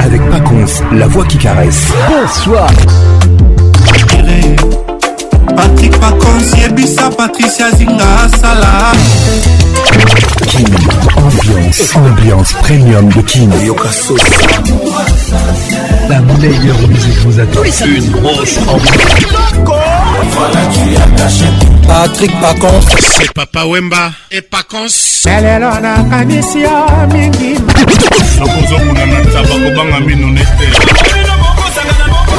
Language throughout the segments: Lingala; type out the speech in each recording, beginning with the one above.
avec Pacons, la voix qui caresse. Bonsoir. Patrick Pacons, Yebisa, Patricia Zinga, Salah. Kim, ambiance, ambiance premium de Kim. La meilleure musique vous attend. Une grosse ambiance. voilà tu as caché Patrick Pacons c'est Papa Wemba et Pacons lelo nakanisi yo mingi nakozokuna na ntaba kobanga mino nete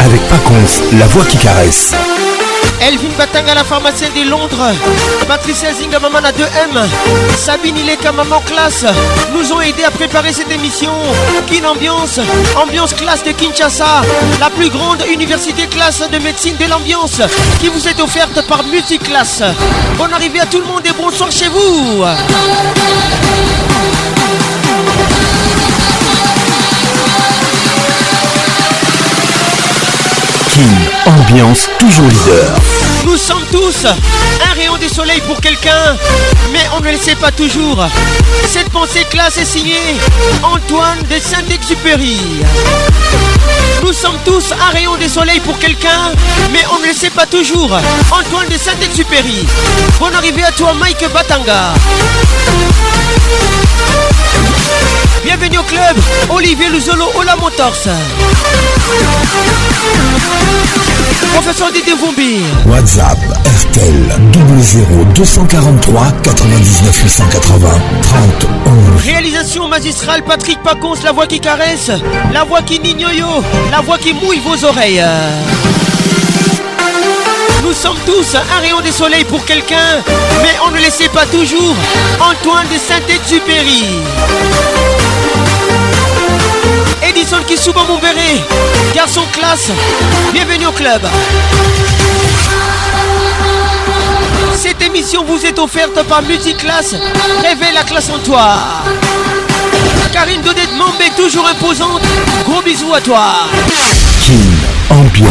avec Paconce, la voix qui caresse. Elvin à la pharmacienne de Londres. Patricia Zinga, maman à 2M. Sabine il est maman classe. Nous ont aidé à préparer cette émission. Kin Ambiance, ambiance classe de Kinshasa. La plus grande université classe de médecine de l'ambiance qui vous est offerte par Multiclass. Bonne arrivée à tout le monde et bonsoir chez vous. ambiance toujours leader. Nous sommes tous un rayon de soleil pour quelqu'un, mais on ne le sait pas toujours. Cette pensée classe est signée Antoine de Saint-Exupéry. Nous sommes tous un rayon de soleil pour quelqu'un, mais on ne le sait pas toujours. Antoine de Saint-Exupéry. Bonne arrivée à toi, Mike Batanga. Bienvenue au club, Olivier Luzolo, Ola Motors Professeur Didier Vombi. WhatsApp, RTL, 00243 99 880 30 Réalisation magistrale, Patrick Pacons, la voix qui caresse, la voix qui nignoyo, la voix qui mouille vos oreilles. Nous sommes tous un rayon de soleil pour quelqu'un, mais on ne le sait pas toujours. Antoine de Saint-Exupéry. Edison qui souvent vous verrez, Garçon classe, bienvenue au club. Cette émission vous est offerte par Multiclasse. Réveille la classe en toi. Karine Mombe est toujours imposante. Gros bisous à toi. Ambiance.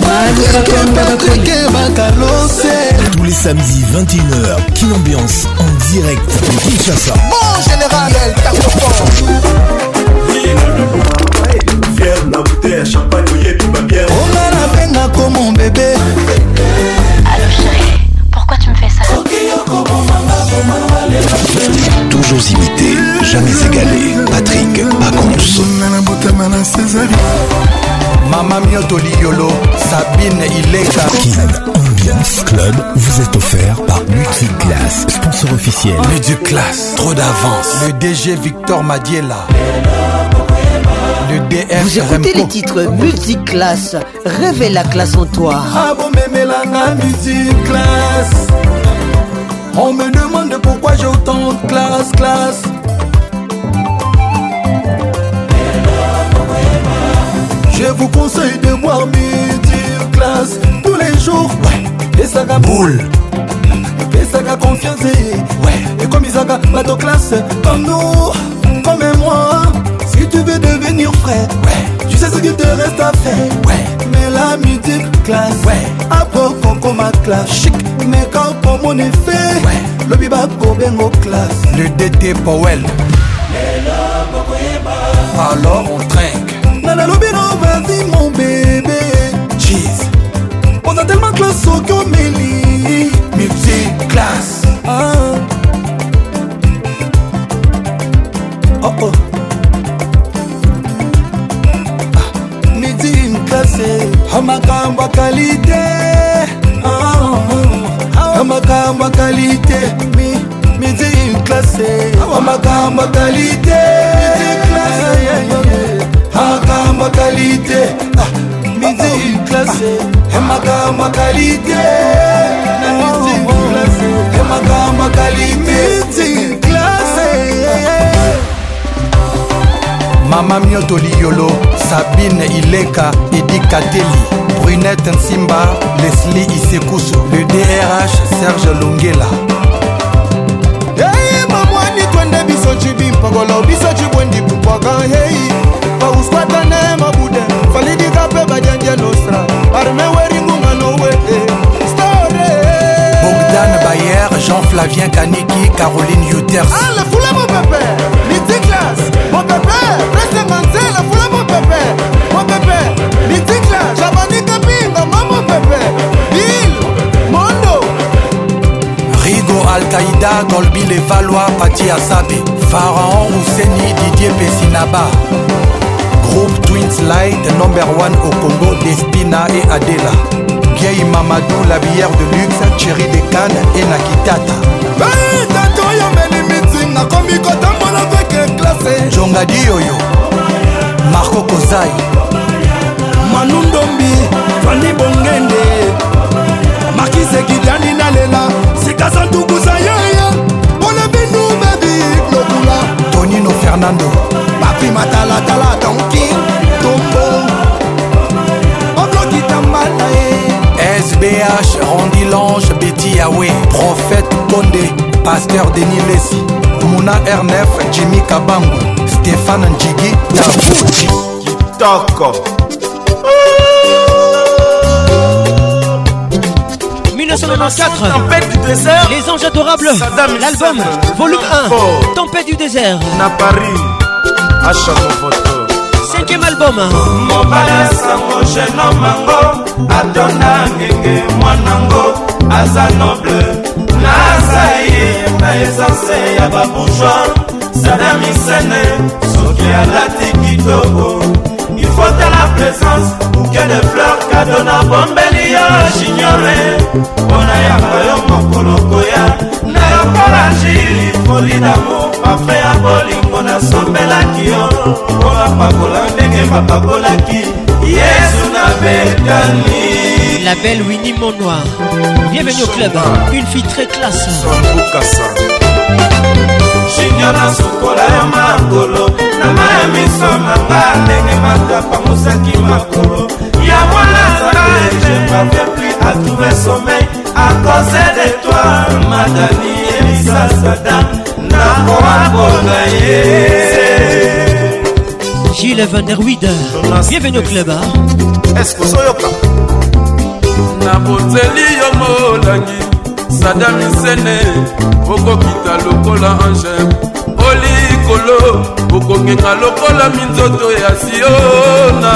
Tous les samedis 21h, Kin Ambiance en direct de Kinshasa. Bon général, elle tape fort. Fier na bouteille, champagne, oyebi, babière. On a la peine à comme mon bébé. Allo chérie, pourquoi tu me fais ça Toujours imité, jamais égalé. Patrick césarie Mama Mioto yolo Sabine Ileka. est Ambiance Club vous est offert par Multiclass, sponsor officiel. Multiclass, trop d'avance. Le DG Victor Madiela. Le DR Vous écoutez les titres Multiclass, révèle la classe en toi. Ah bon, Multiclass. On me demande pourquoi j'ai autant de classe, classe. Je vous conseille de boire midi classe tous les jours ouais. esaka boule va mm. confiance ouais. va bato classe comme nous comme moi si tu veux devenir frère ouais. tu sais ce qu'il te reste à faire ouais. mais la midi classe ouais. ma classe chic mais quand pour mon effet ouais. bien bakobengo classe le dt powell alors on trinque nanalobi toi soki omeli music class ah. oh oh ah. midin klase amakambo akalite amakambo akalite midin klase amakambo akalite amakambo akalite midin klase ah. makambo akalite makambo akalite mama mioto liolo sabine ileka edi kateli brunette nsimba lesli isekusu le drh serge longela hey, mamwani twende biso cibi mpokolo biso cibwendi kupwaka hei uskwatanee mabude falidika mpe badyandia nostra arme weringunga nowe eh. store bogdan bayer jean flavien kaniki caroline uters ala ah, fula mopepe litiklas mopepe resenga nzela fula mopepe mopepe litiklas jabanika pinga ma mopepe il mondo rigo alkaïda golbi levalois pati asabe pharaon useni didier pesinaba groupe Twins Light number 1 au Congo Despina et Adela Gay Mamadou la bière de luxe Thierry de Cannes et Nakitata hey, tato oyo meli meeting nakomi kotambola avec classe jongadi oyo marco kozai manu ndombi fandi bongende markise gidiani nalela sikasa ntukusa yeye pole binu mebik lokula tonino fernando tala tombo SBH Randy Lange Betty Yahweh Prophète Kondé Pasteur Denis Lessi Mouna 9 Jimmy Kabangu Stéphane Njigi Tabuchi Kitoko 1994 Tempête du désert Les anges adorables L'album Volume 1 Tempête du désert Na Paris achamovoto cinquième album mobala sango genomango atona ngenge mwanango aza noble naza ye na esanse ya babourgoi sada misene soki alati kitoko faute à la présence bouquet de fleurs kado na bombeli yo jiniore mpona yaka yo mokolo koya na yo kolangili foli damo parfum ya bolingo nasombelaki yo mpo napakola ndenge bapakolaki yesu na betani La belle Winnie Monoir. Bienvenue au club. Une fille très classe. shinyo na sukola ya mangolo na maya miso na nga ndenge matapangusaki makolo ya mwana zaraje mapepli atrouve somei akose de toi madani emisasada nakoakola ye Gilles Van Der Wyd, bienvenue au club. Est-ce que soyoka? Na boteli yo molangi sada misene okokita lokola ange olikolo okokenga lokola minzoto ya siona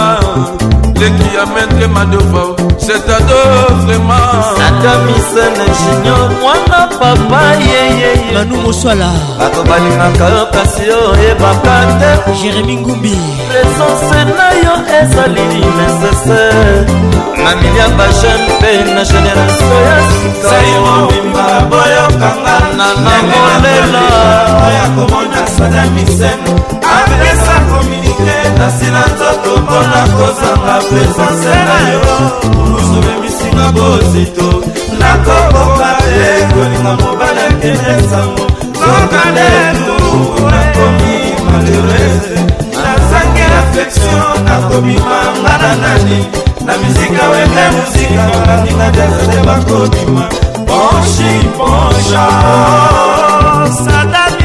les kilomètres madova c'est ado vraiment atamisane junior mwana papa yeyeye banu moswala bato balingaka yo kasi oyebaka te jérémi ngumbi presence na yo ezali nécessaire na milia bajene mpe na génération ya sikaobimba boyokanga na namolela oya komona sada misen apesa komini te nasila nzoto mpona kozanga presence na yo lusumemisinga bozito nakokoka te kolinga mobali akende sango soka lelu nakomi malheurese nazangi affection nakomimanga na nani na mizika wende muzika balandinga jazete bakobima ponshi ponsha sadami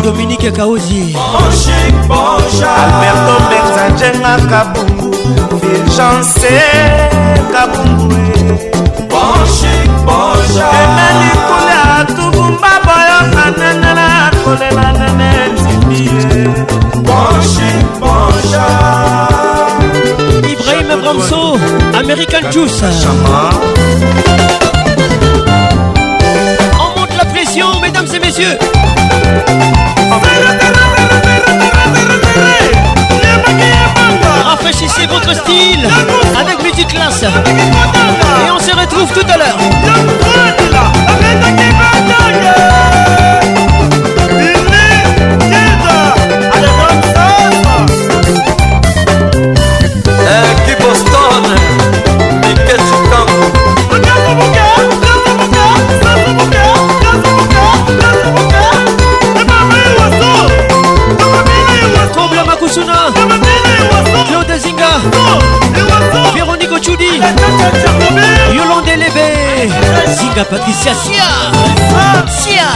Dominique Kaozi Alberto Benza Jenga Kabungu Virgence Kabungu emeli kolia tubumba boyoka nanana kolela nene ibrahim bramso american juice mesdames et messieurs. Rafraîchissez votre style avec classe Et on se retrouve tout à l'heure. Patricia Sia Sia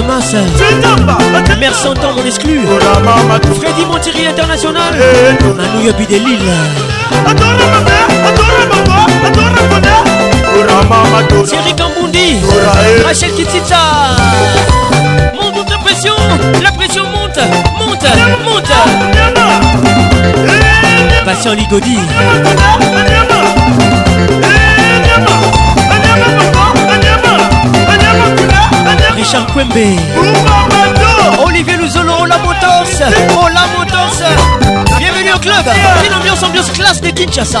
Thomas Mère mon exclu Freddy Montieri International Manu de Lille Thierry Rachel la pression monte, monte, monte. Patient Ligodi. Richard Kwembe. Olivier Luzolo, la motance, oh la motance. Bienvenue au club. Une ambiance, ambiance classe de Kinshasa.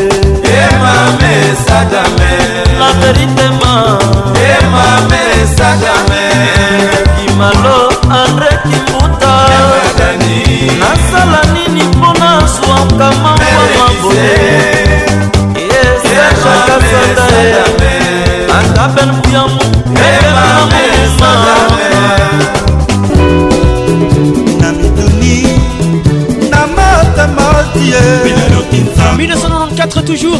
mame sadame la veritema e mame sadame kimalo andre kimbuta nasala nini mpona zwaka mamama boye esajakasanda e akaben buyamo yeah. 1994 toujours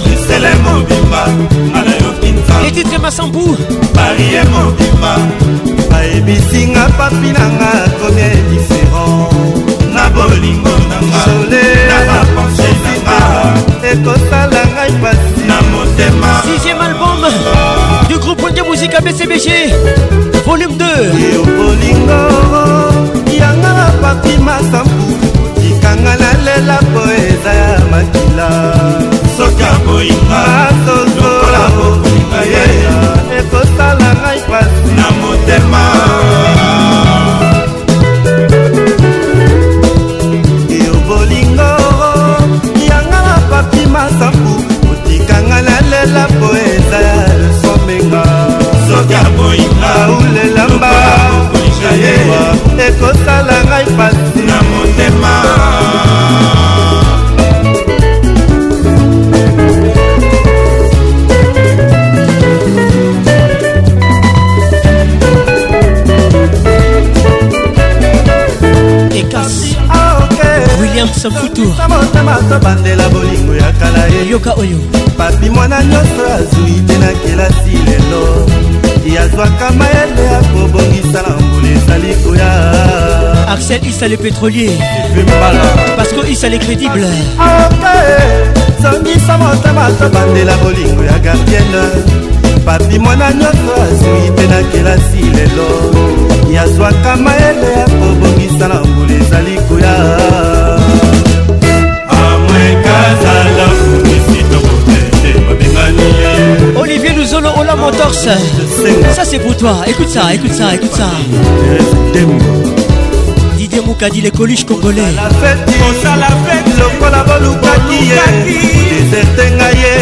les titres masambou parie mobima bayebisinga papi nanga tone différent na bolingo nanganabapense nanga ekosala ngai pasi na motema sixième album du groupe Pondia Musique ABCBG volume 2 yo bolingo yanga na papi masambu tikanga kolela po eza ya makila soki aboyinga ah, lokola bokolinga ye eh, ekosala ngai pasi na motema bolingo yanga na papi masapu otikanga nalela alex mfutua motema tobandela bolingo ya kala eyoka oyo papi mwana nyonso azwi te na kelasi lelo yazwaka mayele ya kobongisa na mbula ezali koya axel isa le pétrolier parce que isa le crédible songisa motema tobandela bolingo ya gardiene papi mwana nyonso azwi te na kelasi lelo yazwaka mayele ya kobongisa na mbula ezali koya Zolo Ola Motors. Ça c'est pour toi. Écoute ça, écoute ça, écoute ça. Didier Moukadi, les coluches congolais. La fête, la fête, lokola bolukaki ye deserte ngai ye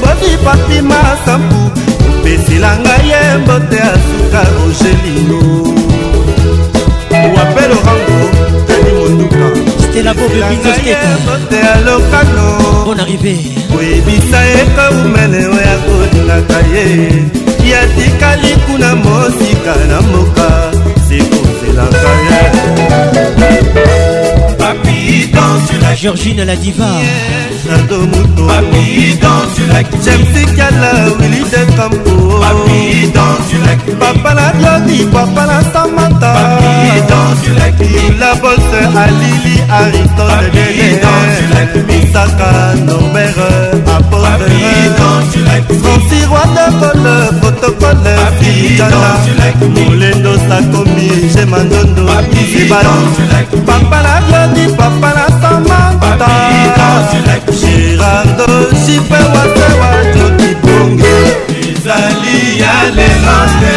boni pati masambu opesila ngai ye mbote ya suka rogelino wapelo rango te labobebizote alokano bon arrivé koyebisa ye kaumene oya kolingaka ye yatikali kuna mosika na moka sekozelaka ye Georgine la diva yeah. bernardo mutojemsikala wili de campo papa la joni papa la samata la bose alili aritone denemisaka norbert apôtre franci roi de cole protocole sijana molendo sakomi gemandondo ebalo papa la joni papa la principe wafe bato kibonge ezali ya lelo te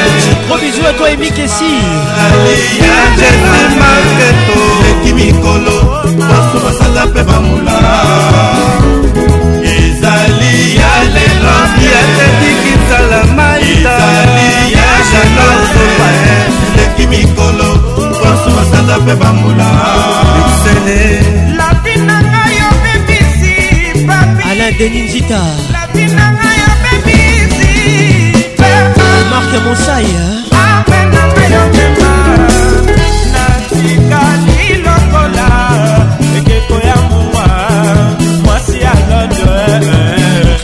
gros bisou eto emikesi aliyajeemaketo leki mikolo boso basanga mpe bamula ezali ya lelo yatetikitala maitaezali ya janosopa leki mikolo boso basanga mpe bamula Denis Nzita Marc Monsaya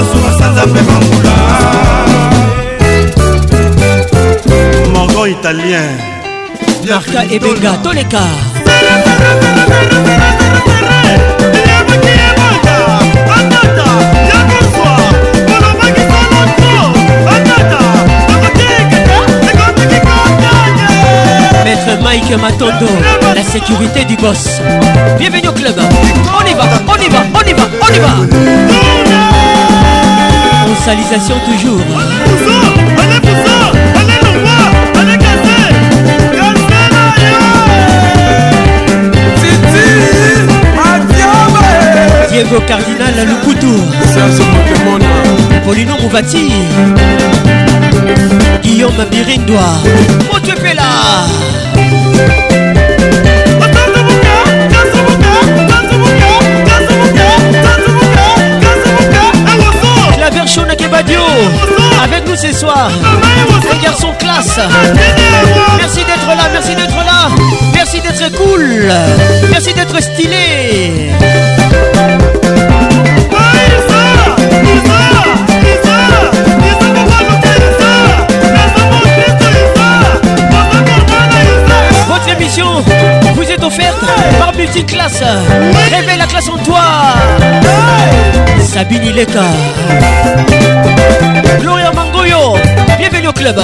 basunga sanza mpe bangula moro italien marka ebenga toleka Maître Mike Matondo, la sécurité du boss. Bienvenue au club. On y va, on y va, on y va, on y va. Rosalisation toujours. Diego Cardinal Lukutu. Polino Mouvati. Guillaume Birindois. Motepela. Radio. Avec nous ce soir, les garçons classe. Merci d'être là, merci d'être là, merci d'être cool, merci d'être stylé. Votre émission offerte par Multiclasse. Réveille la classe en toi. Sabine Ileka. Gloria Mangoyo. Bienvenue au club.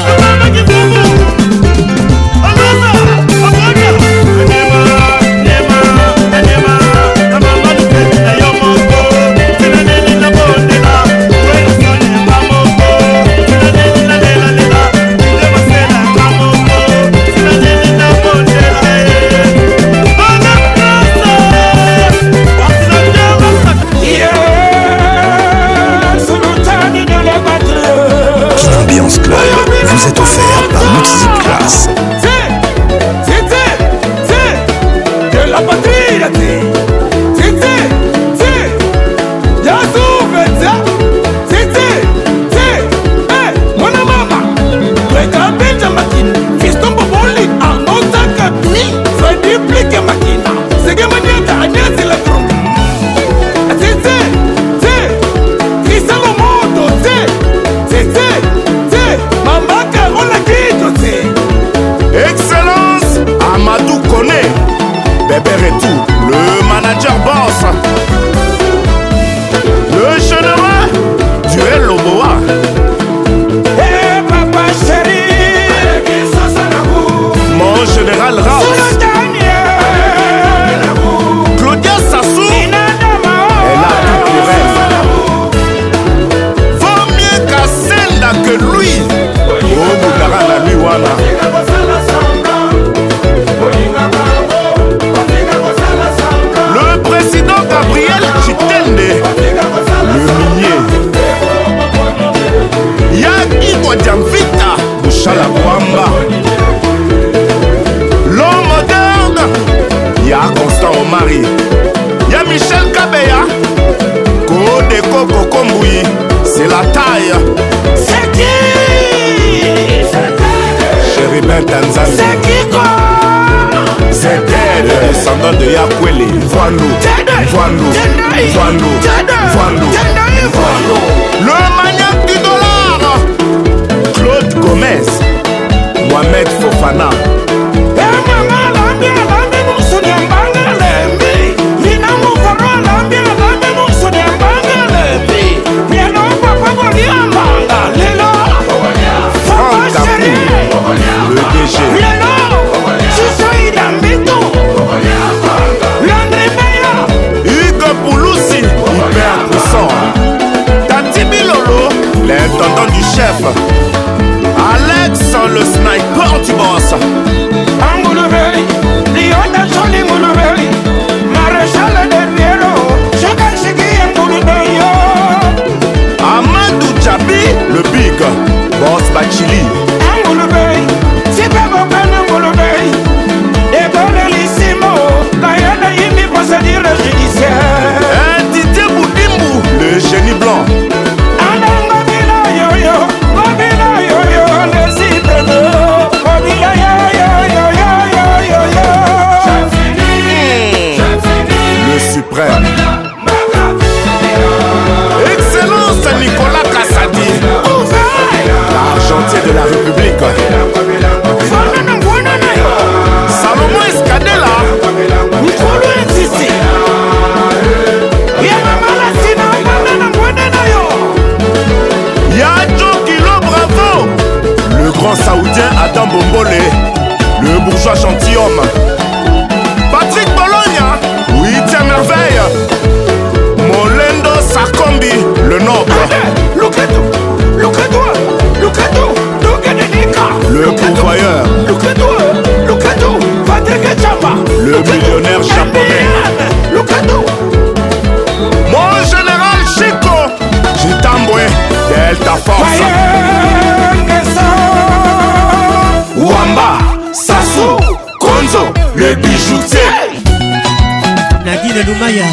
lumaya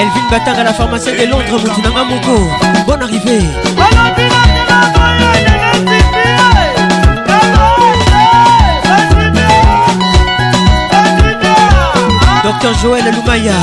elvin batara la pharmacie de londres motunanga moko bonne arrivée docteur joël lumaya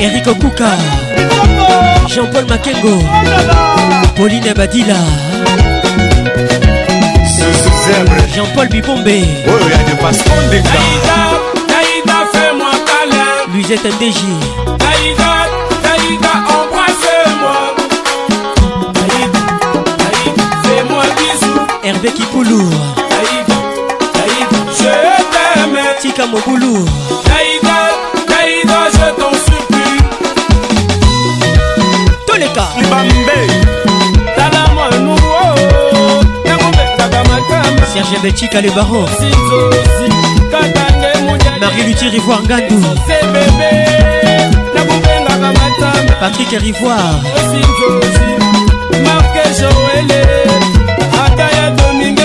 Eric Okuka Jean-Paul Makengo, Pauline Ebadila, Jean-Paul Bipombé, Daïda, Daïda fais-moi talent, lui était DJ, Daïda, Daïda embrasse-moi, Daïda, Daïda fais-moi un bisou, Herbekipoulou, Daïda, Daïda je t'aime, Tika Mokpoulou. bambe tala mwanu yakopesaka oh, matama serge betika le baron marie luti rivoire ngandu patrik rivoire marke joele ata ya dominge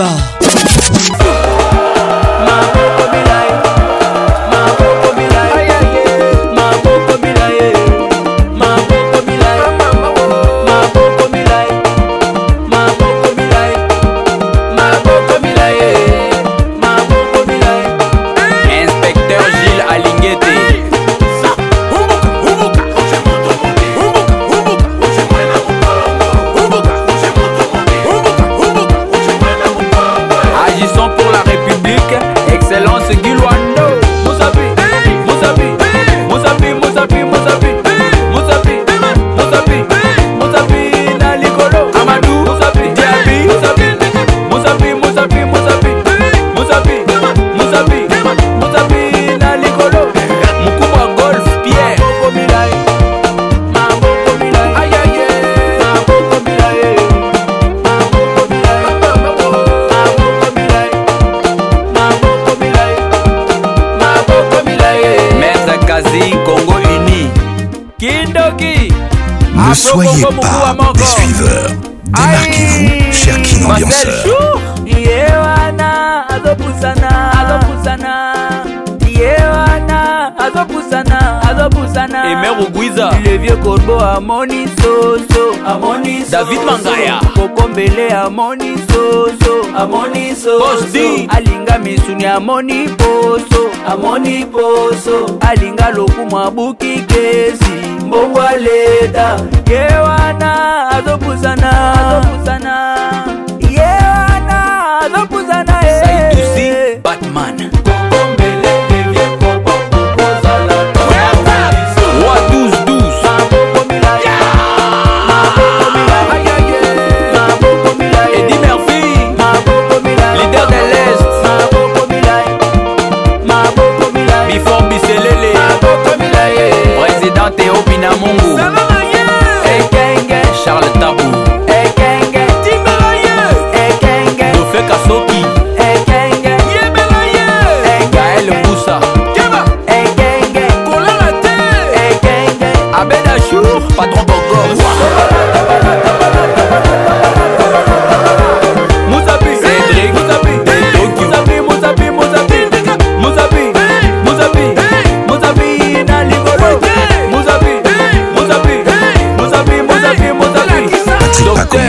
Baba. soyez pas des suiveurs. Démarquez-vous, cher King Ambianceur. emer ogwiza levie korbo amoni soso amoni david mangaya kokombele amoni soso amoni sososdi alinga misuni amoni poso amoni poso alinga lokumu abuki kesi mbongo aleta ye wana azobusana, azobusana. nina mongo ekenge charles tabu ekenge timbelaye ekenge dofeka soki ekenge yebela ye engael musa keba ekenge kolala te ekenge abeda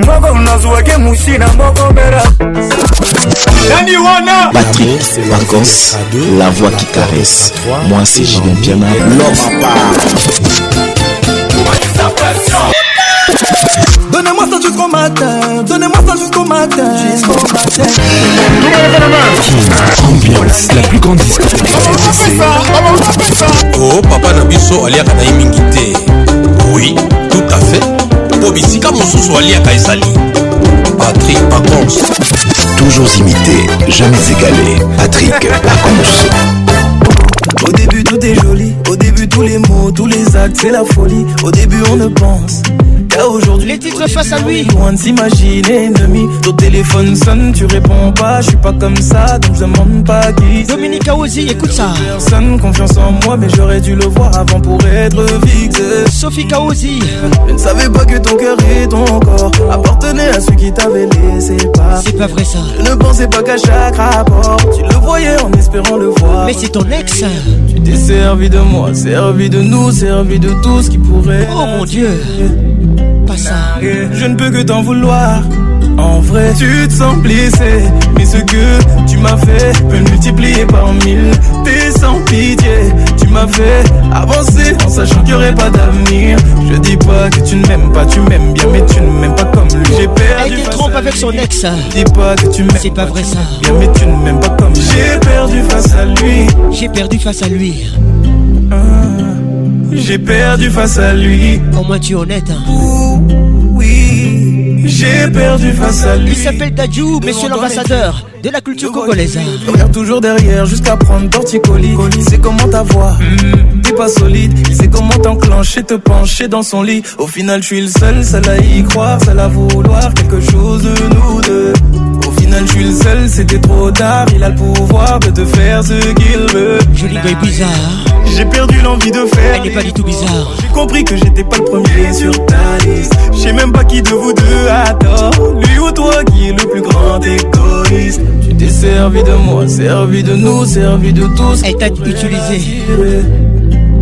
moko nazwaki musi na moko bera nani wana patrik vacances la voix qui caresse mwasi julien piana lopapa Donnez-moi ça jusqu'au matin, donnez-moi ça jusqu'au matin. Jusqu'au matin. Ambiance, la plus grande disco. Oh, papa Nabiso, aliaka na mingi te. Oui, tout à fait. yango bisika mosusu aliaka ezali patrik pacons toujours imité jamais égalé patrik pacons au début tout est joli au début tous les mots tous les actes c'est la folie au début on ne pense aujourd'hui, les titres face à lui. Loin s'imagine ennemi. Ton téléphone sonne, tu réponds pas. Je suis pas comme ça, donc je demande pas qui. Dominique Aozi, écoute ça. Personne confiance en moi, mais j'aurais dû le voir avant pour être fixé. Sophie Kaozi. Je ne savais pas que ton cœur et ton corps appartenaient à celui qui t'avait laissé pas. C'est pas vrai ça. Je ne pensais pas qu'à chaque rapport, tu le voyais en espérant le voir. Mais c'est ton ex. Tu t'es servi de moi, servi de nous, servi de tout ce qui pourrait. Oh mon dieu. Je ne peux que t'en vouloir. En vrai, tu te sens blessé. Mais ce que tu m'as fait peut multiplier par mille. T'es sans pitié. Tu m'as fait avancer en sachant qu'il n'y aurait pas d'avenir. Je dis pas que tu ne m'aimes pas, tu m'aimes bien, mais tu ne m'aimes pas comme lui. J'ai perdu. Elle trompe avec son ex. Ça. Hein. Dis pas que tu m'aimes. C'est pas, vrai ça. Bien, mais tu ne m'aimes pas comme J'ai perdu face à lui. J'ai perdu face à lui. J'ai perdu face à lui. Ah, Au moi, tu es honnête. Hein. J'ai perdu face à lui. Il s'appelle Dadju, monsieur l'ambassadeur de la culture congolaise. regarde toujours derrière jusqu'à prendre torticolis. Il sait comment ta voix, n'est mm. t'es pas solide. Il sait comment t'enclencher, te pencher dans son lit. Au final, je suis le seul, ça à y croire, ça à vouloir quelque chose de nous deux. Au final, je suis le seul, c'était trop tard. Il a le pouvoir de te faire ce qu'il veut. Joli boy bizarre. Hein. J'ai perdu l'envie de faire. Elle n'est pas du tout bizarre. J'ai compris que j'étais pas le premier sur ta liste. Je même pas qui de vous deux adore Lui ou toi qui est le plus grand égoïste. Tu t'es servi de moi, servi de nous, servi de tous. Elle t'a utilisé.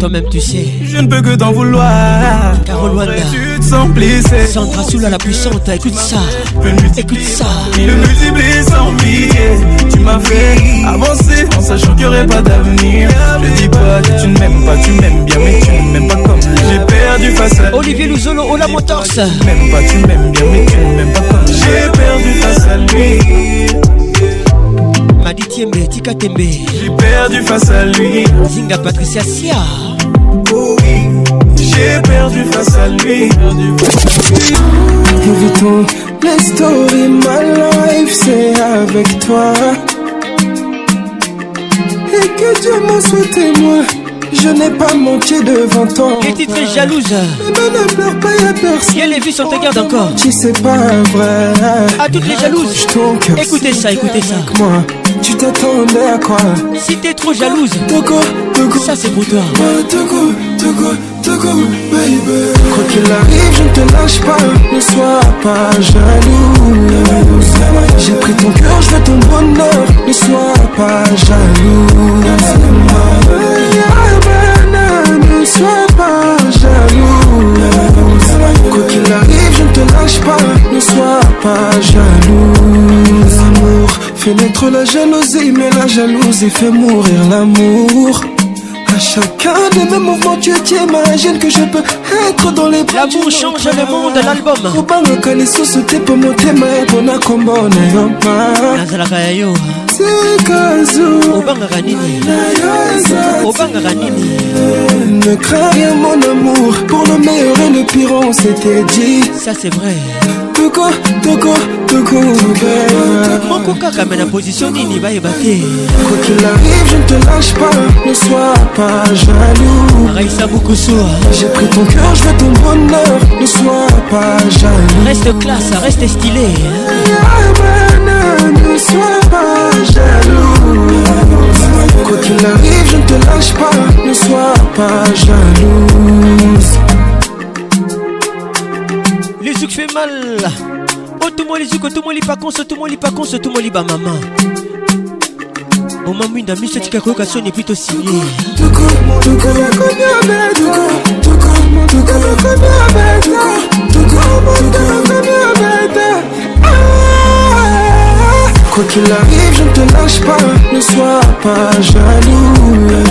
Toi-même tu sais. Je ne peux que t'en vouloir. loin Wanda. Tu te sens blessé. Sandra Soula la puissante, écoute ça. Écoute ça. Il le multiplie sans vie m'a fait avancer en sachant qu'il n'y aurait pas d'avenir. Je dis pas que tu ne m'aimes pas, tu m'aimes bien, mais tu ne m'aimes pas comme j'ai perdu face à lui. Olivier Luzolo, Ola Motors. Tu m'aimes pas, tu m'aimes bien, mais tu ne m'aimes pas comme j'ai perdu face à lui. Madi Tiembe, Tika Tembe. J'ai perdu face à lui. Zinga Patricia Sia. Oh oui, j'ai perdu face à lui. Évitons les stories, ma life c'est avec toi et que Dieu m'a souhaité moi Je n'ai pas manqué devant toi. ans. tu te très jalouse. Mais ne pleure pas, y'a personne. Si elle les vues sur te garde encore. Tu sais pas vrai. À toutes les jalouses. Écoutez ça, écoutez ça. Moi. Tu t'attendais à quoi Si t'es trop jalouse. Togo, Togo. Ça c'est pour toi. Togo, Togo, Quoi qu'il arrive, je ne te lâche pas. Ne sois pas jaloux. J'ai pris ton cœur, je veux ton bonheur. Ne sois pas jaloux. Ne sois pas jaloux. Quoi qu'il arrive, je ne te lâche pas. Ne sois pas jaloux. L'amour fait naître la jalousie, mais la et fait mourir l'amour. le même mouvement, tu t'imagines que je peux être dans les bras. L'amour change le monde, l'album. kobanga ka lisusu te po motema epona kombo na yo nazalaka ya yo obangaka nini obangaka nini ne crains rien mon amour pour le meilleur et le pire on s'était dit ça c'est vrai toko toko quoi qu'il arrive je ne te lâche pas ne sois pas jaloux raisa j'ai pris ton cœur je veux ton bonheur ne sois pas jaloux reste classe reste stylé ne sois pas jaloux quoi qu'il arrive je ne te lâche pas ne sois pas jalouse musique fait mal otomoli zuko otomoli pakonse otomoli pakonse otomoli bamama moma mwinda miso tika koyoka soni pui tosinye Quoi qu'il arrive, je ne te lâche pas, ne sois pas jaloux.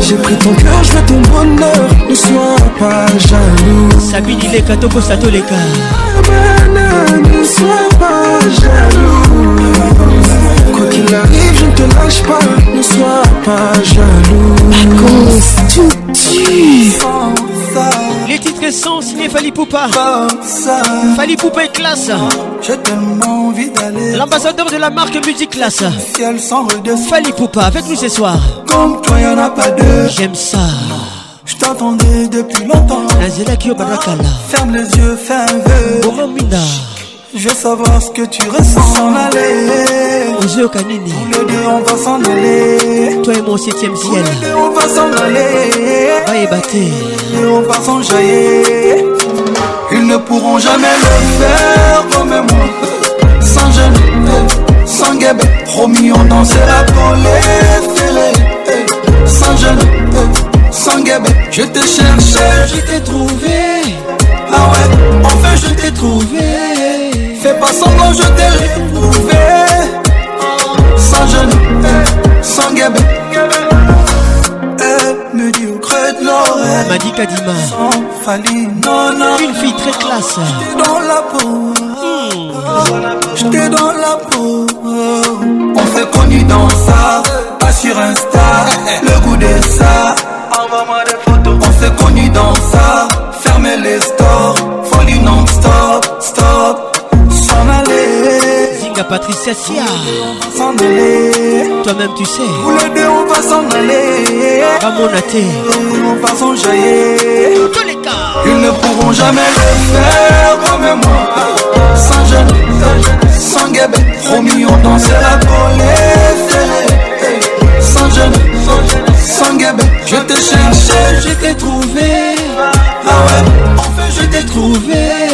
J'ai pris ton cœur, je veux ton bonheur, ne sois pas jaloux. Sabine Ileka, les Satoleka. Ne sois pas jaloux. Quoi qu'il arrive, je ne te lâche pas, ne sois pas jaloux. Les titres sont signés Fali Poupa. Fali Poupa est classe. L'ambassadeur de la marque Musique Classe. Fali Poupa avec nous ce soir. Comme toi, y en a pas deux. J'aime ça. Je t'attendais depuis longtemps. Ferme les yeux, fais un vœu. Je veux savoir ce que tu ressens s'en aller. Jeu canini Tous on va s'en aller. Toi et mon septième ciel. on va s'en aller. Va ébater. on va s'en jaillir. Ils ne pourront jamais le faire comme moi. Sans gêne, sans guébé. Promis, on dansera pour les Sans gêne, sans guébé. Je t'ai cherché, je t'ai trouvé. Ah ouais, enfin je t'ai trouvé. Fais pas semblant, je t'ai réprouvé. Sans genou, sans guébé. Elle me dit au creux de l'oreille. dit Kadima. Sans faline, non, non. Une fille très classe. J'étais dans la peau. Hmm. J't'ai dans la peau. On fait connu dans ça. Pas sur Insta. Le goût de ça. Envoie-moi des photos. On fait connu dans ça. Fermez les stores. Folie non-stop. stop s'en aller. Zinga Patricia Sia. On s'en aller. Toi-même, tu sais. Pour les deux, on va s'en aller. Ramon On va s'en jaillir. Tous les cas. Ils ne pourront jamais le faire comme moi. Sans jeûne, sans guébé. Promis, on dansera pour les colère. Sans jeûne, sans guébé. Je t'ai cherché, je t'ai trouvé. Ah ouais, enfin, je t'ai trouvé.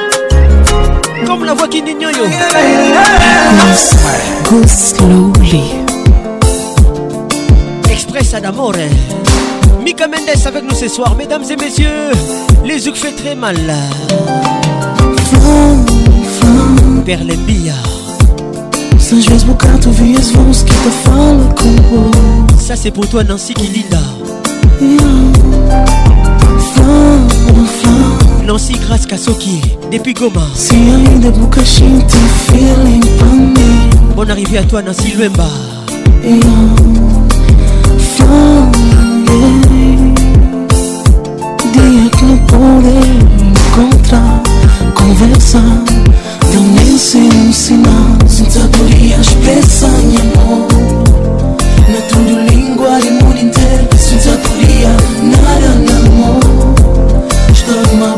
comme la voix qui dit Go slowly. Express Mika Mendes avec nous ce soir, mesdames et messieurs. Les yeux fait très mal. Perle Às te Ça c'est pour toi Nancy Kilinda. Nancy Grace Kasoki depuis Goma Bonne arrivée à toi Nancy Luemba Conversa, não sei um sinal, sem sabedoria expressa em amor. na tundu lingua limuninte sinza tulia nada namo stoma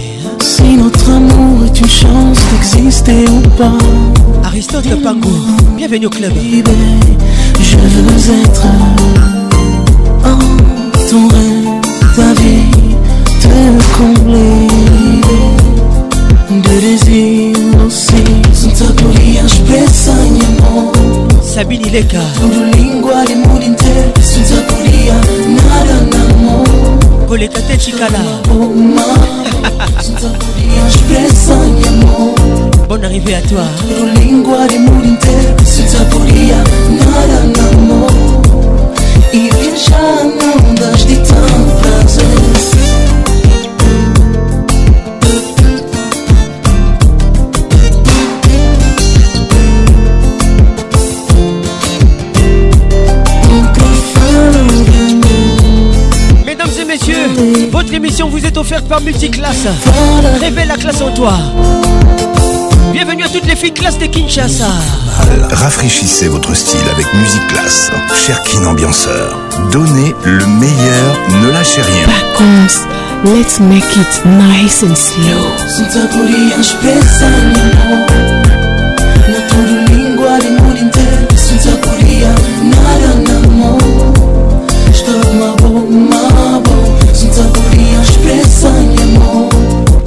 si notre amour est une chance d'exister ou pas. Aristote Pango, bienvenue au club. je veux être en ton rêve, ta vie te combler de désir aussi. Santa je pèse Sabine Ileka. Tundo lingua de là. Santa nada Chikala. Oh, Bonne arrivée à toi. Il vient jamais d'âge des temps « Monsieur, votre émission vous est offerte par Multiclasse. Révèle la classe en toi. Bienvenue à toutes les filles classe de Kinshasa. Rafraîchissez votre style avec Musique Cher Kin Ambianceur. Donnez le meilleur, ne lâchez rien. Vacances, let's make it nice and slow.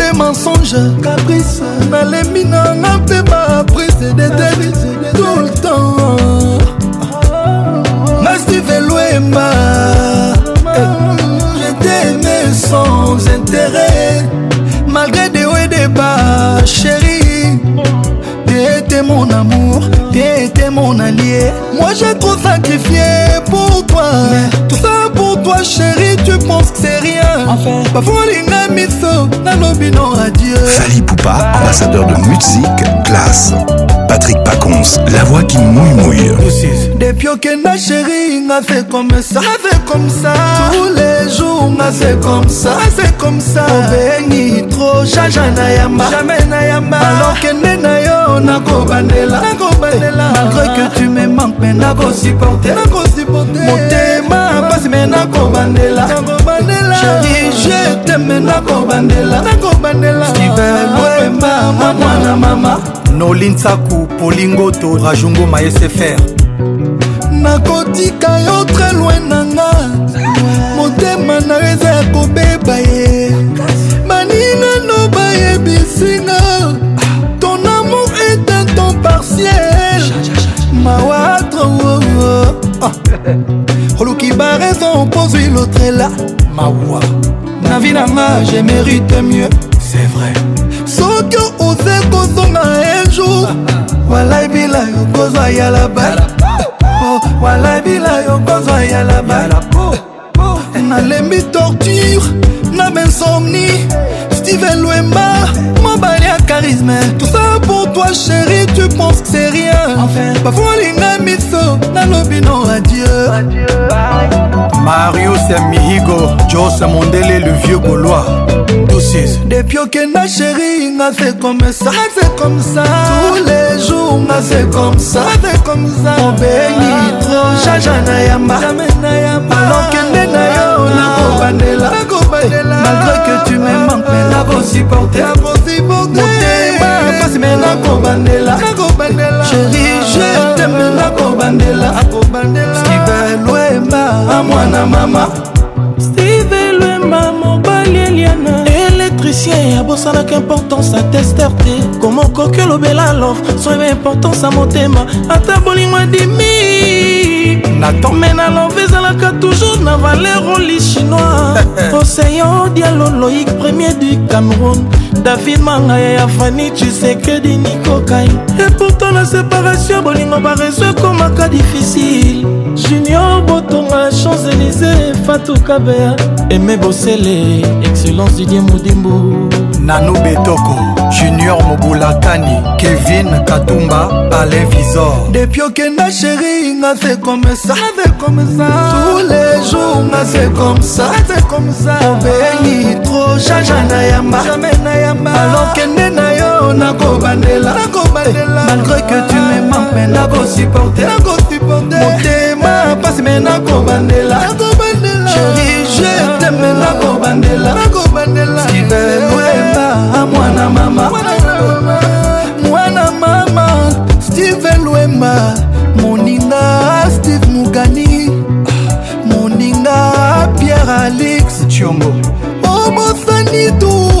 des mensonges caprice nalemi nanga mpe baprise detel tout le temps nasiveluemba jeteaime sans intérêt malgré des hauts et des bas chérie t'étais mon amour t'étais mon allié moi j'ai trop sacrifié pour toi tout ça pour toi chérie seria bafulinga miso nalobi no fali poupa ambassadeur de musique classe patrick pacons la voix qui mouille mouille depuis chérie, chérie nga fait comme ça fait comme ça tous les jours nga fait comme ça fait comme ça béni trop jaja yamba jamais na que alokende na yo nakobandela malgré que tu me manques mais nakosupporte nakosupporte pas pasi me nakobandela je t'aime nakobandela nakobandelaivemwemba mwana mama nolinsaku polingoto rajungo maesefr nakotika yo tre loin nanga motema na yo eza ya kobeba ye baninano bayebisinga ton amour est un ton partiel mawatre oh, oh. ah. oluki baraison opozwi lotrela mawa na vi nanga je mérite mieux c'est vrai soki oze kozonga un jour walabila yo kozwa yala bala oh, walabila yo kozwa yala bala oh, oh. nalembi torture na bensomni steven lwemba mobali ya charisme tosa po toi chéri tu penses que c'est rien enfin. bafolinga miso nalobi no adieu, adieu. marius amihigo jose mondele le vieux gaulois depuis okenda chéri nga fait comme ça fait comme ça tous les jours nga fait comme ça fait comme ça obéni trop jaja na yamba alokende na yo nakobandela ah. malgré que tu me manques ah. mais nakosupporter jasmin nakobandela sheri je tembe nakobandela steve lwemba amwana mama steve lwemba mobali eliana électricien ya bosalaka importance atester te koma okoki olobela lor soyeba importance ya motema ata bolingo adimi natomena lov ezalaka toujours na valer oli chinois oseyo dialo loïk premier du cameroun david mangaye ya fani chisekedi nikokai epourtant na séparation bolingo barezo ekomaka difisile junior botonga champs-élysé fatukabea eme bosele excellence didie modimbu nano betoko junior mobulakani kevin katumba alain visor depuis okenda sheri nga se comme ça tous les jours nga se comme ça obeli tro jaja na yamba alokende na yo nakobandela malgré que tu me manques mais nakosupporte motema pasi me nakobandela chéri je teme nakobandela stivelwemba mwana mama mwana mama stivel wemba moninga steve mugani moninga pierre alix chiongo obosani oh, tu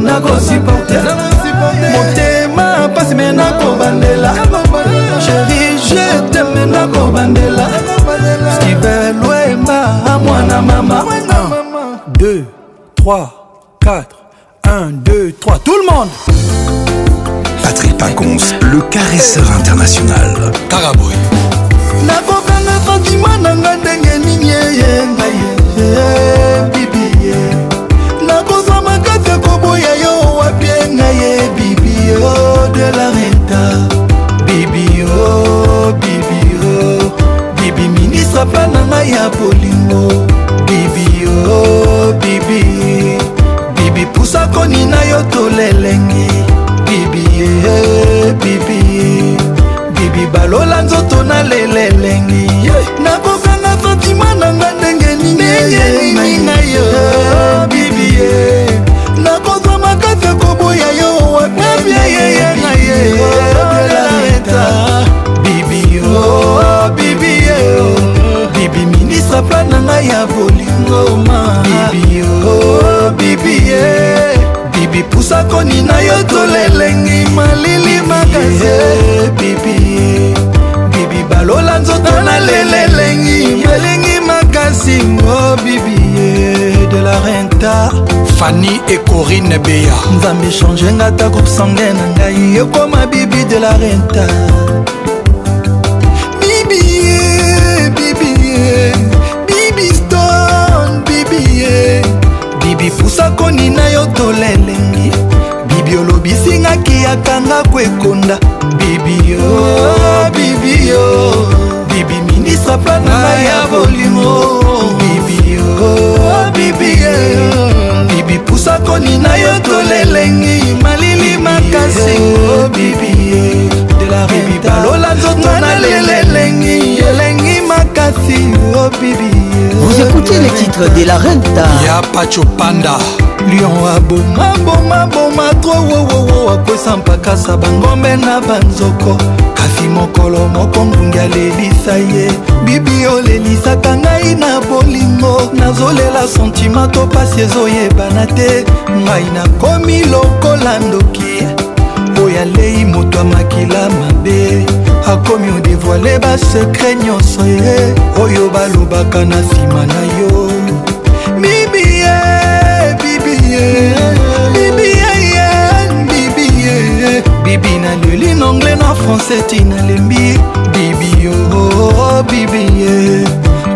me nakosuporte motema pasi me nakobandela sheri je teme nakobandela stivelwema mwana mama 2 3 corine beya nzambe echange nga ta groupe sangue na ngai ekoma bibi de la renta bibie bibie bibi stone bibie bibi pusakoni na yo tolelengi bibi olobisingaki yakanga kwekonda bibio bibio bibi minisa plana ya bolimo elongi na yo tolelengi malili makasi obibi bibi eh, balola nzoto na lelelengi elengi makasi obibi eh, Vous écoutez les titres de la renta. Ya Pacho Panda. lion abomabomaboma tro wowowo akwesa mpakasa bangombe na banzoko kasi mokolo moko ngungi alelisa ye bibi olelisaka ngai na bolingo nazolela sentima to pasi ezoyebana te ngai nakomi lokola ndoki oyo alei moto amakila mabe akomi odevoile basekre nyonso ye oyo balobaka na nsima na yo mibie bibi naleli na anglais na français ti nalembi bibi yo bibi ye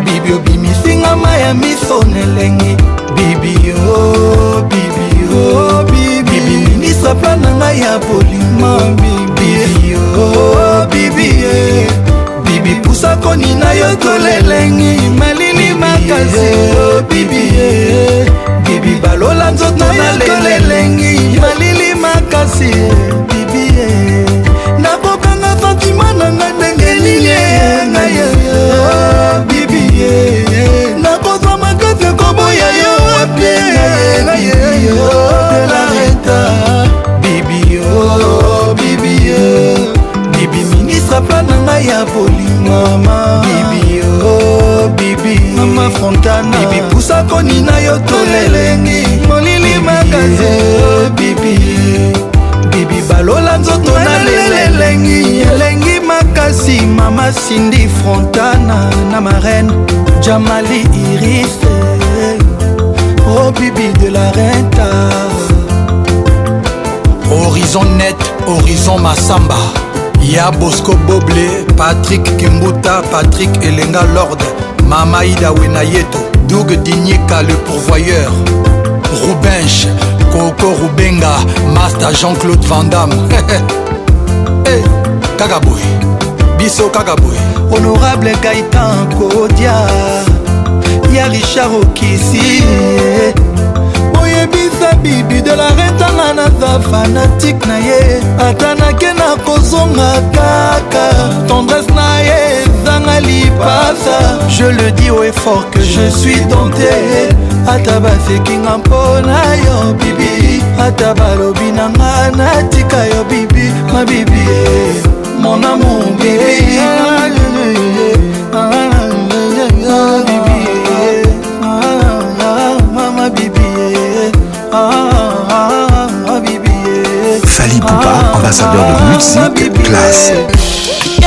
bibi obimisinga ma ya miso nelengi bibi yo bibi yo bibi minisa pla na ngai ya bolima bibi yo bibi ye bibi pusakoni na yo tolelengi mali makasi lobibi bibi balola nzoto na lelengi malili makasi bibi nakokanga fatima nanga ndenge nini ngaye ah, bibi nakozwa makasi koboya yo wapielareta bibio bibie bibi minisa mpa na ngai ya bolimama bibi yo bibi mama fontana bibi pusa konina yo tolelengi molili makaze yo bibi bibi balola nzoto na lelelengi elengi makasi mama sindi frontana na marene jamali irise oh bibi de la renta horizon net horizon masamba ya bosco boble patrik kimbuta patrik elenga lorde Mama Ida Wenayeto Doug Dinyeka le pourvoyeur Roubenche Coco Roubenga Master Jean-Claude Van Damme hey, eh, Kakaboy Biso Kakaboy Honorable Gaëtan Kodia Ya Richard Okisi oyebisa bibi de la retanga naza fanatike na ye ata nake na kozonga kaka tendresse na ye nanga lipasa je le dis au effort que je suis tenté ata bafeki nga mpona yo bibi ata balobi na nga natika yo bibi mabibi mon amour bibi Fali Poupa, ambassadeur de musique classe.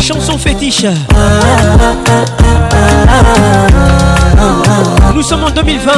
Chanson fétiche. Nous sommes en 2020.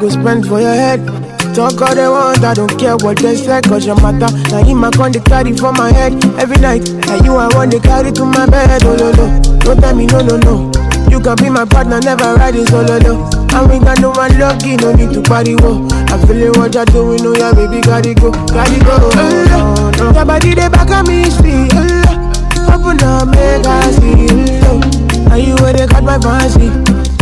go spend for your head. Talk all they want, I don't care what they say, cause your matter. Now in my con, they carry for my head every night. Now you are one, they carry to my bed, oh no, no. Don't tell me no, no, no. You can be my partner, never ride it solo, oh, no. And we got no one lucky, no need to party, whoa. I feel it, what you're doing, oh yeah, baby, gotta go, gotta go. Oh, no, no. Your body, they back at me, see, oh, no. Open up, make I see, oh, no. are you where they got my fancy.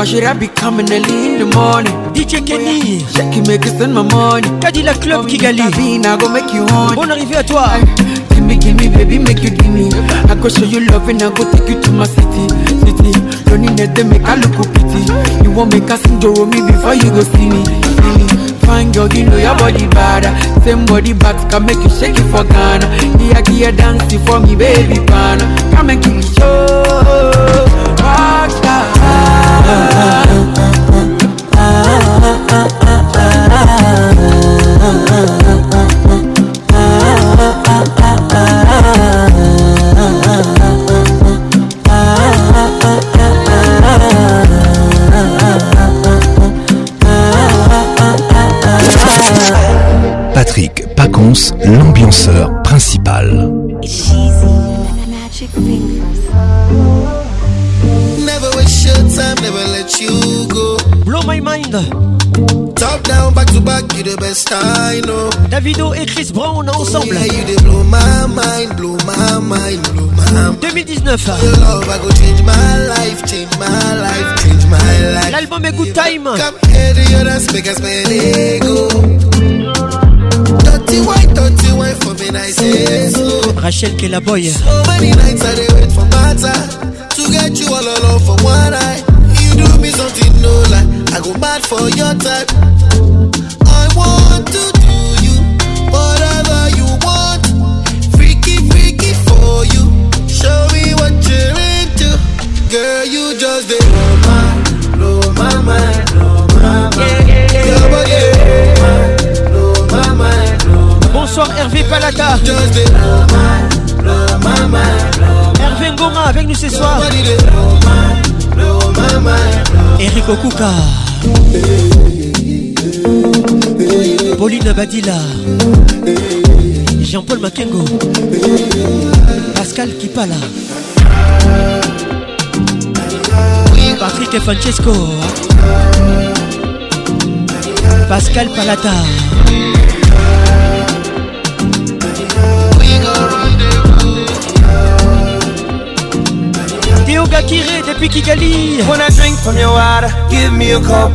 Why should I be coming early in the morning? DJ oh, Kenny, Jackie make it spend my money. Kadila Club Kigali, oh, Tabina, go make you on. Bonne arrivée à toi. Give me, give me, baby, make you give me. I go show you love and I go take you to my city, city. Loneliness they make I look pity. You won't make us enjoy me before you go see me, see me. Fine girl, you know your body bad. Same body back can make you shake it for Ghana. Here, here, dance for me, baby, pana. Come and give me show. Rock Patrick Pacons, l'ambianceur principal. Band. Top down, back to back, you the best I know. Davido et Chris Brown ensemble. Yeah, you blow my mind, blow my mind, blow my mind. 2019. Your Love, I go change my life, change my life, change my life. L'album est Good Time. Come here to your make us ego. Dirty white, dirty white for me, I say so. Rachel que la Boy. So many nights I wait for matter. To get you all alone for one night. You do me something no like. I go bad for your type. I want to do you whatever you want. Freaky, freaky for you. Show me what you're into. Girl, you just did blow my, blow my mind, my Yeah, Bonsoir Hervé Palata. Just blow Hervé Ngoma avec nous ce soir. Eric Okuka Pauline Badila Jean-Paul Makengo Pascal Kipala Patrick Francesco Pascal Palata New Gakire depuis Kigali. Wanna drink from your water? Give me a cup.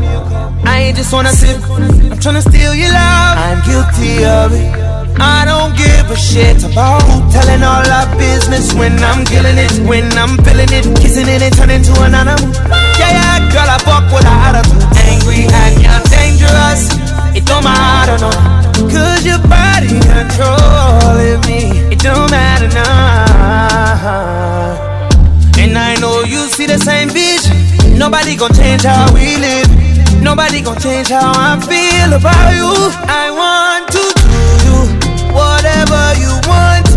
I ain't just wanna sip. I'm tryna steal your love. I'm guilty of it. I don't give a shit about who telling all our business when I'm killing it, when I'm feeling it, kissing it and turning to an animal. Yeah, yeah, girl, I fuck with her attitude. Angry and you're dangerous. It don't matter, no. Cause your body controlling me. It don't matter, no. And I know you see the same bitch. Nobody gon' change how we live. Nobody gon' change how I feel about you. I want to do you whatever you want.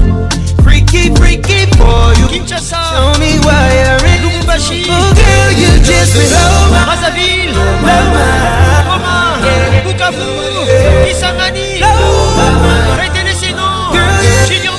Freaky, freaky for you. Show me why you're in. Oh, girl, you just blow my mind. Blow my mind. Bukavu, Kisangani, Blow my mind. Retenez-nous, Junior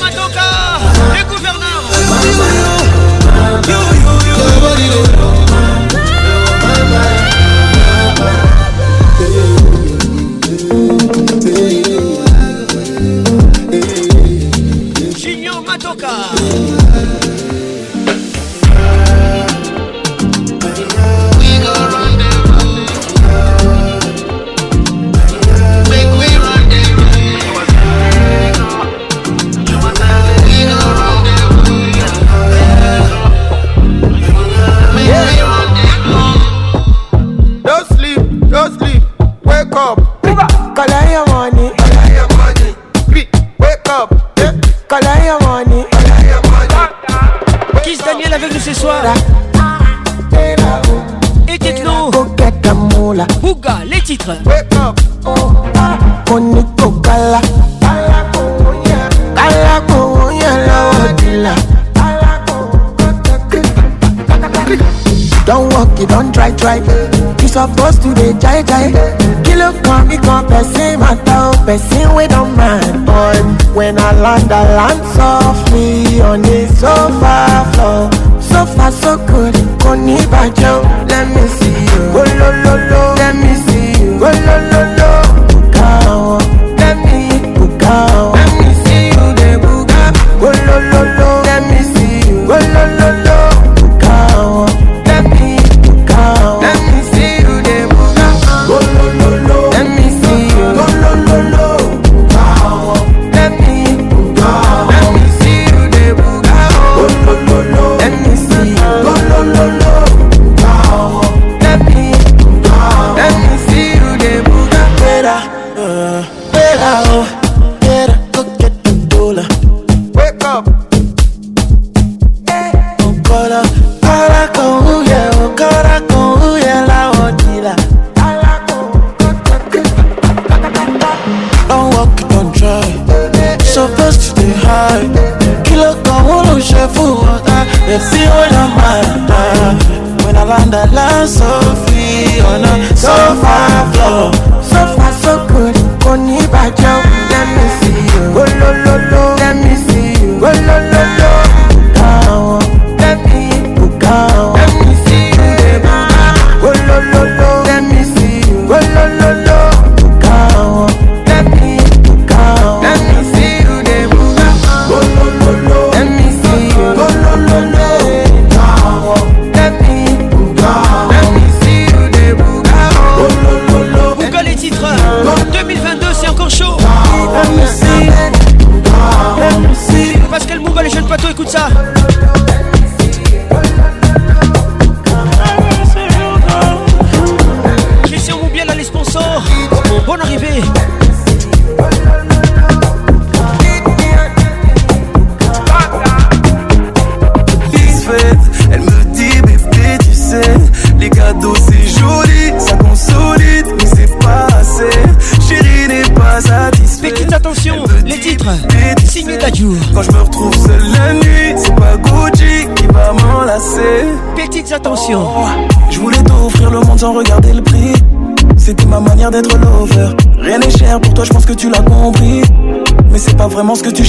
Balance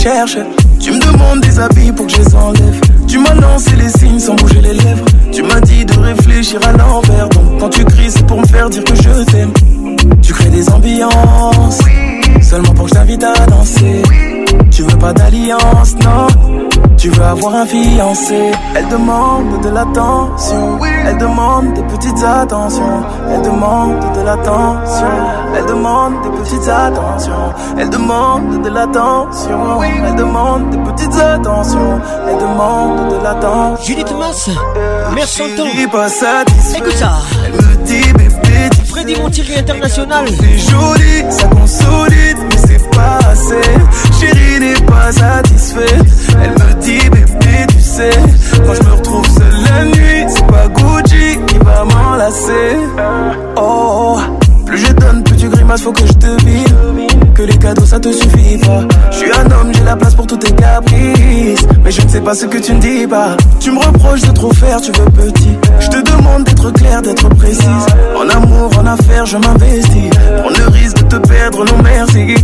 Tu me demandes des habits pour que je les enlève. Tu m'as lancé les signes sans bouger les lèvres. Tu m'as dit de réfléchir à l'envers. Donc quand tu cries, c'est pour me faire dire que je t'aime. Tu crées des ambiances. Seulement pour que je à danser. Tu veux pas d'alliance, non? Tu veux avoir un fiancé. Elle demande de l'attention. Elle demande des petites attentions. Elle demande de l'attention. Elle demande des petites attentions. Elle demande de l'attention. Elle demande des petites attentions. Elle demande de l'attention. Judith Masse, merci pas satisfait. Écoute ça. Elle me dit bébé. Freddy Montieri international. C'est joli, ça consolide, mais c'est pas assez. Chérie n'est pas satisfaite. Elle me dit bébé, tu sais, quand je me retrouve seule la nuit va m'enlacer. Oh, plus je donne, plus tu grimaces, faut que je te devine. Que les cadeaux ça te suffit pas. Je suis un homme, j'ai la place pour tous tes caprices. Mais je ne sais pas ce que tu ne dis pas. Tu me reproches de trop faire, tu veux petit. Je te demande d'être clair, d'être précise. En amour, en affaires, je m'investis. Prends le risque de te perdre, non merci.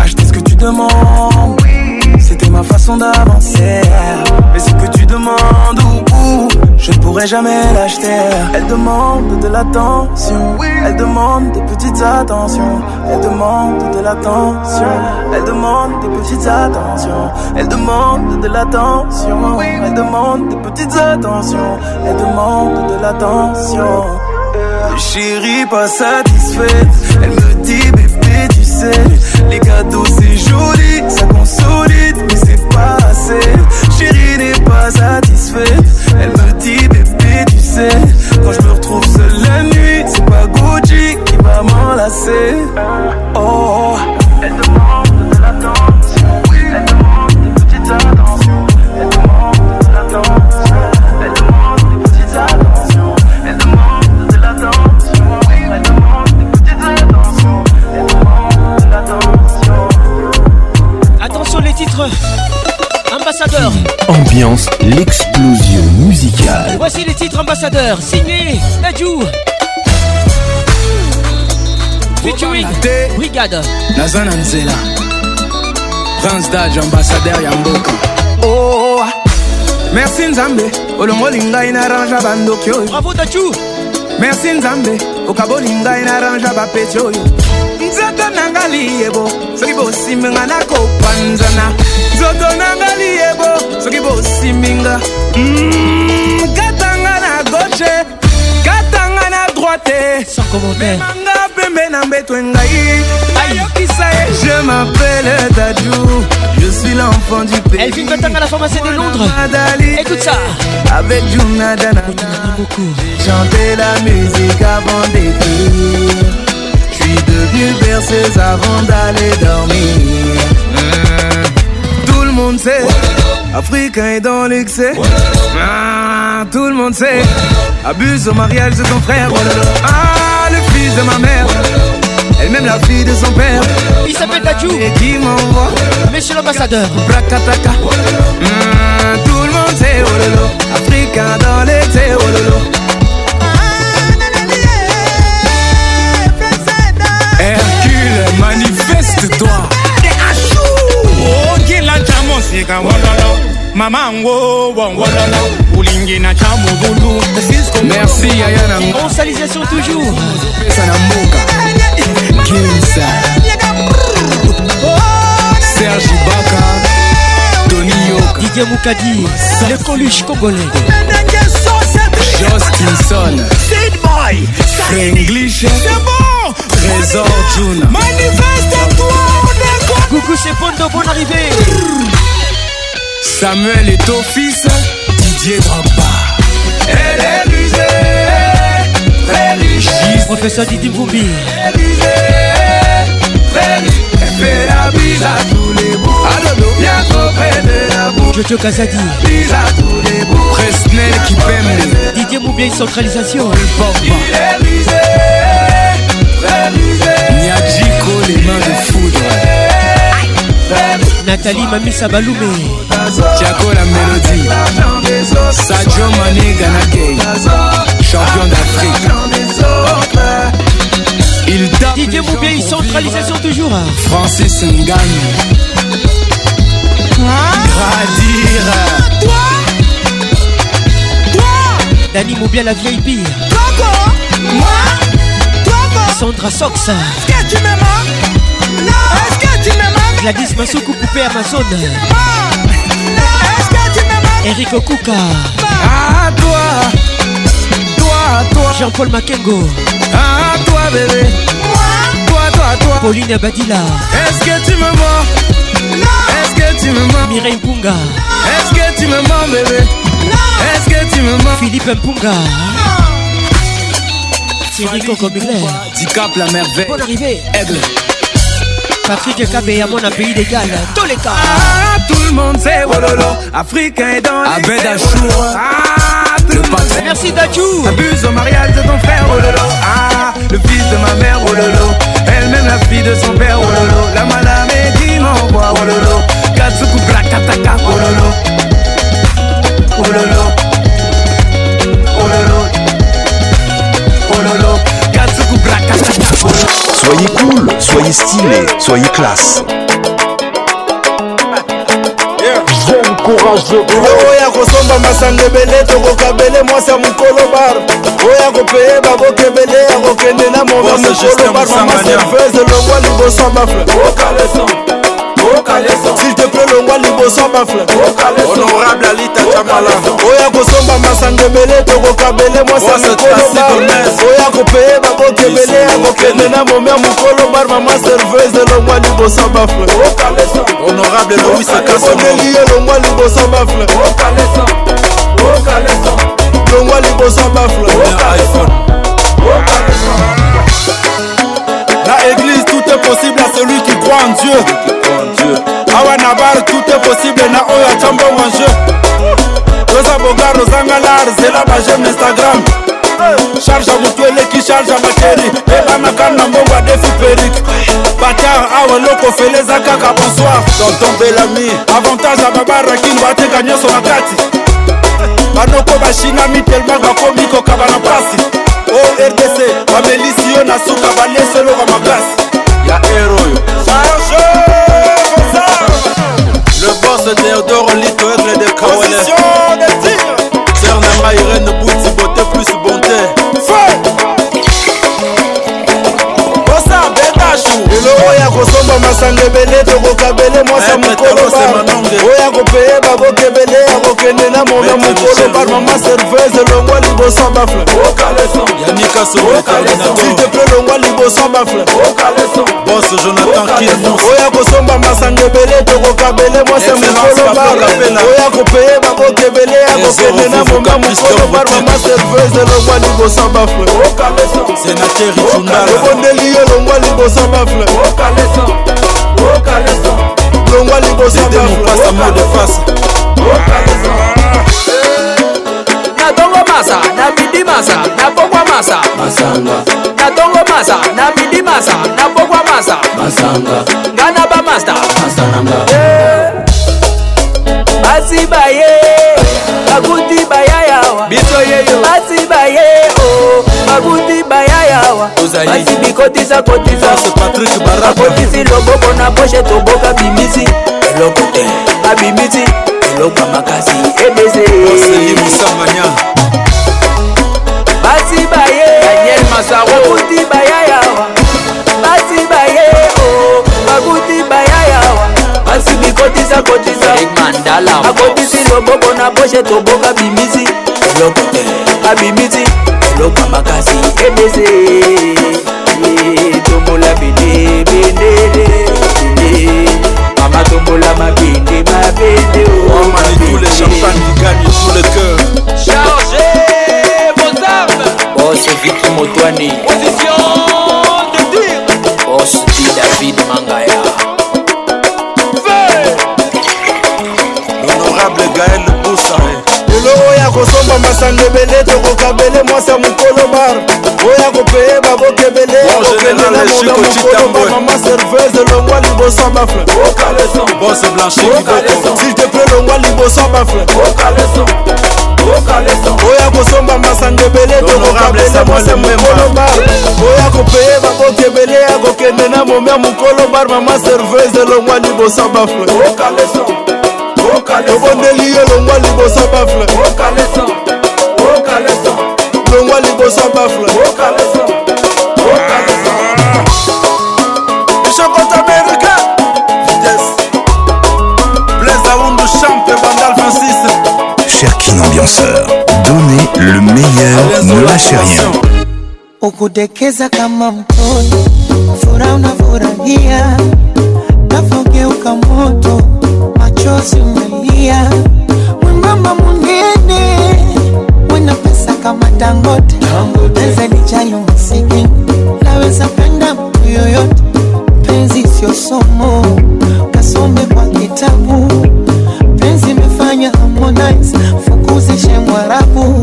Acheter ce que tu demandes. C'était ma façon d'avancer. Mais ce que tu demandes, je ne pourrai jamais l'acheter. Elle demande de l'attention. Elle demande des petites attentions. Elle demande de l'attention. Elle demande des petites attentions. Elle demande de l'attention. Elle demande des petites attentions. Elle demande de l'attention. Euh. Chérie pas satisfaite, elle me dit bébé tu sais, les cadeaux c'est joli, ça consolide mais c'est pas assez. Chérie n'est pas satisfaite, elle me bébé, tu sais. Quand je me retrouve seul la nuit, c'est pas qui va m'enlacer. Oh, oh. elle demande de l'attention. Elle demande des petites attentions. Elle demande de Elle demande des petites Elle demande de Elle demande des petites Elle demande de Attention les titres. Ambassadeur. Ambiance, l'explosion musicale. Voici les titres ambassadeurs, signé Nadjou. Featuring Brigade. Nazana Nzela. Prince d'Adj, ambassadeur Yamboko. Oh, oh, oh, merci Nzambe. olongoli ngai naranja bandoki oyo bravo tachu merci nzambe okaboli ngai naranja bapeti oyo nzoto na nga liyebo soki bosiminga nakopanzana hmm, nzoto na nga liyebo soki bosiminga katanga na gauche katanga na droite memanga pembe na mbeto engai nayokisa ye je m'appelle dadou Je suis l'enfant du pays. Elle vit maintenant à la pharmacie de Londres. Écoute ça. Avec Juna Danana. Chanter la musique avant d'écrire. devenue berceuse avant d'aller dormir. Hmm. Tout le monde sait, Africain est dans l'excès. Ah, tout le monde sait, abuse au mariage de son frère. Ah, le fils de ma mère. Elle même la fille de son père. Il s'appelle Tadjou. Et qui m'envoie Monsieur l'ambassadeur. Hmm, tout le monde sait, oh Africa dans l'excès, Hercule, manifeste-toi. okila chamo sika wololo mama ngo wololo ulingi na chamo oh, bulu oh, oh. merci yaya na ngo salutation toujours pesa na mboka kinsa serge baka tony yoka didier mukadi le coluche congolais jos kinson english trésor June. Manifeste-toi, on est Coucou chez Pondo, bonne arrivée. Samuel est ton fils, Didier Drogba. Elle est musée, très riche. professeur Didier Boumbi. Elle est musée, très riche. Elle fait la bise à tous les bouts. Adodo, ah, bien trop près de la boue. Jojo Kazadi. Bise à tous les bouts. Presnel qui pème. Didier Moubien, centralisation. Il est musée. Niajiko les mains de foudre. Nathalie Mamie, Sabaloumé. Tiago, la mélodie. Sadio Mané Ganake Champion d'Afrique. Il tape. Didier Moubé, centralisation toujours. Francis Ngan. Gradir. Toi. Toi. Dani Moubien la vieille pire. Coco. Moi. Sandra Sox. Est-ce que tu m'aimes hein? Est-ce que tu m'aimes hein? Gladys Massoukou, Poupée Amazon. Est-ce que tu m'aimes hein? Eric Okuka. À ah, toi, toi, toi. Jean-Paul Makengo. À ah, toi, bébé. Moi. Toi, toi, toi. Pauline Abadila. Est-ce que tu me mens Est-ce que tu me mens Mireille Punga. Est-ce que tu me mens, bébé Non. Est-ce que tu me mens Philippe Mpunga. Rico Combulaire. Dicap la merveille. Bonne arrivée. Aigle. Patrick Kabé à mon pays d'égal. Tous les cas. Ah, tout le monde sait Wololo. Oh Africain est dans la Achour. Oh ah, tout le sait. Merci Dajou. Abuse au mariage de ton frère Wololo. Oh ah, le fils de ma mère Wololo. Elle-même la fille de son père Wololo. La madame est dit m'envoie Wololo. Katsuku Blakataka Wololo. Wololo. Wololo. bololo Gatsuku brakatata bololo Soyez cool, soyez stylé, soyez classe J'aime courage de oya kosomba masanga ebele tokokabele mwasi ya mokolo bar oya kopeye baboka ebele ya kokende na moma mokolo bar mama serveuse longwa liboso ya bafle s'il te plaît longwa liboso mafle honorable alita camala oya kosomba masanga ebele tokokabele mwasa mikoloba oya kopeye bakokebele akokende na momia mokolo barma ma serveuse longwa liboso bafle honorable loisakasoeli ye longwa liboso bafle longwa liboso bafle La église, tout est possible à celui qui croit en Dieu. dieu awa na bar tout est possible na oyo atya mbongo jeu toza bogar ozanga lar zela bageme na instagram charge ya motu eleki charge ya materi ebanaka na mbongo adefi perik batar awa eloko fele eza kaka bonsoir donton belami avantage oh, ya babarakini bateka nyonso na kati banoko bashinami telma bakomi kokaba na mpasi o rdc bamelisi yo na suka balesi eloko makasi ya eroyo sœur na ngai reine buti beauté plus bonté eloko ya kosomba masanga ebele tokokabele mwasa eh, mokolo oya kopeye babokebele prépare mama serveuse longwa liboso ya bafle yanika soekalinatilteple longwa liboso ya bafle bos jonathan kilmos oya kosomba masanga ebele tokokabele mwase mokolobaoya kopeye bakoka ebele ya kokende na moma mokolobar mama serveuse longwa liboso ya bafle senateri fundala okondeli yo longwa liboso ya bafle longwa liboso ya bafle masa na pokwa masa masanga na tongo masa na mili masa na pokwa masa masanga nga na bamasta masananga eh. basi baye bakuti bayayawa biso yeyo basi baye o oh, bakuti bayayawa basi bikotisa kotisaakotisi loboko na poshe toboka bimisi eloko te abimisi eloko makasi ebese loboko na boshe toboka bimisi eloko te abimisi eloko makasi ebese tombola bende bende mama tombola mabende mabende omani oh. oh, tous les champagnes qui gagnent tout le cœur chargez vos armes bose oh, vite motwani position kosomba masanga ebele tokokabele mwasa mokolo bar oya kopeye babokebele kokendela moda mokolo bar mama serveuse longwa liboso ya bafle siltepre longwa liboso ya bafle oya kosomba masanga ebele tokokabele mwasa mokolo bar oya kopeye babokebele ya kokende na momia mokolo bar mama serveuse longwa liboso ya bafle tobondeli yo longwa liboso bafle longwa liboso bafle chocote américain vitesse blaisaundu champe vandal francis cherkin ambianceur donnez le meilleur ne lâchez rien ukudekeza kama mtoto furaha unafurahia nafogeuka moto machozi unalia, mwembamba munene, wena pesa kama Dangote, pesa lijayo masikini, laweza penda mtu yoyote, penzi sio somo, kasome kwa kitabu, penzi imefanya Harmonize fukuzishe Mwarabu,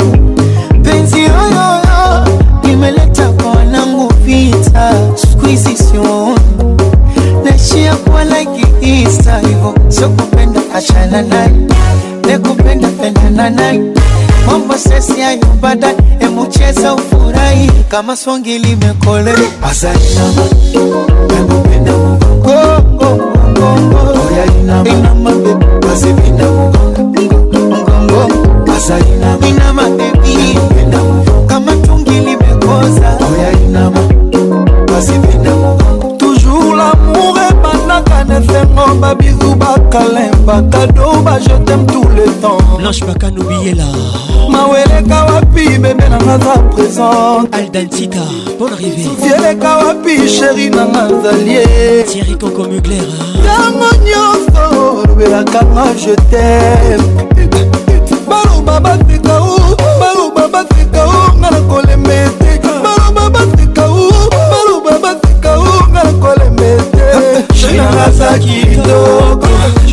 penzi yoyoyo imeleta kwa wanangu vita, siku hizi siwaoni, naishia kuwa like Easter hivyo sio chala naye nekupenda pendana naye mambo sesi hayo baadaye emucheza ufurahi kama swangi limekole azainama nakupenda mugongo oyainama inama bazipinda mugongo azainama inama bebi kama tungi limekoza oyainama bazipinda mugongo toujours lamour epanaka nesengo babizuba kalemba kadoba je t'aime tout le temps blanche bakanobiela maweleka wapi bebe nanga za présente aldantita bon arrivé tieleka wapi sheri nanga zalie tieri koko mugler yango nyonso olobelakanga je t'aime baloba baseka o baloba baseka o nga na kolemete menanga aza kitoko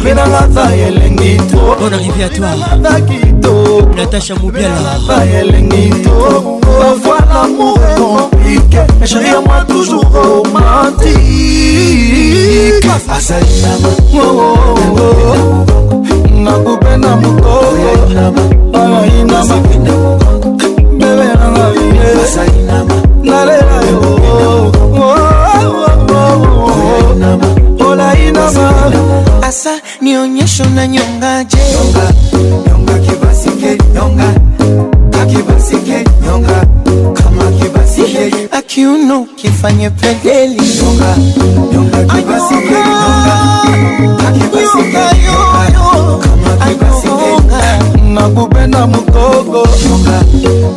menanga aza elengi to bon arrivé à toi aza kitoko natasha mobiala aza elengi to parfois l'amour est compliqué mais chérie à moi toujours romantique asali nakupe na mokoyoinama bebe nanga vie nalela yo mama asa nionyesho na nyongaje nyonga, nyonga kibasike nyonga akibasike nyonga kama kibasike akiuno kifanye pedeli nyonga, nyonga kibasike nyonga akibasike nyonga kama kibasike nakube na mugogo nyonga,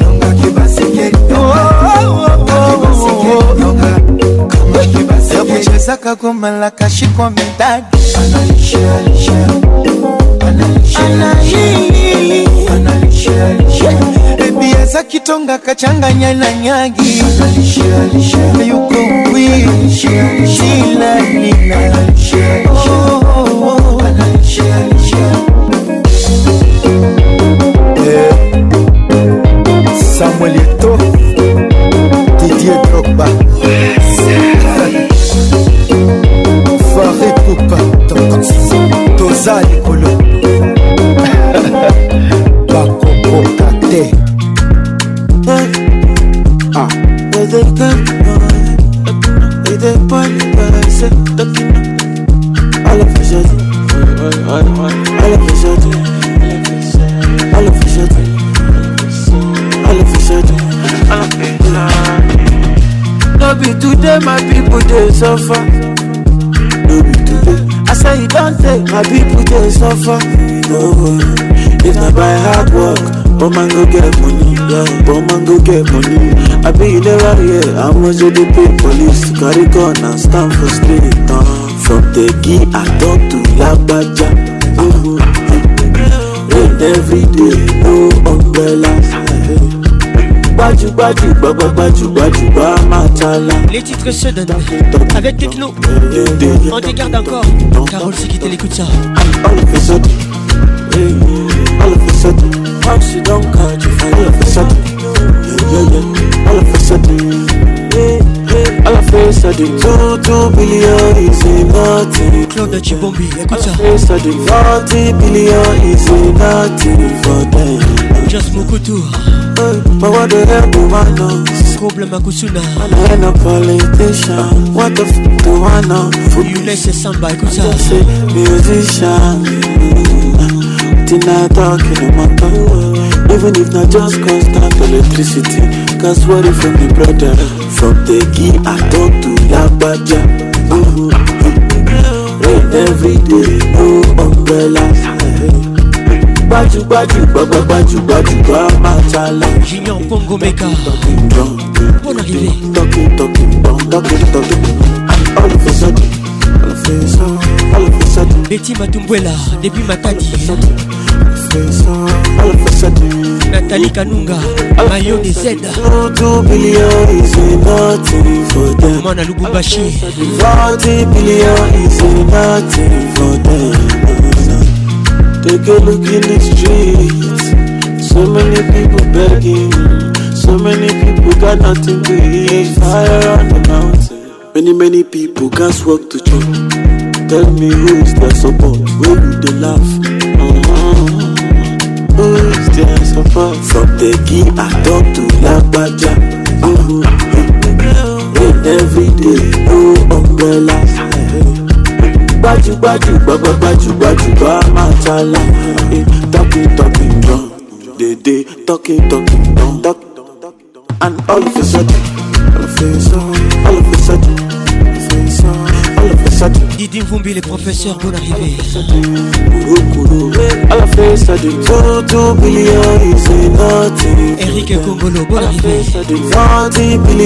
nyonga kibasike nyonga, oh, oh, oh, kibasike, nyonga. kucheza kagoma la kashikwa medali rebia za kitonga kachanganya na nyagi yuko wisila nina oh, oh, oh. Eh, Samuel yetu suffer. No be today. I say you don't take my people they suffer. No way. Eh. If not by hard work, but man go get money. Yeah, but man go get money. I be the warrior. Yeah. I'm also the pay police. Carry gun and stand for street. Uh. From the key I talk to Labaja. Uh, uh, rain every day, no umbrella. Les titres se donnent avec Techno. On te garde encore. Carole, c'est qui t'écoute ça. All of a sudden, all of a sudden, house you don't catch you find all of a sudden, yeah yeah yeah, all of a sudden, all of a sudden, two two billion is a nothing. Claude Chibombi, écoute ça. All of a sudden, forty billion is nothing for them. Just Mokoto But what the hell do I know? Trouble Makusuna I'm a politician What the f*** do I know? Younes et Samba, écoute ça Just a musician Tina talk in a matter Even if not just constant electricity Cause worry from the brother From the key I talk to Labaja Rain every day, no umbrella gbajúgbajù gbajúgbajù gbajúgbà máa ta lẹ. jiyàn kóńgó mẹ́ka bọ́n àlè. talking talking don talking talking all of a sudden all of a sudden all of a sudden. betty madumbuela depuis matadi. Nathalie Kanunga, Mayoni Z. Two billion is nothing for them. Mana Lubumbashi. Forty billion is nothing for them. Take a look in the streets. So many people begging. So many people got nothing to eat. Fire on the mountain. Many, many people can't walk to church. Tell me who is their support? Where do they laugh? Uh-huh. Who is their support? From the key I talk to Labaja. Uh-huh. every day, no umbrellas. gbajúgbajúgba máa les professeurs, bonne arrivée. Eric bon arrivée.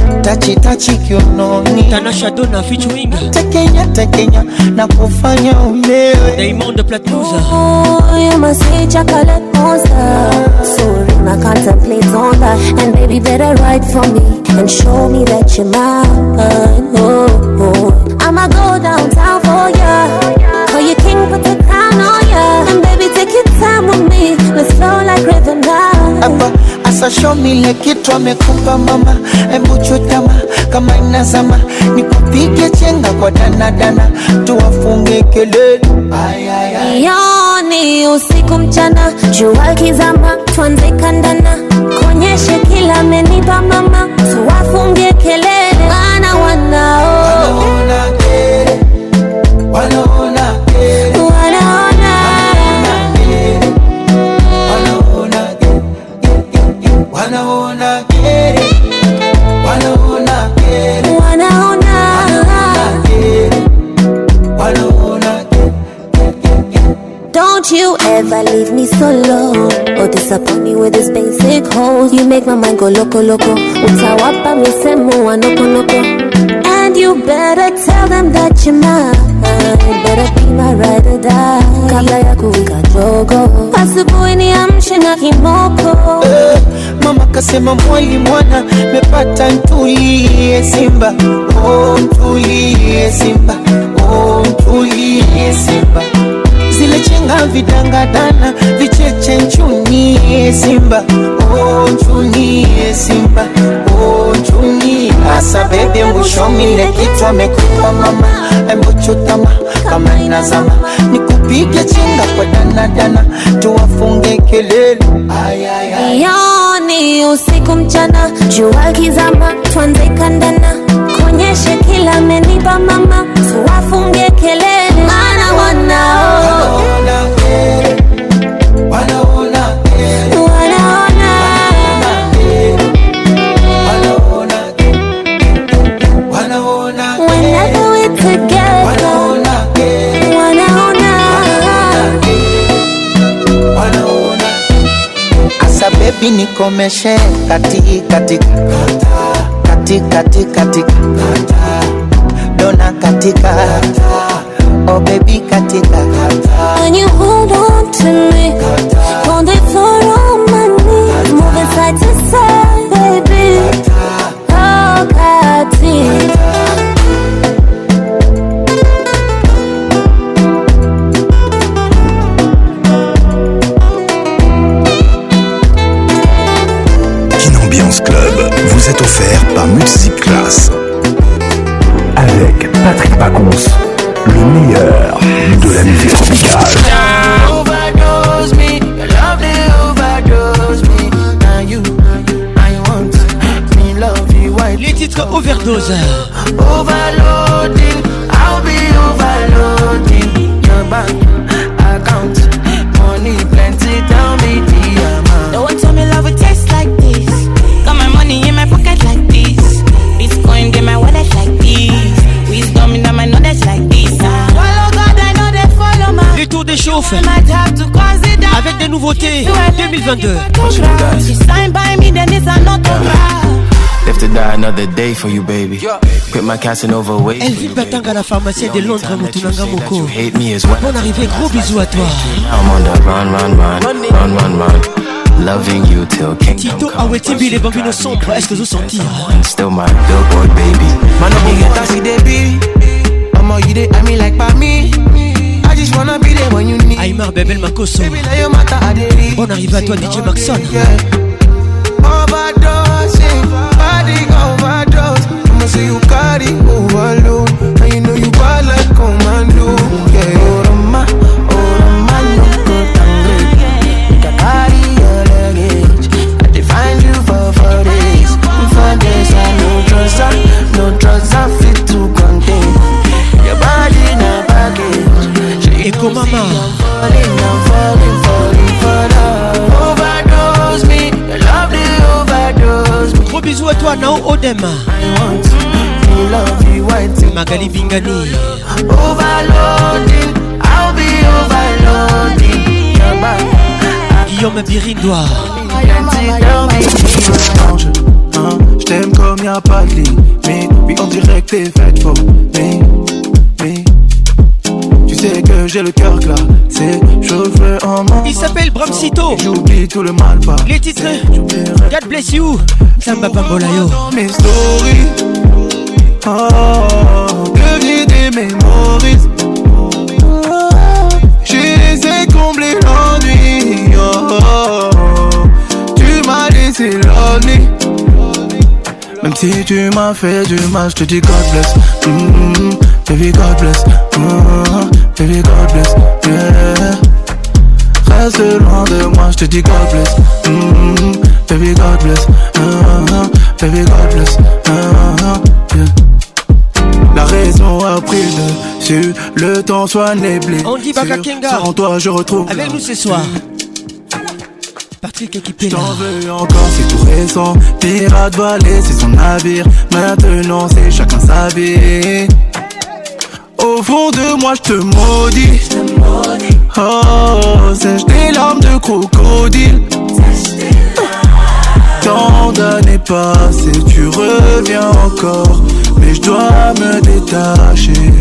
Tachi tachi kiunoni, Tanasha Dona featuring Tekenya Tekenya na kufanya ulewe, Diamond Platnumz. Oh, you must say chocolate monster. when I contemplate on that, and baby better write for me and show me that you're mine. Oh, oh. I'ma go downtown for ya, for you, king put the crown on ya, and baby take it. time with me, let's flow like rhythm now. Apa, asa show me le kitu amekupa mama, embu chutama kama inazama, nikupige chenga kwa dana danadana, tuwafunge kelele. Yoni usiku mchana, jua kizama, tuanze kandana, konyeshe kila menipa mama, tuwafunge kelele, maana wanao wanaona kele, wanaona eh, ever leave me solo Or oh, disappoint me with this basic holes You make my mind go loco loco Utawapa mi semu anoko noko And you better tell them that you're mine Better be my ride or die Kabla ya kuwika jogo Asubuhi niamshe na kimoko Mama kasema mwali mwana Mepata ntulie simba Oh ntulie simba Oh ntulie simba vichenga vidangadana vicheche nchunie simba oh, nchunie simba oh, nchunie hasa bebe ngushomile kichwa mekupa mama embochutama kama inazama nikupige chenga kwa danadana tuwafunge kelele yoni usiku mchana jua kizama twanze kandana konyeshe kila menipa mama tuwafunge nikomeshe kati kati kati kati kati dona katika oh katika you le meilleur de la musique tropicale. Les titres overdose. 2022. Signed by me, then it's an autograph. Live to die another day for you, baby. Quit my Casanova away. Elvin Batanga, la pharmacienne de Londres, Moutoulanga Moko. Bon arrivée, gros bisous à toi. I'm on the run, run, run, run, run, run. Loving you till kingdom Tito Awetibi, les bambinos sombres, est-ce que vous sentez Still my billboard, baby. Man, you get tassi, baby. I'm all you did, I mean, like, by me. Aymar Bebel Makoso Bon arrivé à toi DJ Maxon say you carry overload And you know you bad like commando Yeah, orama, orama, no good tango You can carry your luggage I define you for four days For days I no trust, I no trust, I fit to Bosco Mama. Gros bisous à toi, Nao Odema. Magali Bingani. Guillaume Birindois. Je t'aime comme y'a pas de limite. Oui, on dirait que t'es faite pour. Mais sais que j'ai le cœur glacé, je veux en Il s'appelle Bramsito. J'oublie tout le mal pas. Les titres. God bless you. Ça pas yo. Mes stories. Oh, vie des mémories. j'ai laissé combler l'ennui. Oh, tu m'as laissé l'ennui. Même si tu m'as fait du mal, je te dis God bless. Mm -hmm. baby, God bless. Mm -hmm dis God bless, yeah. Reste loin de moi, je te dis God bless, mm mm-hmm. baby God bless, ah uh-huh. baby God bless, uh-huh. La raison a pris le dessus le temps soit néblé. On dit Baka Sans toi, je retrouve. Avec nous ce soir. Patrick équipé. J'en veux encore, c'est tout récent. Pirate Valley, c'est son navire. Maintenant, c'est chacun sa vie de moi je te maudis. Oh, sèche des larmes de crocodile. Tant d'années passées, tu reviens encore. Mais je dois me détacher.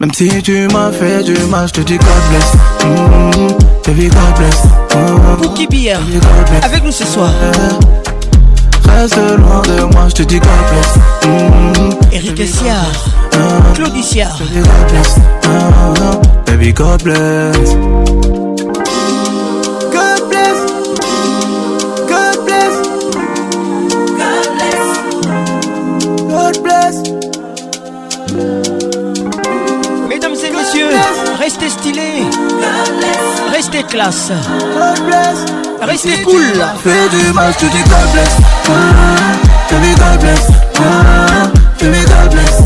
Même si tu m'as fait du mal, je te dis God bless. Mmh, baby God bless. avec nous ce soir. Reste loin de moi, je te dis God bless. Mm-hmm. Eric Essiard oh, Claudicia. Baby God bless, oh, baby God bless. God bless, God bless, God bless, God bless. Mesdames et messieurs, restez stylés, restez classe, God bless restez cool. Fais du mal, tu dis God bless, baby God bless, baby God bless.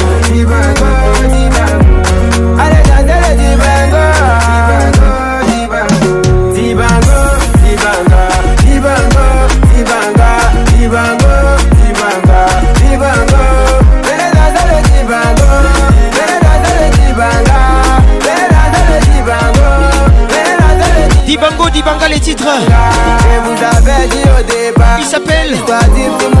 Dibango, Dibango Allez danser le Dibango Dibango, Dibango Dibango, Dibango, Dibango Dibango, Dibango, Dibango Venez danser le Dibango Venez danser le Dibango Venez danser le Dibango Venez danser le Dibango Dibango, Dibango les titres Et vous avez dit au départ Il s'appelle Toi dis-moi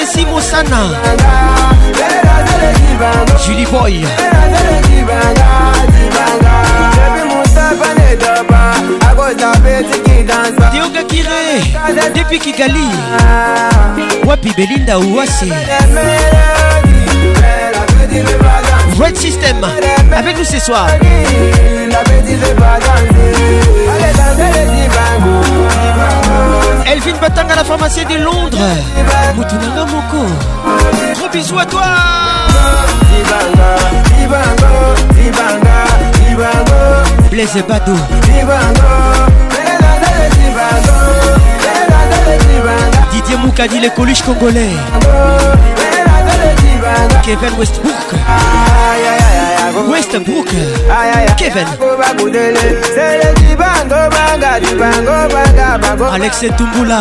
merci Moussana Julie Boy Dioga Kire Depuis Kigali Wapi Belinda Ouassi System avec nous ce soir. Elvin à la pharmacie de Londres. Moutounanga Moko. Gros bisous à toi. Blaise Bado. Didier Moukadi, les coluches congolais. Kevin Westbrook. Westbrook Kevin Alex Tumbula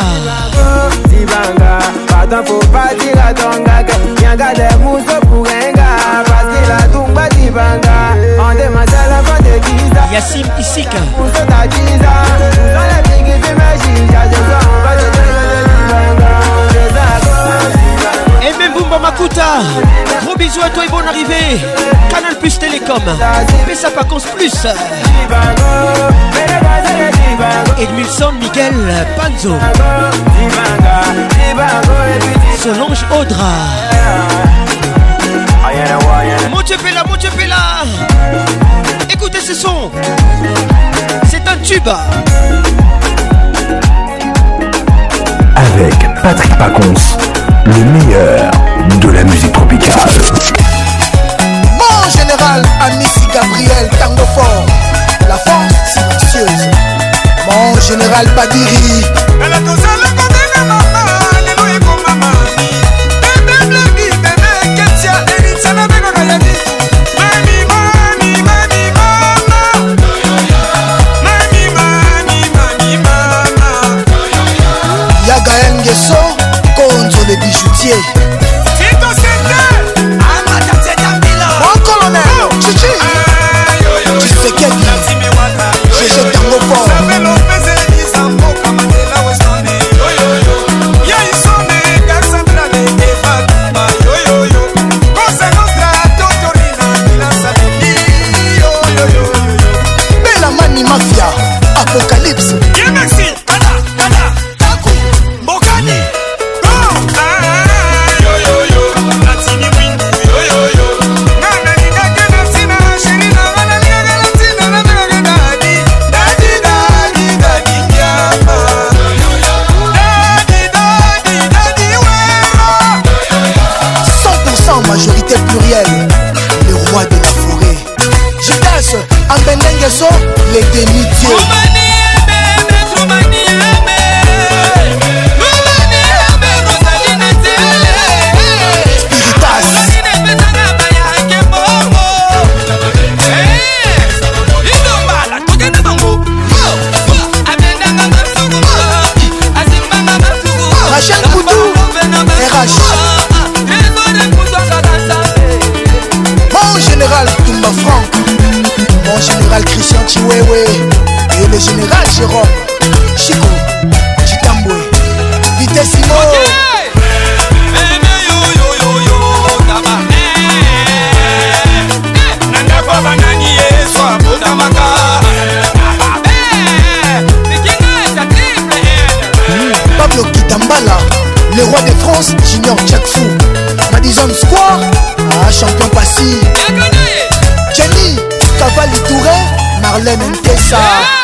Dibanga Pardon faut pas dire à ton gars Yanga des mousses pour un gars Parce qu'il a tumba Dibanga On demande à la fin de Giza Yassim Isika Mousse ta Giza Dans la pique tu me gilles J'ai besoin on va te Mbumba Makuta, gros bisous à toi et bonne arrivée. Canal Plus Télécom, Pessa Pacons Plus. Edmilson Miguel Panzo. Solange Audra. Montepella, Montepella. Écoutez ce son. C'est un tuba Avec Patrick Pacons le meilleur de la musique tropicale. Mon général, Amici Gabriel, tango fort, la force silencieuse. Mon général Badiri. Elle a Sí hommes square ah, champion passy Jenny Cavalli Touré Marlène Ntessa yeah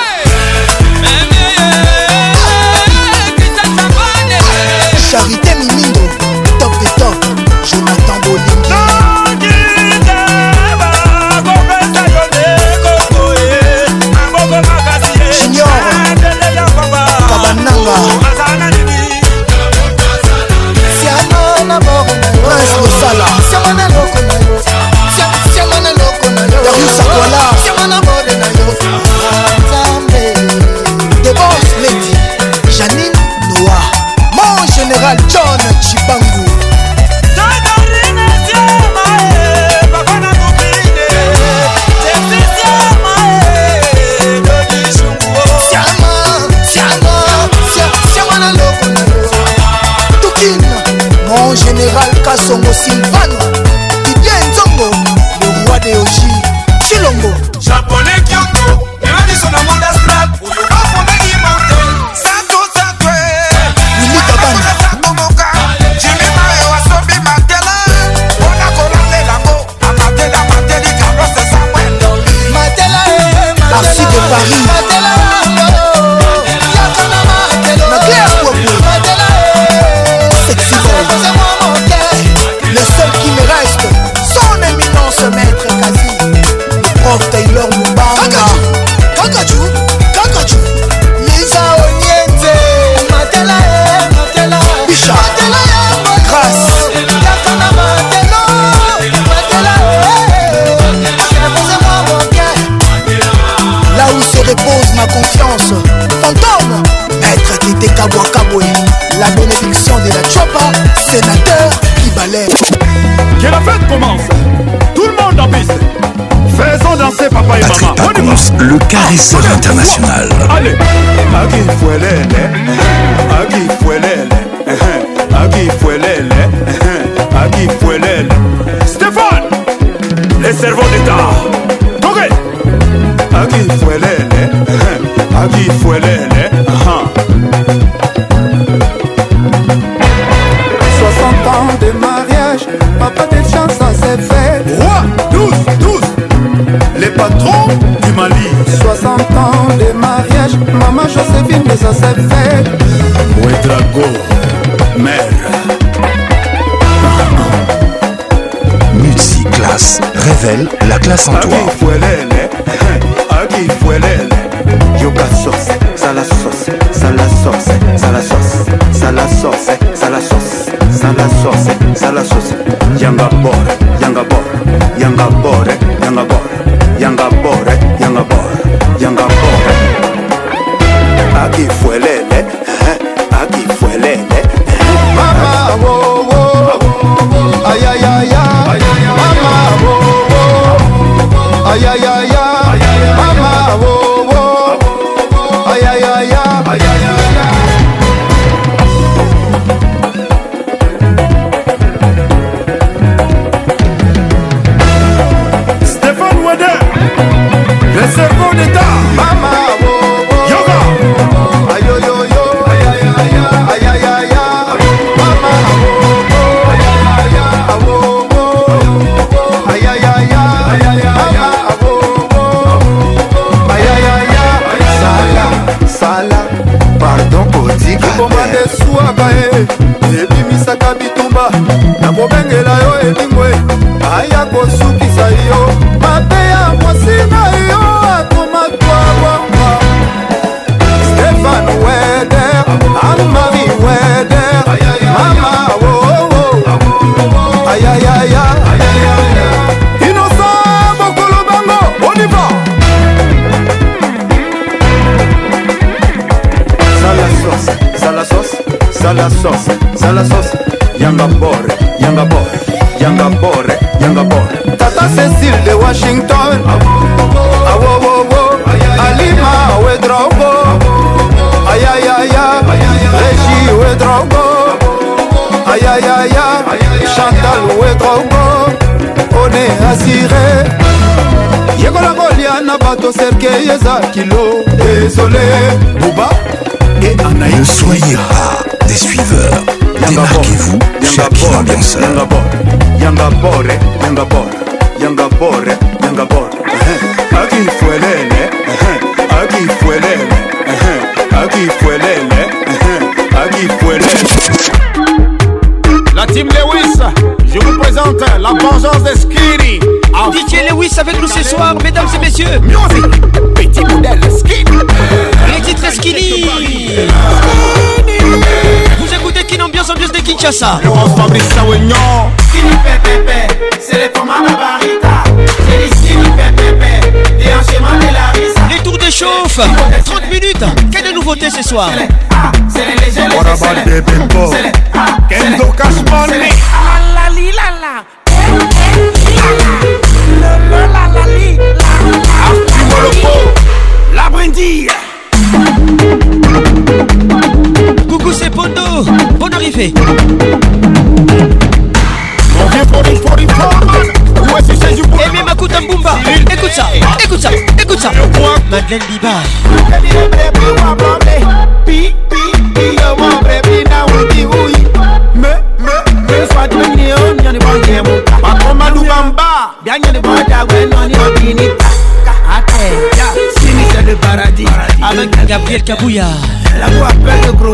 le caresseur international. Allez, Stéphane, les cerveaux d'État. Ok. Agui Fuelele, Agui Fuelele, classe en toi eh, yoka sauce sala sauce sala sauce sala sauce sala sauce sala sauce sala sauce sala sauce yanga bo toserke eza kilo désolé boba et anaï ne soyez pas des suiveurs démarquez-vous chacun ambianceur yanga bore yanga bore yanga bore yanga bore akifuelele akifuelele aki fuelele la team Lewis je vous présente la vengeance des skis DJ Lewis avec nous ce soir, mesdames et messieurs. petit modèle skinny. Les titres skinny. Vous écoutez qui Ambiance Ambiance de Kinshasa. Le c'est les formats C'est les enchaînements de la Les tours de chauffe, 30 minutes. Quelle nouveauté ce soir? Ah, What about the people? Ah, Kendo les Money. fait On vient pour une pour une Ouais, c'est ça du bois. Et même Makuta Mbumba. Écoute ça, écoute ça, écoute ça. Madeleine Biba. Avec Gabriel Kabouya. La voix appelle le gros.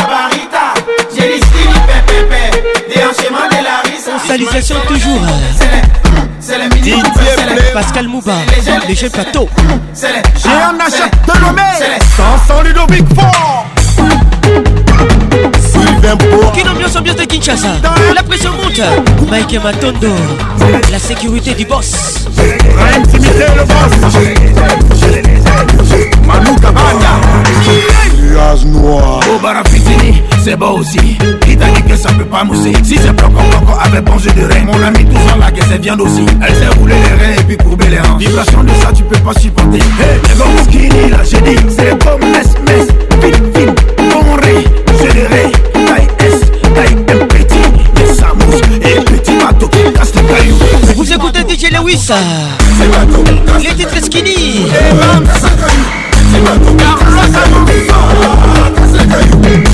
Salutation toujours. Pascal Mouba, les plateau plateaux. J'ai un achat de l'homme. Sans Ludovic Fort. Sylvain Bois. ambiance, de Kinshasa. La pression monte. Mike Matondo. La sécurité du boss. Intimider le boss. Manu Banda nuage noir Au bar à cuisiner, c'est bon aussi Il t'a dit que ça peut pas mousser Si c'est bloquant, bloquant avec bon jeu de rein Mon ami tout ça la gueule, c'est viande aussi Elle s'est roulée les reins et puis courbée les hanches Vibration de ça, tu peux pas supporter Hey, les gars, Moukini, là j'ai dit C'est comme mess, mess, vite, vite Bon riz, je dirais Taille S, taille M petit Les amours et petit bateau qui casse les cailloux Vous écoutez DJ Lewis Les titres skinny eh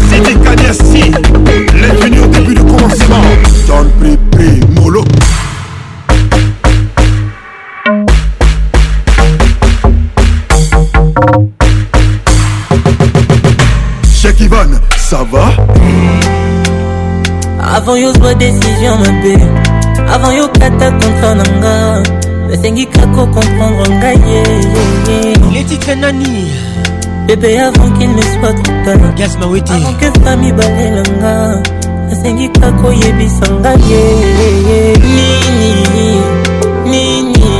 C'était les l'infini au début du commencement. John Pri Pri Molo. Cheikh Ivan, ça va? Avant y'a décision, ma paix. Avant y'a kata contre nanga. nasengi kako comprendre ngai letitre nani bebe avant qu'il ne soit trop tard gaz mawete avant que famille balelanga nasengi kako yebisa ngai nini nini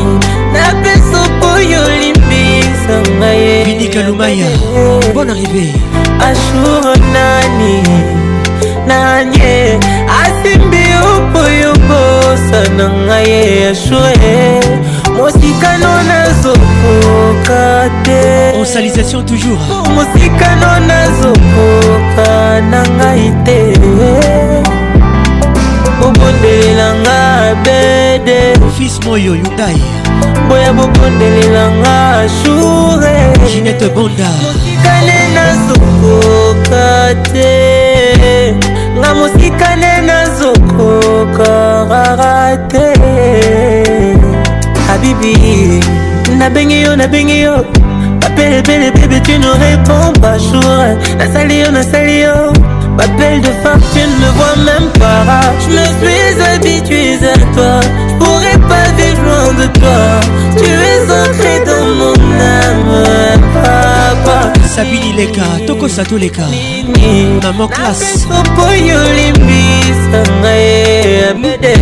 napesa poyo limbisa ngai binikalumaya bon arrivé ashur nani nani asimbi opoyo grâce na ngai echue mosikano nazokoka te onsalisation toujours mosikano nazokoka na ngai te obondelelanga bede fils moyo yudai boya bobondelelanga shure ginete bonda mosikane nazokoka te nga mosikane au corps Habibi, nabengi yo, nabengi yo Appelle belle bébé, tu ne réponds pas jour Nasali yo, nasali yo M'appelle de femme, tu ne me vois même pas Je me suis habituée à toi autour de toi Tu es ancré dans mon âme Papa Sabine Leka, Toko Sato Leka Maman classe Napeso limbisa ngai abude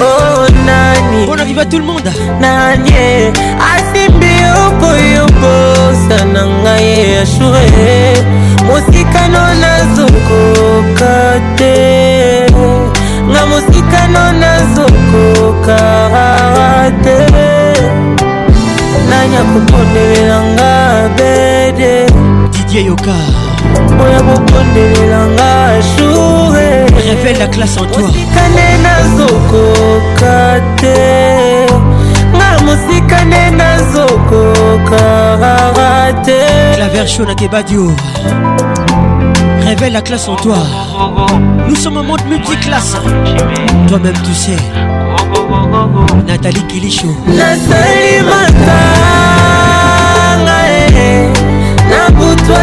Oh nani Bon arrive à tout le monde Nani Asimbi okoyo bosa na ngai ashure mosikano nazokoka te nga mosikano nazokoka nakoka te nanya kopondelelanga bede didie yoka oya kopondelelanga sure révèle la classe en toi mosikane nazokoka te nga mosikane nazokoka te claver chaud na kebadio révèle la classe en toi Nous sommes en mode multiclasse. Toi-même, tu sais. Nathalie Kilicho. Nathalie Matanga. Nabutwa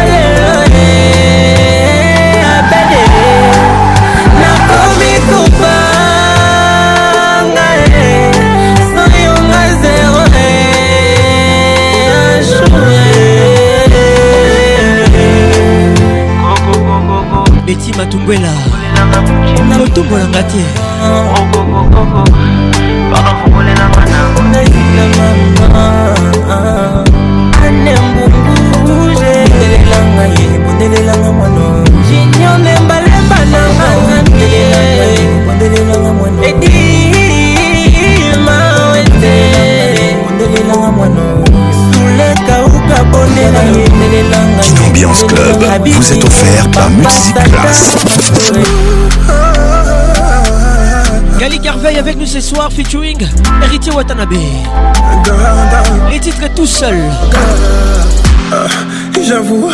beti matumbwela kotombolanga te anembunguzebondelelanga ye bondelelanga mwana junior nembalemba nanga bondelelanga mwana edima wete bondelelanga mwana sulekauka bondela ye bondelelanga Club vous est offert par Musique Gali Carveille avec nous ce soir featuring Héritier Watanabe. Les titres tout seul. Euh, j'avoue,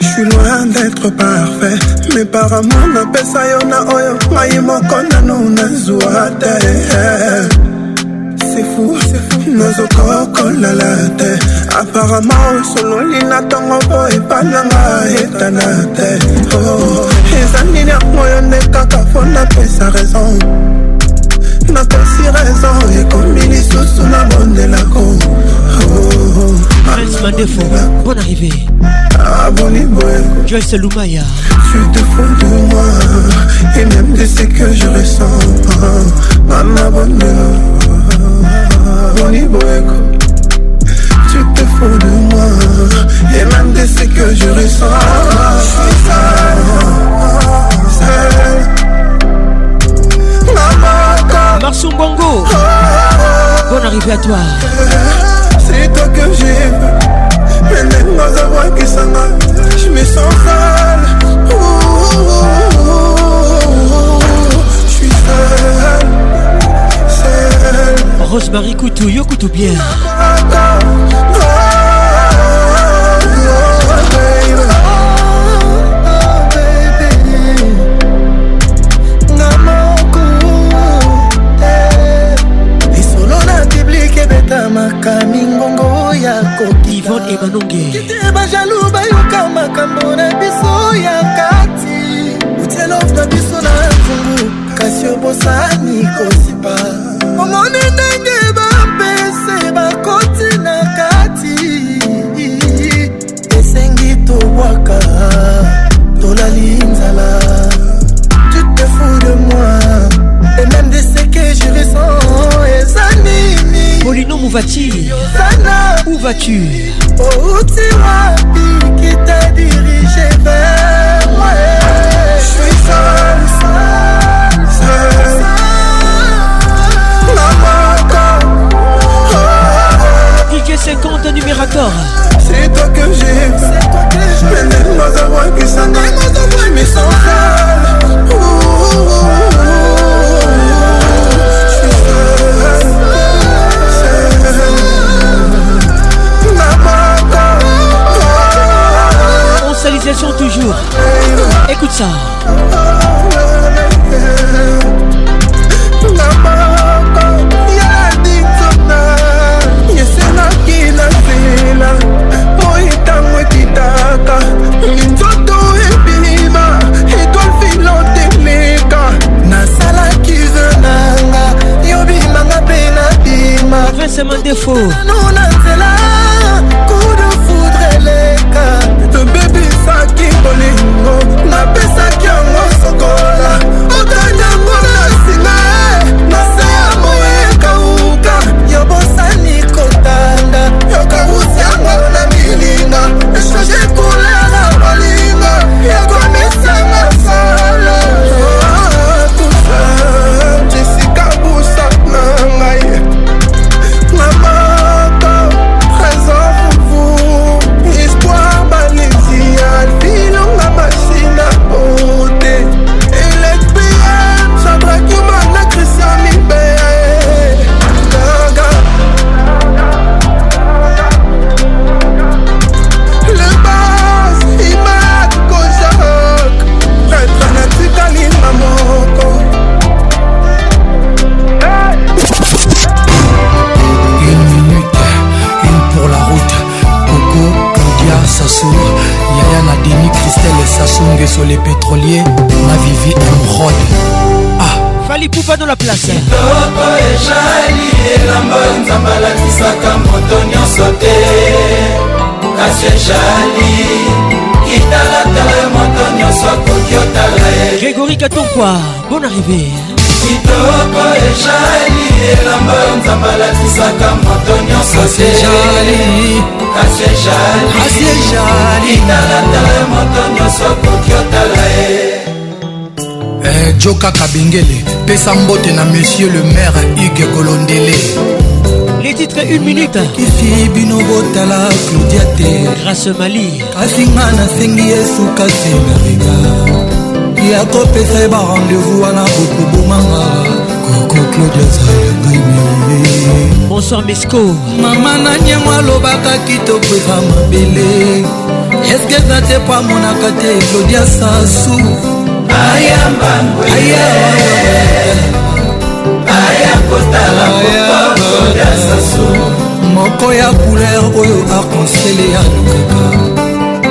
je suis loin d'être parfait. Mais par amour, napesa yo yona oyo. Ngai moko nanu nazwa fou nazokokolala te aparama osololi oh, na ntongo mpo epananga etana te eza nini yango yo nde kaka mpo napesa raison nakosi raison ekomi lisusu na bondelako Bon arrivé. Abonné, Joyce Lumaya. Tu te fous de moi. C'est toi que j'aime Mais même dans à voir qui s'en Je me sens sale Je suis seul Seul Rosemary Coutou, Yo Coutou e banongekite bajalu bayoka makambo na biso ya kati utielov na biso na nzungu kasi obosani kosipa omoni ndenge bapese bakoti na kati esengi tobwaka tolali nzala vas-tu Où vas-tu Où tu vas Qui t'a dirigé vers moi Je suis seul, seul, seul DJ 50 numérateur C'est toi que j'aime C'est toi que j'aime Mais moi qui que ça n'a pas moi mais sans ça Improvisation toujours. Écoute ça. minzoto ebima etwal filoteleka nasalaki ze nanga yobimanga mpe nabima nano na nzela kudu fudre eleka tobebisaki bolingo napesaki yango sokola otandango na nsima na se ya moekauka yo bosani kotanda yokausi yango na milinga echange kasungeso le pétrolier mavivi emrod ah. fali kupa dans la place kitoko ejali elamba nzambe alatisaka moto nyonso te kasi ejali kitalatala moto nyonso akoki otala ye grégori katonkwa bon arrivé kitoko ejali elamba oyo nzambe alatisaka moto nyonso teasejaliitalatala moto nyonso koki otala ye Eh, joka kabengele pesa mbote na monsieur le maire hugue golondele les titres une minute kisi bino botala claudia te grâce mali kasi nga nasengi esuka te na regard ya kopesa ye barendez-vous wana kokobomanga koko claudiasa yangai mie bonsoir mesco mama na niango alobaka kitoko eza mabele eske eza te po amonaka te claudia sasu moko ya couleur oyo akonsele alukaka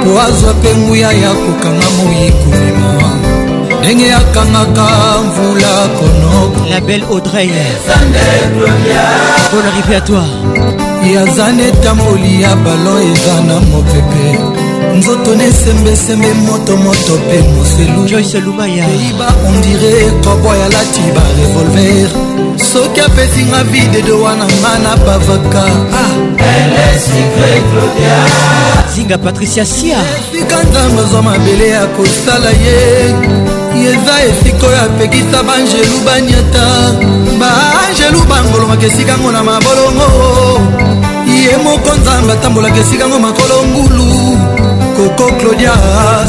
po azwa mpe nguya ya kokanga moyikolema ndenge akangaka mvula kono la belle audrey bon arrivé à toi yaza netamboli ya balon eza na mopepe nzoto nesembesembe motomoto mpe moselupeiba ondire koboy alati barevolver soki apesinga videdo wana nga na bavaka ah. zinga patricia sia esika nzambe azwa mabele ya kosala ye eza esika oyo apekisa baangelu banyata baangelu bangolomaka esikango na mabolongo ye moko nzambe atambolaka esikango makolo ngulu coco claudia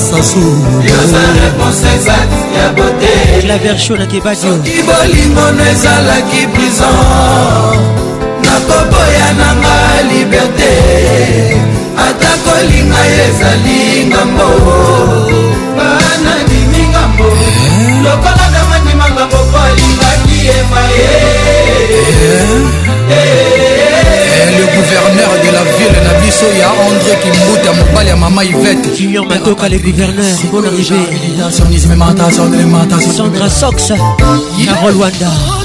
sasuklaversho na kebadioki bolingono ezalaki prison nakoboya nanga liberté ata kolinga ezali ngambo gouverneur de la ville na biso ya andré kimbuta mobali ya mama ivete junior matoka le gouverneur bon arrivécendra sox carol wanda oh,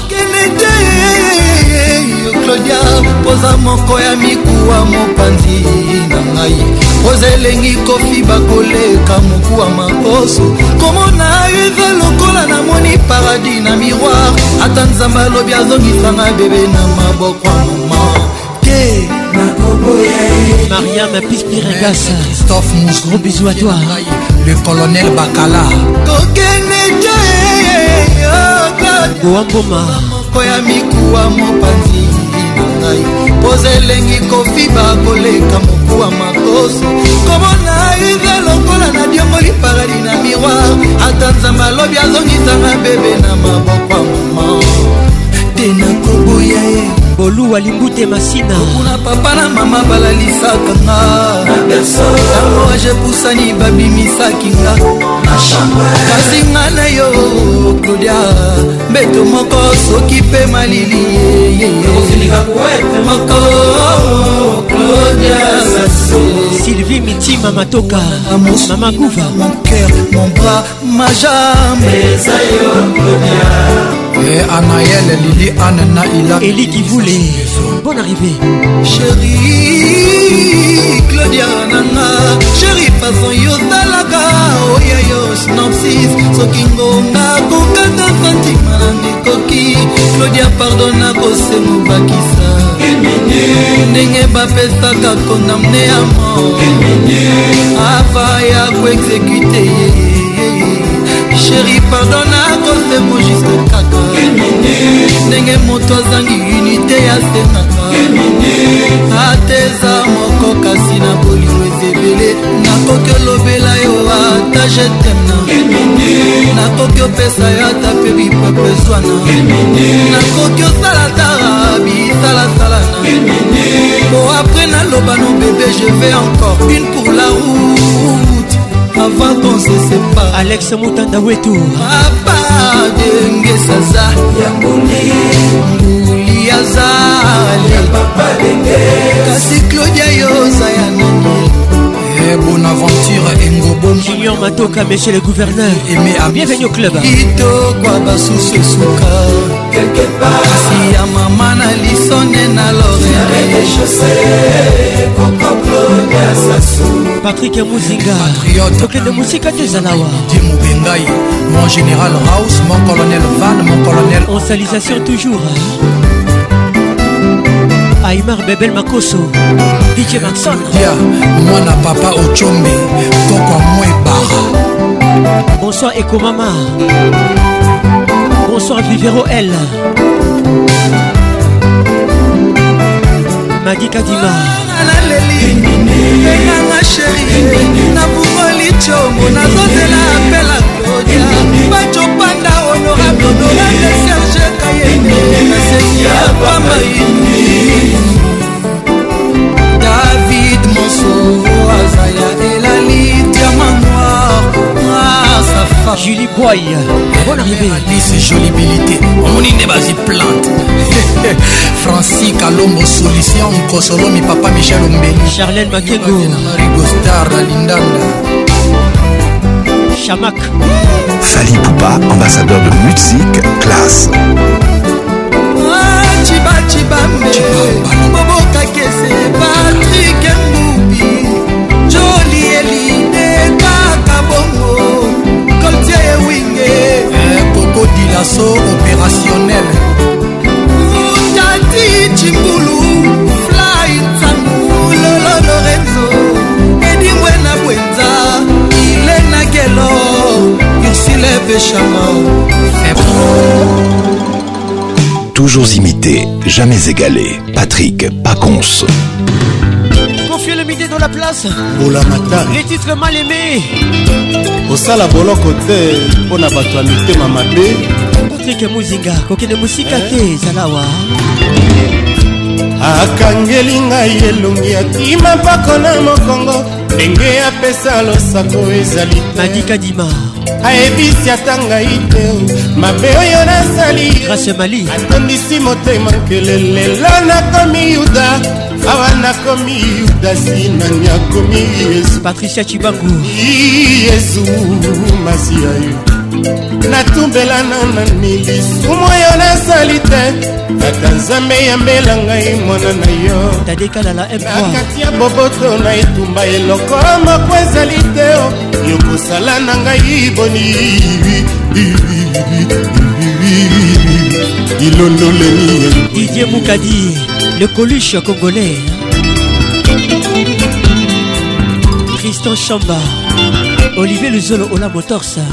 claudia poza moko ya mikuwa mopanzi na ngai poza elengi kofi bakoleka mokuwa makoso komona eve lokola namoni paradis na miroir ata nzambe alobi azongisanga bebe na maboko ya mama ye mariam pispiregas christophe mous gros bisou à toi le colonel bakala tokende te goamboma moko ya mikuwa mopanzi na ngai poza elengi kofiba koleka mokuwa makoso komona ive lokola na diongoli paradi na miroir ata nzambe alobi azongisanga bebe na maboko ya mama te nakoboya ye boluwa limbute masina kuna papa na mama balalisaka nga ajepusani babimisaki nga kasi nga na yo klodia mbeto moko soki mpe malili moko Sylvie Mitima Matoka Mama Gouva Mon cœur, mon bras, ma jambe Et Anaël, Lili, Anne, Naïla Eli qui voulait Bonne arrivée Chérie Claudia Nana Chérie façon yozalaka Oya oh, yo synopsis Soki ngonga kokata Fatima Nani nakoki claudia pardon nakosengo bakisa ndenge bapesaka kondamne ya mo ava ya koexekute ye sheri pardon nakosengo juske kaka ndenge moto azangi unité ya senaka ateza moko kasi na bolingo ezebele nakoki olobela ata jetemna nakoki opesa yo ata mpe bipepe zwana nakoki osala tara bisalasalana po apres naloba no bebe je vais encore une pour la route avant qu'on se sépare alex mutanda wetu papa denge saza nguli azali kasi claudia yoza ya nini Pierre Bonaventure Engobom Junior Matoka Monsieur le gouverneur Aimé Bienvenue au club kitokwa basusu esuka kasi ya mama na lisone na patrik muzinga tokende mosika te ezala wa die mobengai mon général house mon colonel van mon colonel on salisa sur toujours aimar bebel makoso dije maxoya mwana papa ocombe pokwa mwa ebara bonsoir ekomama bonsoir vivero l magi kadima enganga sheri nabungoli congo nazozela apela kodia bajob abodolande serge kayende naseki ya pamaini david moso azaya elali diamant noir julie boy bonaibealice jolibilité omoni nde bazwi plante francis kalombo solution nkosolomi papa michel ombeli charlene bakego na marigostar na lindanda Chamak Fali Poupa, ambassadeur de musique classe mobokakese patrik mubi joli eline kaka bongo koltie ewinge kokodila eh, so opérationnel tati cimbulu Toujours imité, jamais égalé. Patrick Paconce. Confie le midi dans la place. Les titres mal aimés. côté, boloko te battu na bato ya mitema Patrick patrik muzinga de mosika eh? te salawa. akangeli ngai elongi akima mpako na mokongo ndenge apesa losako ezali ayebisi ata ngai te mabe oyo nasali atondisi motema nkelelela nakomi yuda awa nakomi yuda sinani akomi yesu patricia cibangu yesu masiya yo natumbelana na milisumu oyo nasali te tata nzambe yambela ngai mwana na yo na kati ya boboto na etumba eloko moko ezali te yokosala na ngai boni ilondoleni didie mukadi le coluche congolais tristan chamba olivier luzolo ola motorsa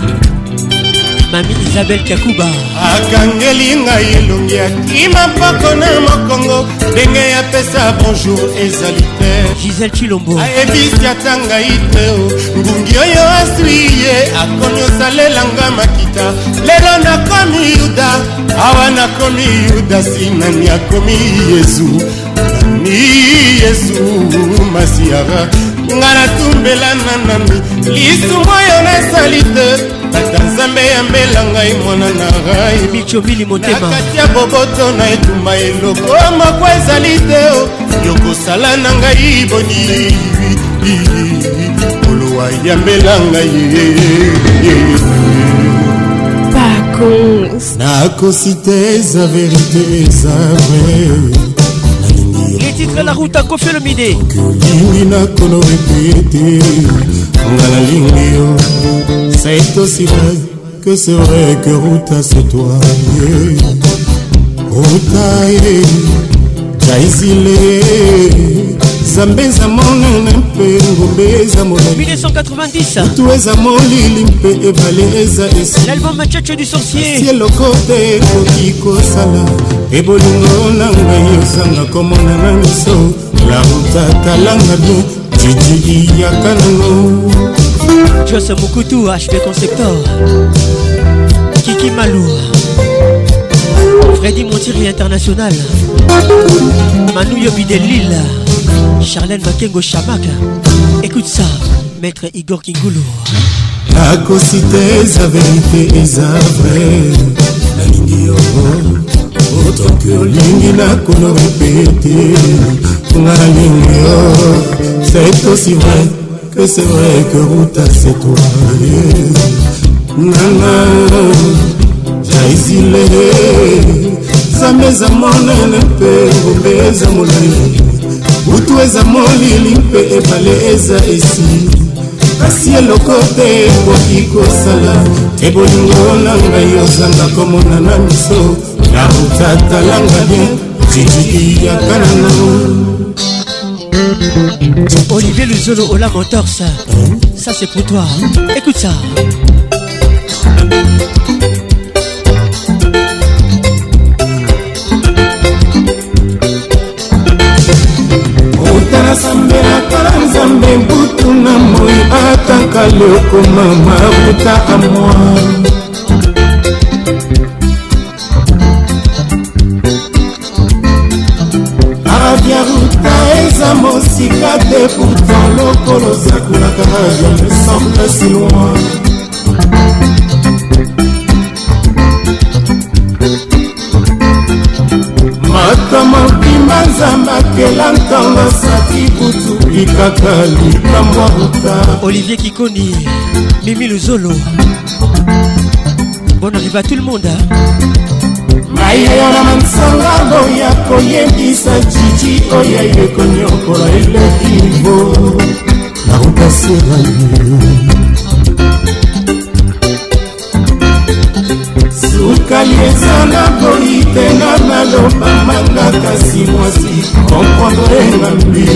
mami isabel kakuba akangeli ngai elongi akima mpako na mokongo ndenge yapesa bonjour ezali te gisel chilombo ayebisi ata ngai te o ngungi oyo aswi ye akomi osalelanga makita lelo nakomi yuda awa nakomi yuda sinani akomi yesu ni yesu masiara ngai natumbela nanani lisumu oyo nasali te tata nzambe yambela ngai mwana na ngai michomili motema nakati ya boboto na etumba eloko moko ezali te yokosala na ngai boni olowa yambela ngai nakosi te eza verité eza vrai letitre la route akofelo mide okolingi nakolo repete ngala lingi yo ça est aussi vague que c'est vrai que ruta c'est toi yeah. ruta ye jaizile nzambe eza monene mpe ngombe eza molaitu eza molili mpe ebale eza esieloko te ekoki kosala ebolingo na ngai osanga komona na miso la ruta talanga bien didi yakalo jose mokutu hp conceptor kiki malou freddy montiri international manu yobi de lille charlene makengo chamak écoute ça maître igor kingulu nakosite eza verite eza vrai nalingi yo otoki olingi nakono repete nga nalingi yo C'est aussi vrai que c'est vrai que Ruta c'est toi. Nana, jaizile, nzambe eza monene mpe ngombe eza molai butu eza molili mpe ebale eza esi kasi eloko te ekoki kosala te bolingo na ngai ozanga komona na miso na ruta talanga bien jijiki ya kanana Olivier Luzolo, Ola Mentorse, ça c'est pour toi. Écoute ça. otala sambe atala nzambe butu na moi ataka lokoma mabuta amoi sika te pourtant lokolo sakulaka je me semble si loin moto mokima nzambe akela ntango asati kutu likaka likambwa buta olivier kikoni mimi luzolo bon arrive à tout le monde hein? ngai yo na mansangano ya koyebisa jiji oyo ye konyokola eleki nivo nakokasela sukali eza na boyi te na maloba manga kasi mwasi komprendre ngambi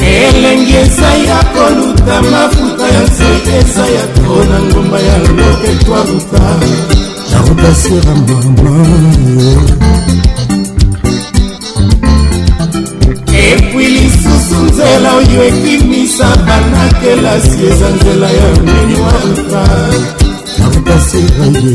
elengi eza ya koluta mafu ya nze eza ya tro na ngomba ya loketwaluta narutasera mama eh. epui lisusu nzela oyo ekimisa banakelasi eza nzela ya meni waluta narutasera ye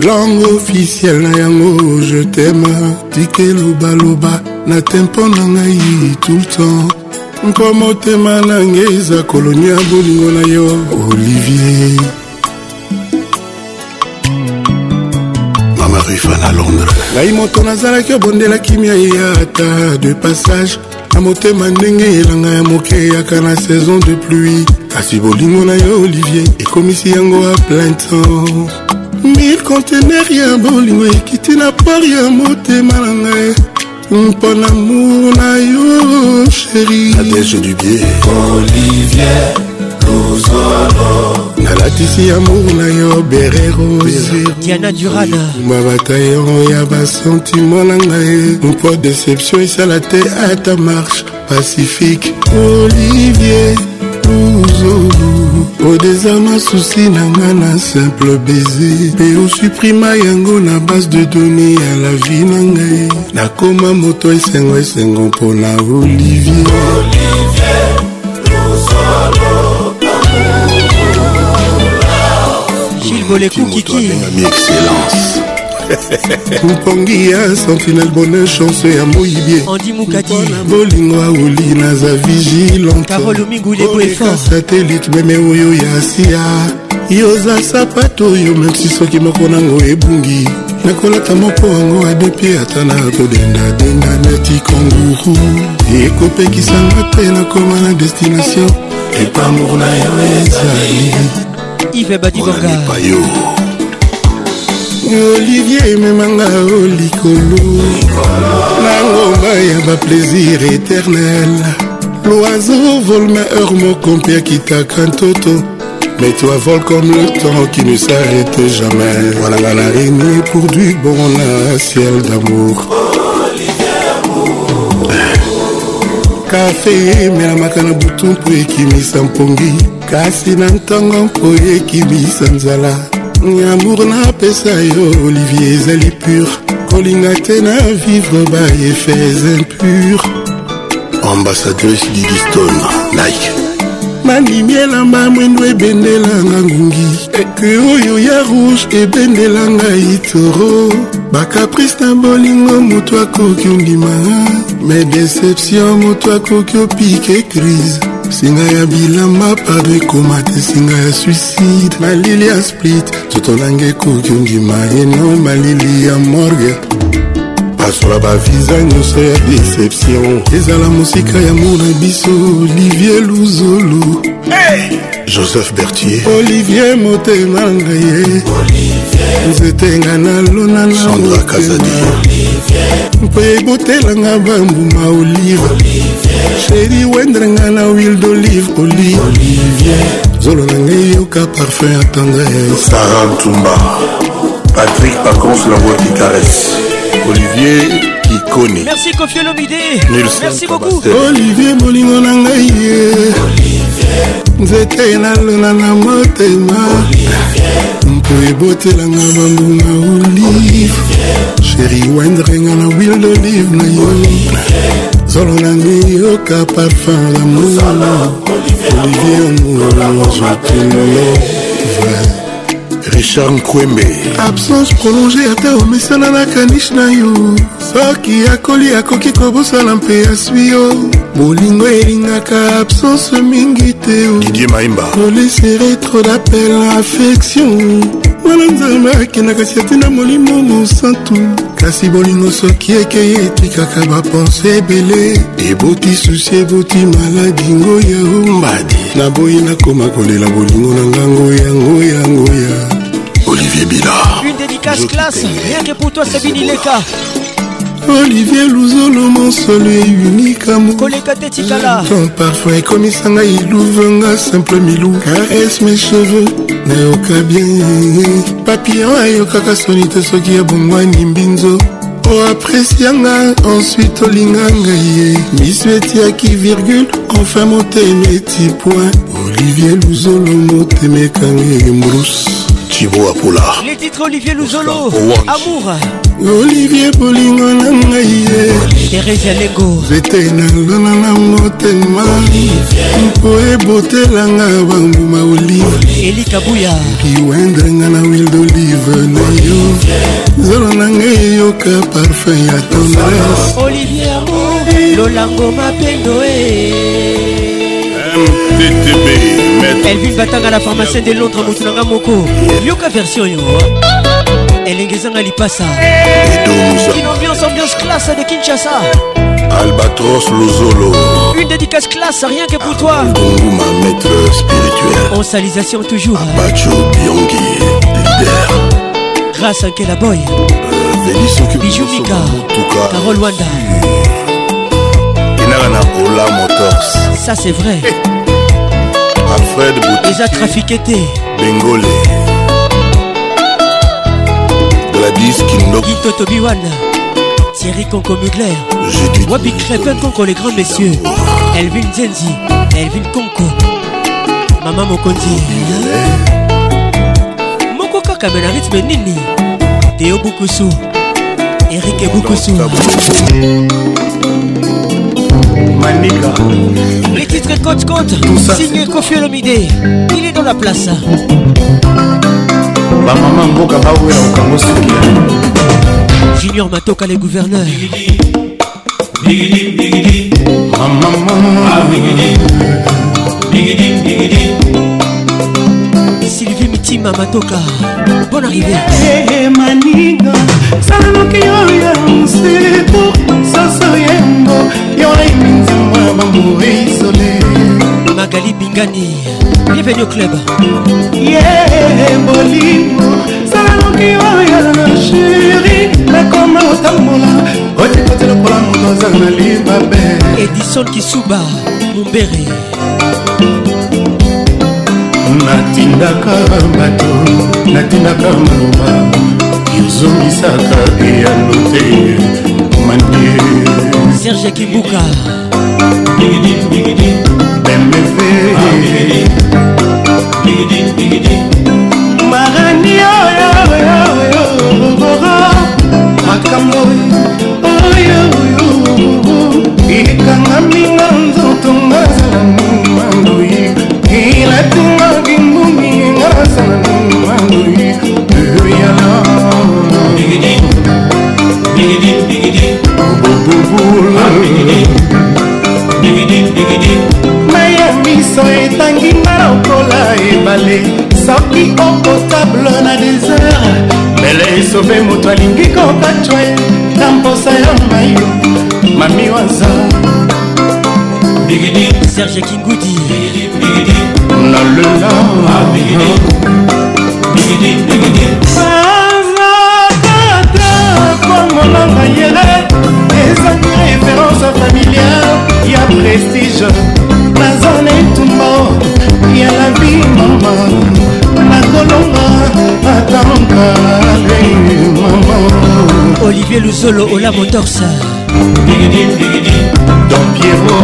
langue officiel na yango je teme tike lobaloba na te mpo na ngai tout le temps mpo motema na ngai eza koloni ya bolingo na yo olivier ngai moto nazalaki obondela kimia ya ata de passage na motema ndenge elanga ya moke eyaka na saison de pluie kasi bolingo na yo olivier ekomisi yango a plein temps mil contener ya bolingo ekiti na por ya motema na ngai mpo na amour na yo sheriadege du bie olivier luzolo nalatisi amour na yo bere rosediana durana batayon ya basentimo na ngai mpo déception esala te ata marche pacifique olivier luzolo odezarma susi na nga na simple baiser mpe osuprima yango na base de doni ya la vie na ngai nakoma moto esengo esengo mpona olivier, olivier Gilles Bolekukiki. Excellence. mopangi ya sentinel bonne chance ya moyibiepona bolingo aoli naza vigilanteasatelite meme oyo ya asia yoza sapato oyo meti soki moko nango ebungi nakolata moko yango adepe ata na kodendadenga neti kanguru ekopekisanga mpe nakoma na destination epamour na yo ezali ive badibongaepa yo olivier ememanga o likolo na ngomba ya baplaisir éternel loiseau vole maheur moko mpe akitaka ntoto mais toi vole comme le temps qui ne s'arrête jamais voilà nga na réné pour du bon na ciel d'amour kafe emelamaka na butu mpo ekimisa mpongi kasi na ntongo mpo ekimisa nzala nyamour napesa yo olivier ezali pur kolinga te na vivre baefes impur ambassadrice didiston nike nanimi elamba mwindo ebendelanga ngungi eke oyo ya rouge ebendelanga itoro bakaprice na bolingo moto akoki ondima me deception moto akoki opike crise singa ya bilamba pado ekoma te singa ya suicide malili ya split totolanga ekoki ondima eno malili ya morgue basola baviza nyonso ya deception ezala mosika ya mona biso olivier luzolo hey! joseph bertier olivier motema ngai ye nzetenga nalona na motema mpe ebotelanga bambuma olive sheri wendrenga na huile d'olive olivier zolo na ngai yoka parfum ya tendresse sara ntumba patrik pacons la voix qui caresse olivier ikoni merci kofie lomide merci beaucoup olivier bolingo na ngai ye nzete nalona na motema mpo ebotelanga bambuma olive sheri wendrenga na wil d'olive na yo zolo nangi yoka parfum ya moino olivier omoozotinoe richard nkwembe absence prolonge ata omesana na kaniche na yo soki akoli akoki kobosana mpe aswi yo bolingo elingaka absence mingi te didie maimba kolesere tro dapel affection wana nzambe akendaka si atina molimo mosantu kasi bolingo soki ekei etikaka bapense ebele eboti susi eboti maladi ngoya ombadi naboyi nakoma kolela bolingo na ngango yango yango ya Olivier Bina. Une dédicace classe, rien que pour toi, Sabine Ileka. olivier luzolo soleil unique parfois comme parfum Il ouvre Un simple milou Caresse mes cheveux nayoka bien papillon ayokaka soni te soki abongwani mbinzo oapresianga oh, hein. ensuite olinga ngai ye miso qui virgule enfin mes petits points. olivier luzolo motema ekanga tibo apola les titres olivier luzolo amour olivier bolingo na ngai ye terese lego nzete na lona na motema mpo ebotelanga bambuma olive elikabuya kiwendrenga na wil d'olive na yo zolo na ngai eyoka parfum ya tendresse olivier amour lolango mapendo e eh. Elle DTB Elvin à la pharmacie de Londres Motunaga Moko Yoka version yo hein. elengezanga lipasa une ambiance ambiance classe de Kinshasa Albatros Luzolo. Une dédicace classe, rien que pour toi On maître spirituel hein. euh, En salisation toujours Biongi, Grâce à Kela Boy Bijou Mika Parole Wanda na ola ça c'est vrai alfred but Déjà trafike te bengole gladis kindokito tobiwana thierry conco mugler wabi crépin conco les grands messieurs elvin zenzi elvin conco maman mokonzi moko kaka Benini, na rythme nini et Manika Les titres compte compte Signé Kofi Olomide Il est dans la place bamama mboka bawela kokango soki junior matoka le gouverneur ah, sylvie mitima matoka bonne arrivée eh, eh, maninga salanoki yo Nathalie Bingani Bienvenue au club yeah, bolingo salaloki oyo sheri nakoma otambola otikoti lokola moto aza na libabe edison kisuba mombere natindaka bato natindaka maloba yozongisaka eyano te manie serge kibuka pembefe marani makambo ikanga minga nzoto ngazala mangoi ilatunga gingungi ngazala mangoi yala Bigidi, bigidi, bigidi, bigidi, bigidi, bigidi, bigidi, male soki okotable na desert mele esobe moto alingi kokacwa na mposa ya mai mami waza serge kingudi nalela bazatata kwangolanga yele ezangi référence familiale ya prestige nazanetw mama nakolonga atanka mama olivier luzolo ola motorsa don piero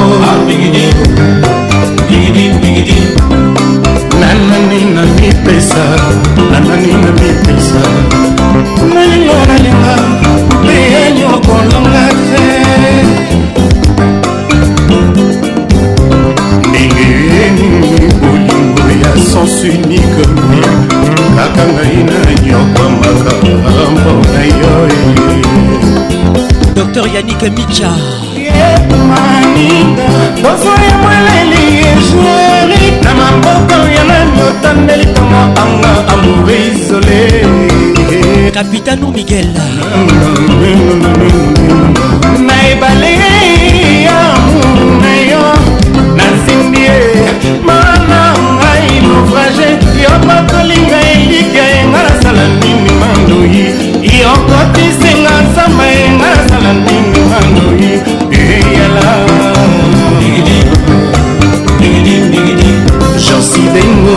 nanani na mipesa nanani na mipesa nalingo nalinga mpe nyoko longa te yesu unika kaka ngai na nyoko makambo na yo dr yanik micha maninga bozo ya mwaleli ejueri na maboko ya nani otandeli kama anga amour isole capitano miguel na ebale ya muna yo nasimbi ye mike nga nasala nini mandoyi yokotisenga nzamba ye nga nasala nini mandoyi eyala jansidengo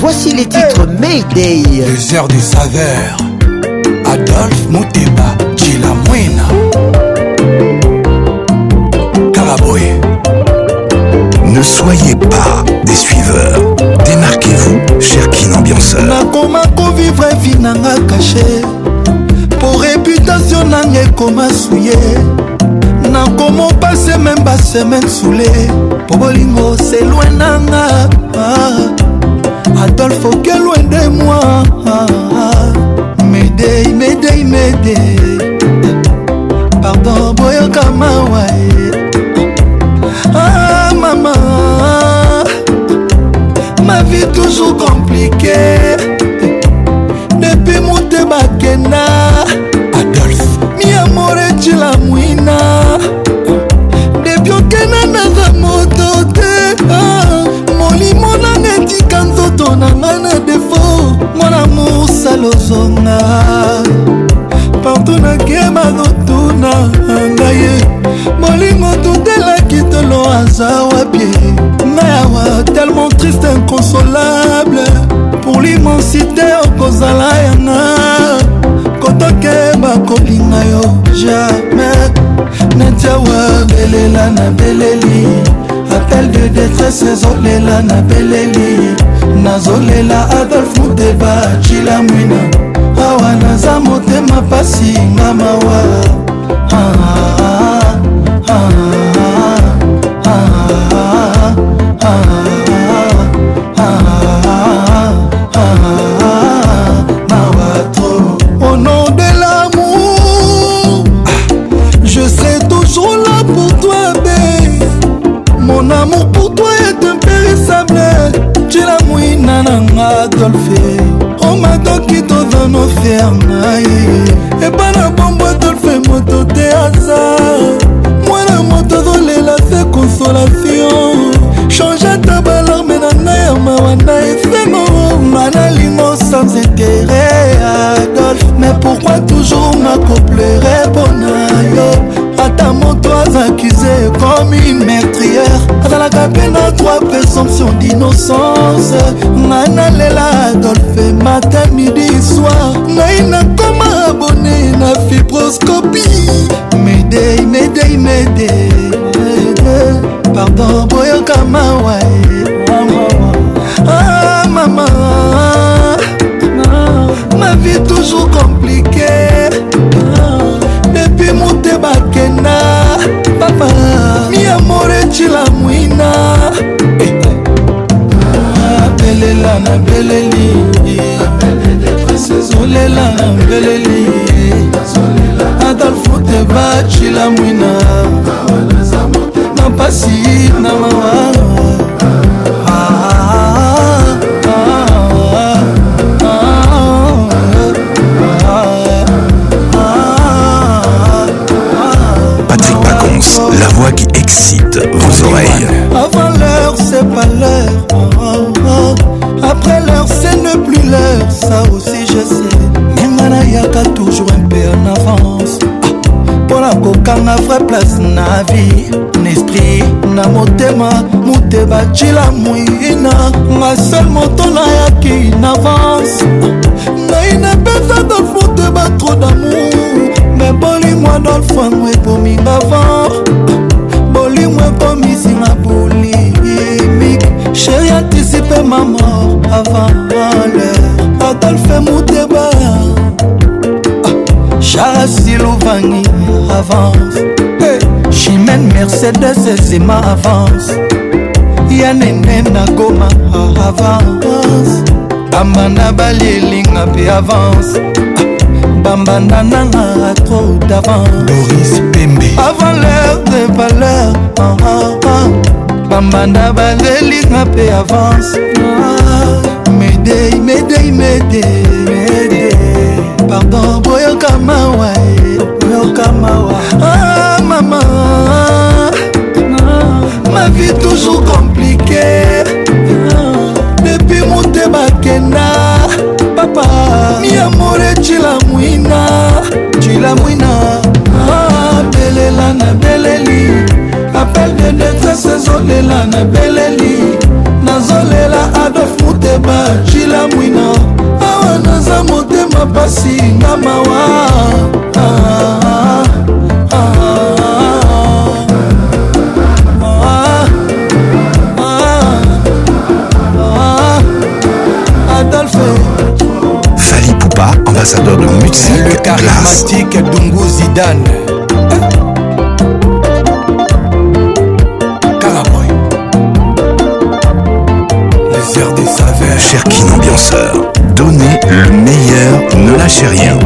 Voici les titres Mayday. Les heures des saveurs. Adolphe Mouteba, Chila Mouina. Caraboy. Ne soyez pas des suiveurs. Démarquez-vous, cher Kin koma Nakoma vivre vie nanga caché. Po réputation koma ekoma souillé. komo passé même pas semaine soulé. Po bolingo c'est loin nanga. Ah. Adolfo que loin de moi. Ah, ah. m'aide. Pardon, boyo mawae. Ah. vie toujours compliquée depuis motema kena adolf miamore cila mwina depuis okena naza moto te molimo nanga etika nzoto na ngai na defo mwana mosalozonga partout nakema notuna ngai molingo tutelaki tolo aza wapie tellement triste inconsolable pour l'immensité okozala yanga kotokeba kolinga yo jamais netiawa belela na beleli appel de détresse ezolela na beleli nazolela adolf muteba cilamwina awa naza motema pasi nga mawa ah, ah, ah. mpe notre présomption d'innocence ngai nalela adolphe matin midi soir ngai nakoma abone na fibroscopie medei medei medei pardon boyoka mawae na motema mute bacila moina nga sel moto nayaki na vance naina peza dolfute batro damour me bolingo adolfe ango ekominga var bolingo ekomisinga bolimike sheri antisipe ma mort avant l'heure adolfe muteba ah, charasiluvangi avance chimène mercedes ezima avance ya nene nakoma avance bamba na balielinga mpe avance bambanda nanga atro d'avance avant l'heure de valeur ah, ah, ah. bambanda balelinga mpe avance ah, medei medei medei mede. pardon boyoka mawa eh, boyoka mawa ah, mama ma vie toujours compliquée depuis motema kenda papa miamore cilamwina cilamwina abelela ah, na beleli apel de detresse ezolela na beleli nazolela adolf muteba cilamwina awa naza motema pasi nga mawa ah, ah, ah. ambassadeur de musique le charismatique Dungu Zidane Caraboy Les airs des saveurs Cherkin ambianceur Donnez le meilleur, ne lâchez rien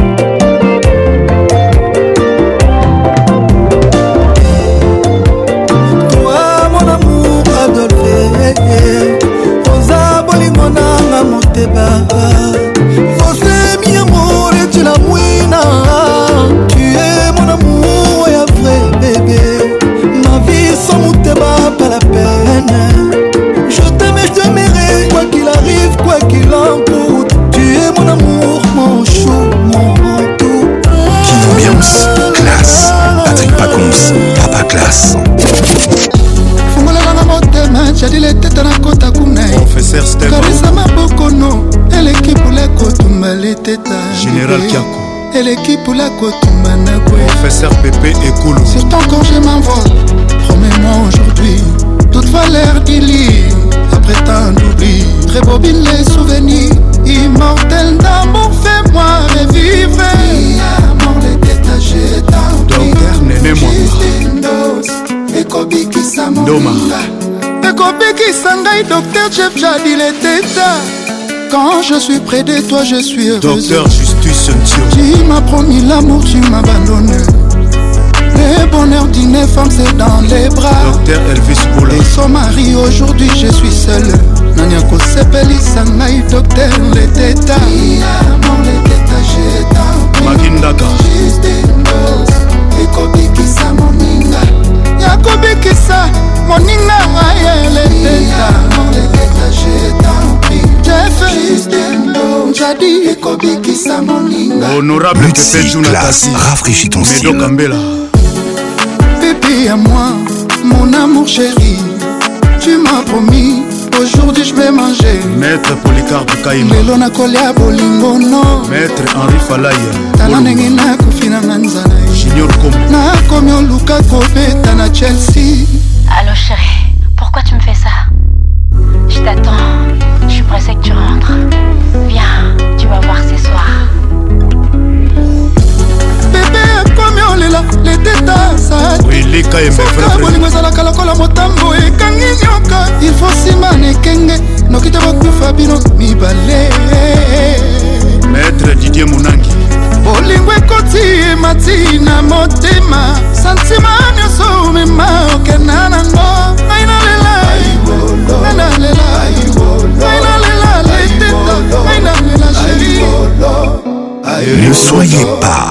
eleki pula kotumba na professeur pepe C'est surtout quand je m'envole promets-moi aujourd'hui toute valeur d'ilire après tant d'oubli rebobine les souvenirs immortel d'amour fais-moi revivre amour le détaché Dans docteur nene mwa ekobikisa doma ekobikisa ngai docteur jef jadil eteta quand je suis près de toi je suis heureuse docteur juste Tu m'as promis l'amour, tu m'abandonnes. Le bonheur d'une femme, c'est dans les bras. Docteur Elvis Boula. Et son mari, aujourd'hui, je suis seul. nani akosepelisa ngai docteur leteta makindaka ekobikisa moninga yakobikisa moninga aye leteta jadi ekobikisa moninga honorable pepetunakasi rafraîchit ton style kambela bébé à moi mon amour chéri tu m'as promis aujourd'hui je vais manger maître polycarpe kaima lelo nakolia bolingo no maître henri falaya tala ndenge nakofi nanga nzala junior com nakomi oluka kobeta na chelsea allo chéri pourquoi tu me fais ça je t'attends bolingo ezalaka lokola motambo ekangi nyoka ifo nsima na ekenge noki te bokufa bino mibale maître didier monangi bolingo ekoti emati na motema santima nyonso omema okenda nango ngai nalela ngai nalela ngai nalela leteta ngai nalela sheri Ne soyez pas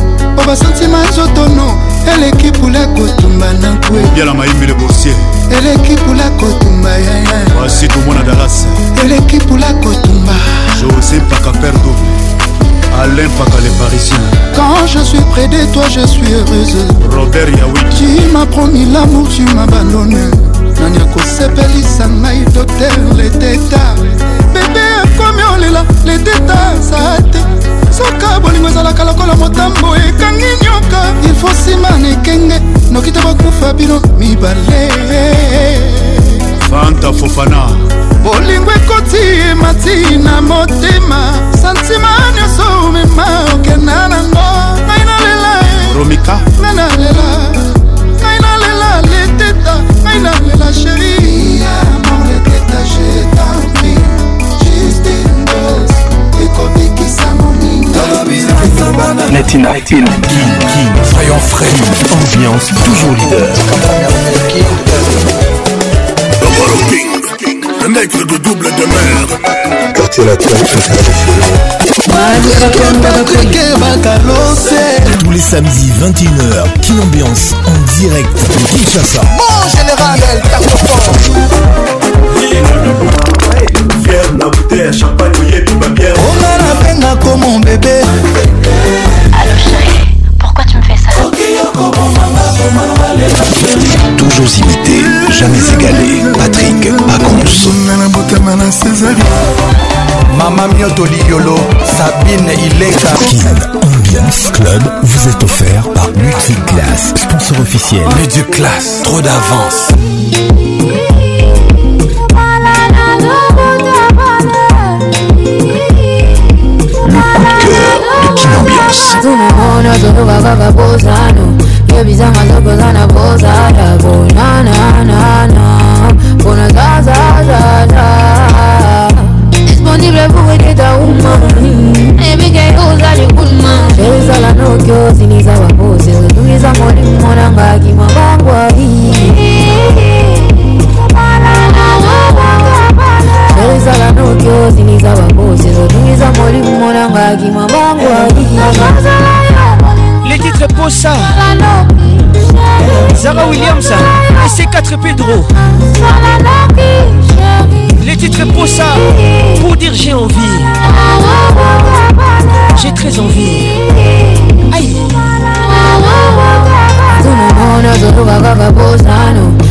po basantima zotono eleki pula kotumba na nkwe yala mayimile bosie eleki pula kotumba yaya asi tomona dalase eleki pula kotumba josé mpaka père double Alain Pacalé Parisien. Quand je suis près de toi, je suis heureuse. Robert Yaoui. Tu m'as promis l'amour, tu m'abandonnes. nani akosepelisa ngai docteur leteta bebe okomi olela ledeta za te soka bolingo ezalaka lokola motambo ekangi nyoka ilfo nsima na ekenge noki te bakufa bino mibale fanta fofana bolingo ekoti emati na motema santima nyonso omema okenda nango ngai nalela romika ngai nalela ngai nalela leteta ngai nalela sheri yeah, Netina Hill Soyons frais Ambiance toujours leader Le mec de double de mer Quartier latin tous les samedis 21h, Kin Ambiance en direct de Kinshasa. Mon général, elle tape fort. Fier la bouteille à champagne, onga nabenga ko mon bébé Allô chérie, pourquoi tu me fais ça Toujours imité, jamais égalé. Patrick Pacons. Mama Mioto Liolo, Sabine Ileka. Kin Ambiance Club vous est offert par Multiclass, sponsor officiel. Multiclass, trop d'avance. ambiance tumemwona turuka kaka bozano yebizanga zako zanabozala bonananana bona zazazaza disponible pour aider ta woman ebike ozali kulma ezala nokyo ziniza bapoze otungiza molimo nangaki mabangwai ezala nokyo ziniza bapoze biso molimo monango akima mbongo les titres posa zara williams et ses 4 pedro les titres posa pour dire j'ai envie j'ai très envie aïe tout le monde se trouve à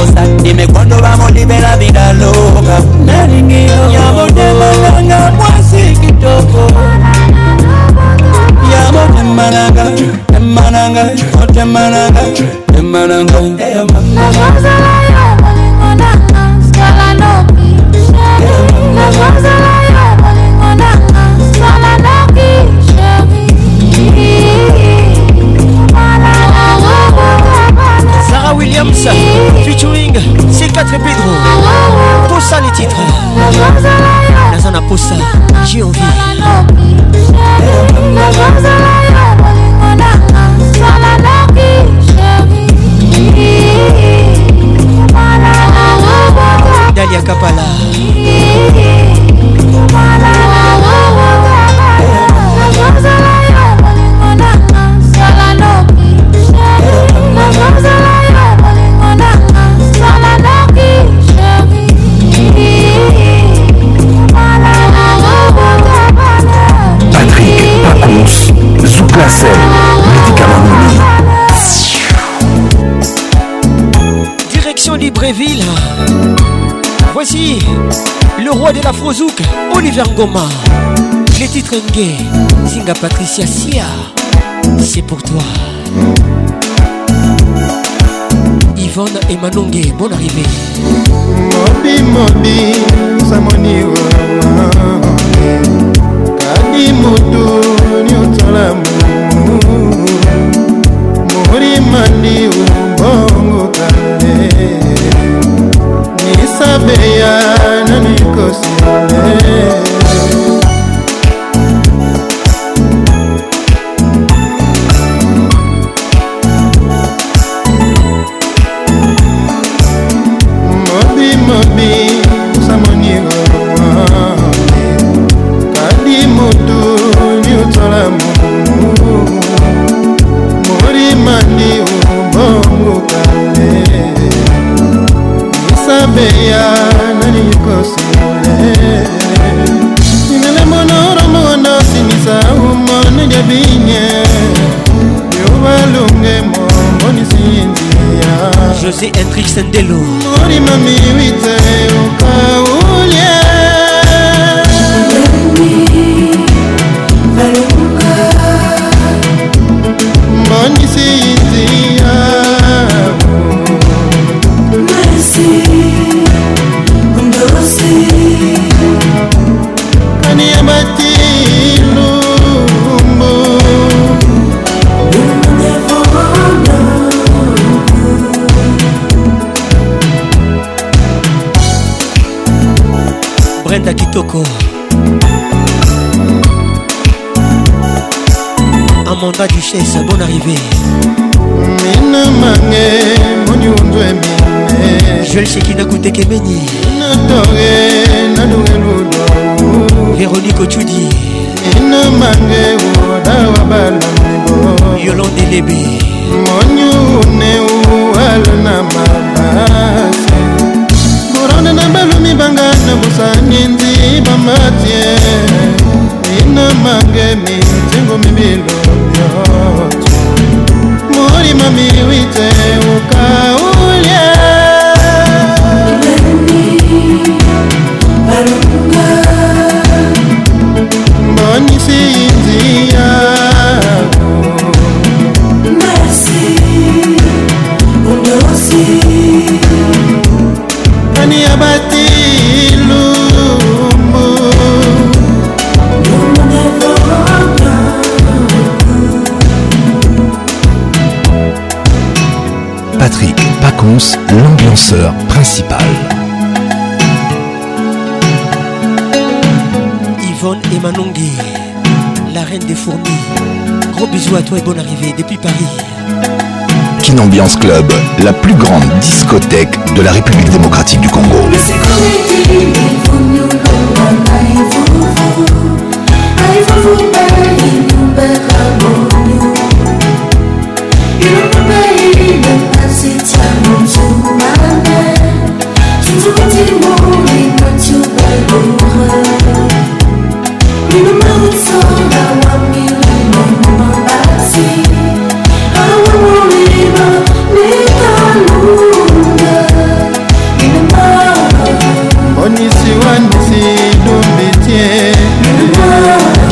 cosa Dime cuándo vamos a liberar vida loca Naringuillo Llamo de malanga Mwasi kitoko Llamo de malanga De malanga No oh, de malanga De malanga Ella mamá La cosa la yo Ninguna Scala no piche La cosa Williams featuring C4 Pedro pour ça les titres Nazana pour ça j'ai envie Dalia Kapala roi de la Frozouk, Oliver Ngoma. Les titres Ngé, Singa Patricia Sia, c'est pour toi. Yvonne et Manonge, bonne arrivée. Mobi Mobi, Samoni Kadi Moto, Nyotala Mori Mandi, Bongo Kale. Nisabeya. likosi ndelo mori mami wite brenda kitoko amanda duchesse bonne arrivée mina mange moniundwemine juel shekina kutekemeni natoge nadueludo véronique ochudi mina mange odawa balamibo yolondelebe matie ina mangemi ntengo mibilo byoto molima miwite ukau l'ambianceur principal. Yvonne et la reine des fourmis. Gros bisous à toi et bonne arrivée depuis Paris. Kinambiance Club, la plus grande discothèque de la République démocratique du Congo.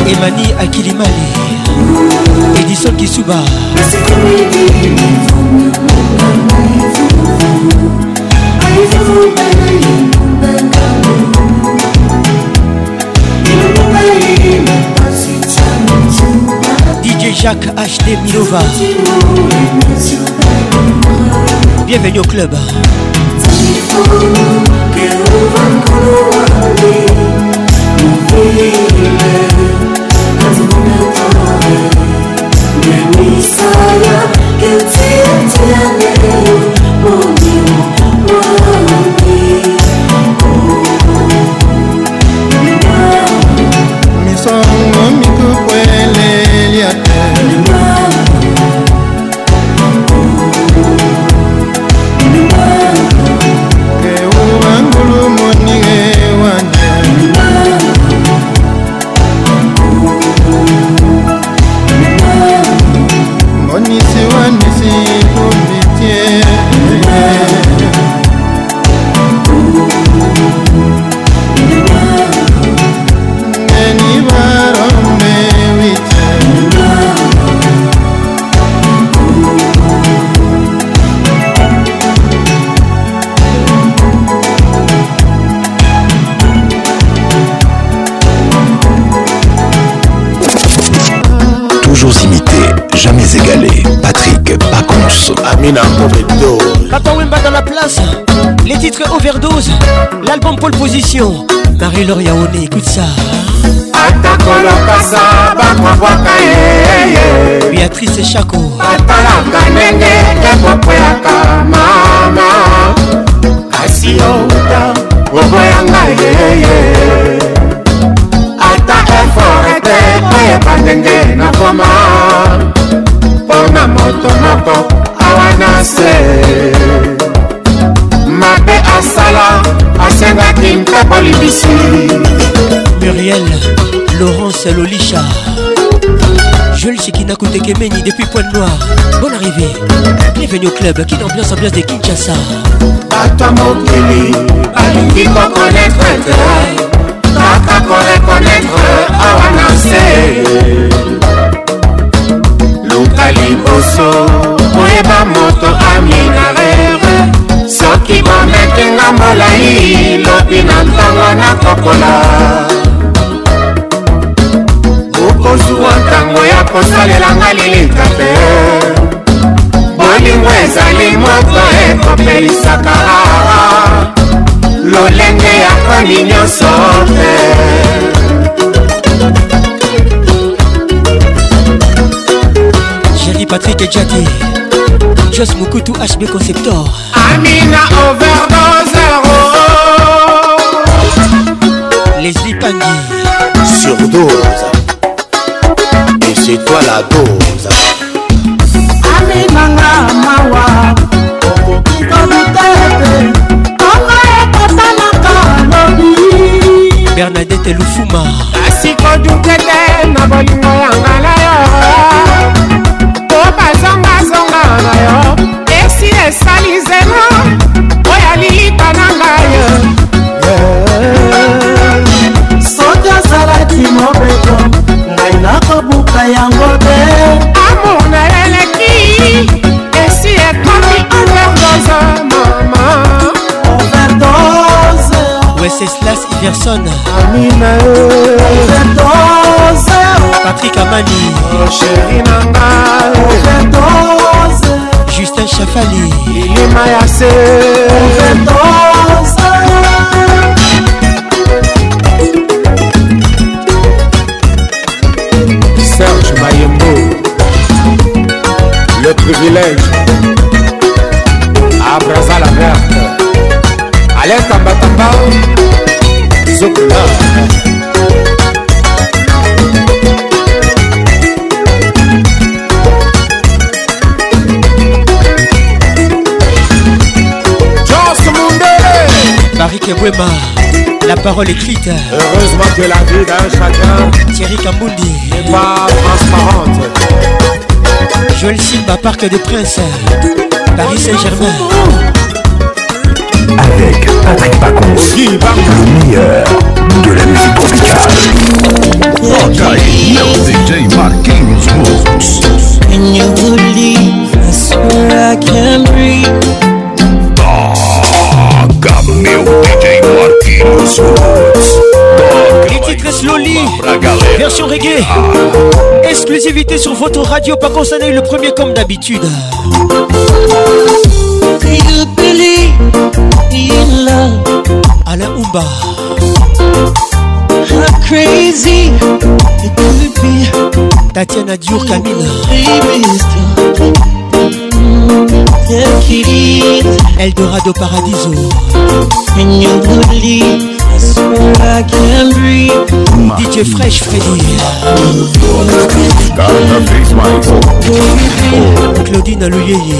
Emani Akilimali Edison Kisuba Merci Jacques HD Milova. Bienvenue au club. Yeah. tous Amina Pomedo Papa Wemba dans la place Les titres Overdose L'album Pole Position Marie-Laure Yaone, écoute ça Ata atakolokasa bakwabwaka ye beatrice chako batalaka ndenge ka mama kasi outa oboyanga yeye Marcel Olisha Jules Chikina Koutekemeni depuis Pointe Noire Bonne arrivée Bienvenue au club qui ambiance ambiance de Kinshasa Bato mokili balingi kokonetre te kaka korekonetre awa na se luka liboso koyeba moto aminarere soki bomekenga molai lobi na ntango nakokola bwa ntango ya kosalelanga lilinga te bolingo ezali moto ekopelisaka lolenge ya koni nyonso te chéri patrik jaki jos mokutu hb conceptor amina overdosero leslie pangi surdose chez toi la dose aminanga mawa okoki koluta ete ntongo ekosalaka lobi bernadete lufuma kasi kodukete na bolingo ya ngala yo po bazongazonga na yo esi esali Jefferson amina Patrick Amani oh, chéri nanga Justin Chafali Lima Yassé Serge Mayembo Le privilège Abrasa la verte Alain Tambatamba zokola Marie Kebwema, la parole écrite. Heureusement que la vie d'un chacun. Thierry Kambundi. N'est pas transparente. Joël Simba, Parc des Princes. Paris Saint-Germain avec Patrick Pacons, le meilleur de la musique tropicale. DJ Marquinhos Rules. Can you believe I swear I breathe? DJ Marquinhos Rules. Les titres Slowly, version reggae, exclusivité sur votre radio, pas concerné le premier comme d'habitude. Alain Umba. How ah, crazy it could be. Tatiana Dior Camille. Eldorado Paradiso. And you believe I can breathe. DJ Fresh Freddy. Gotta face my soul. Claudine Alouyeye.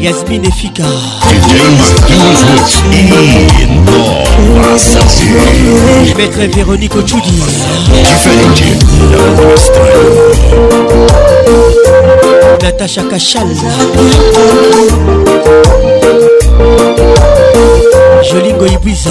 Yasmine Efika Maître Véronique Ochudi Natacha Cachal Jolingo Ibiza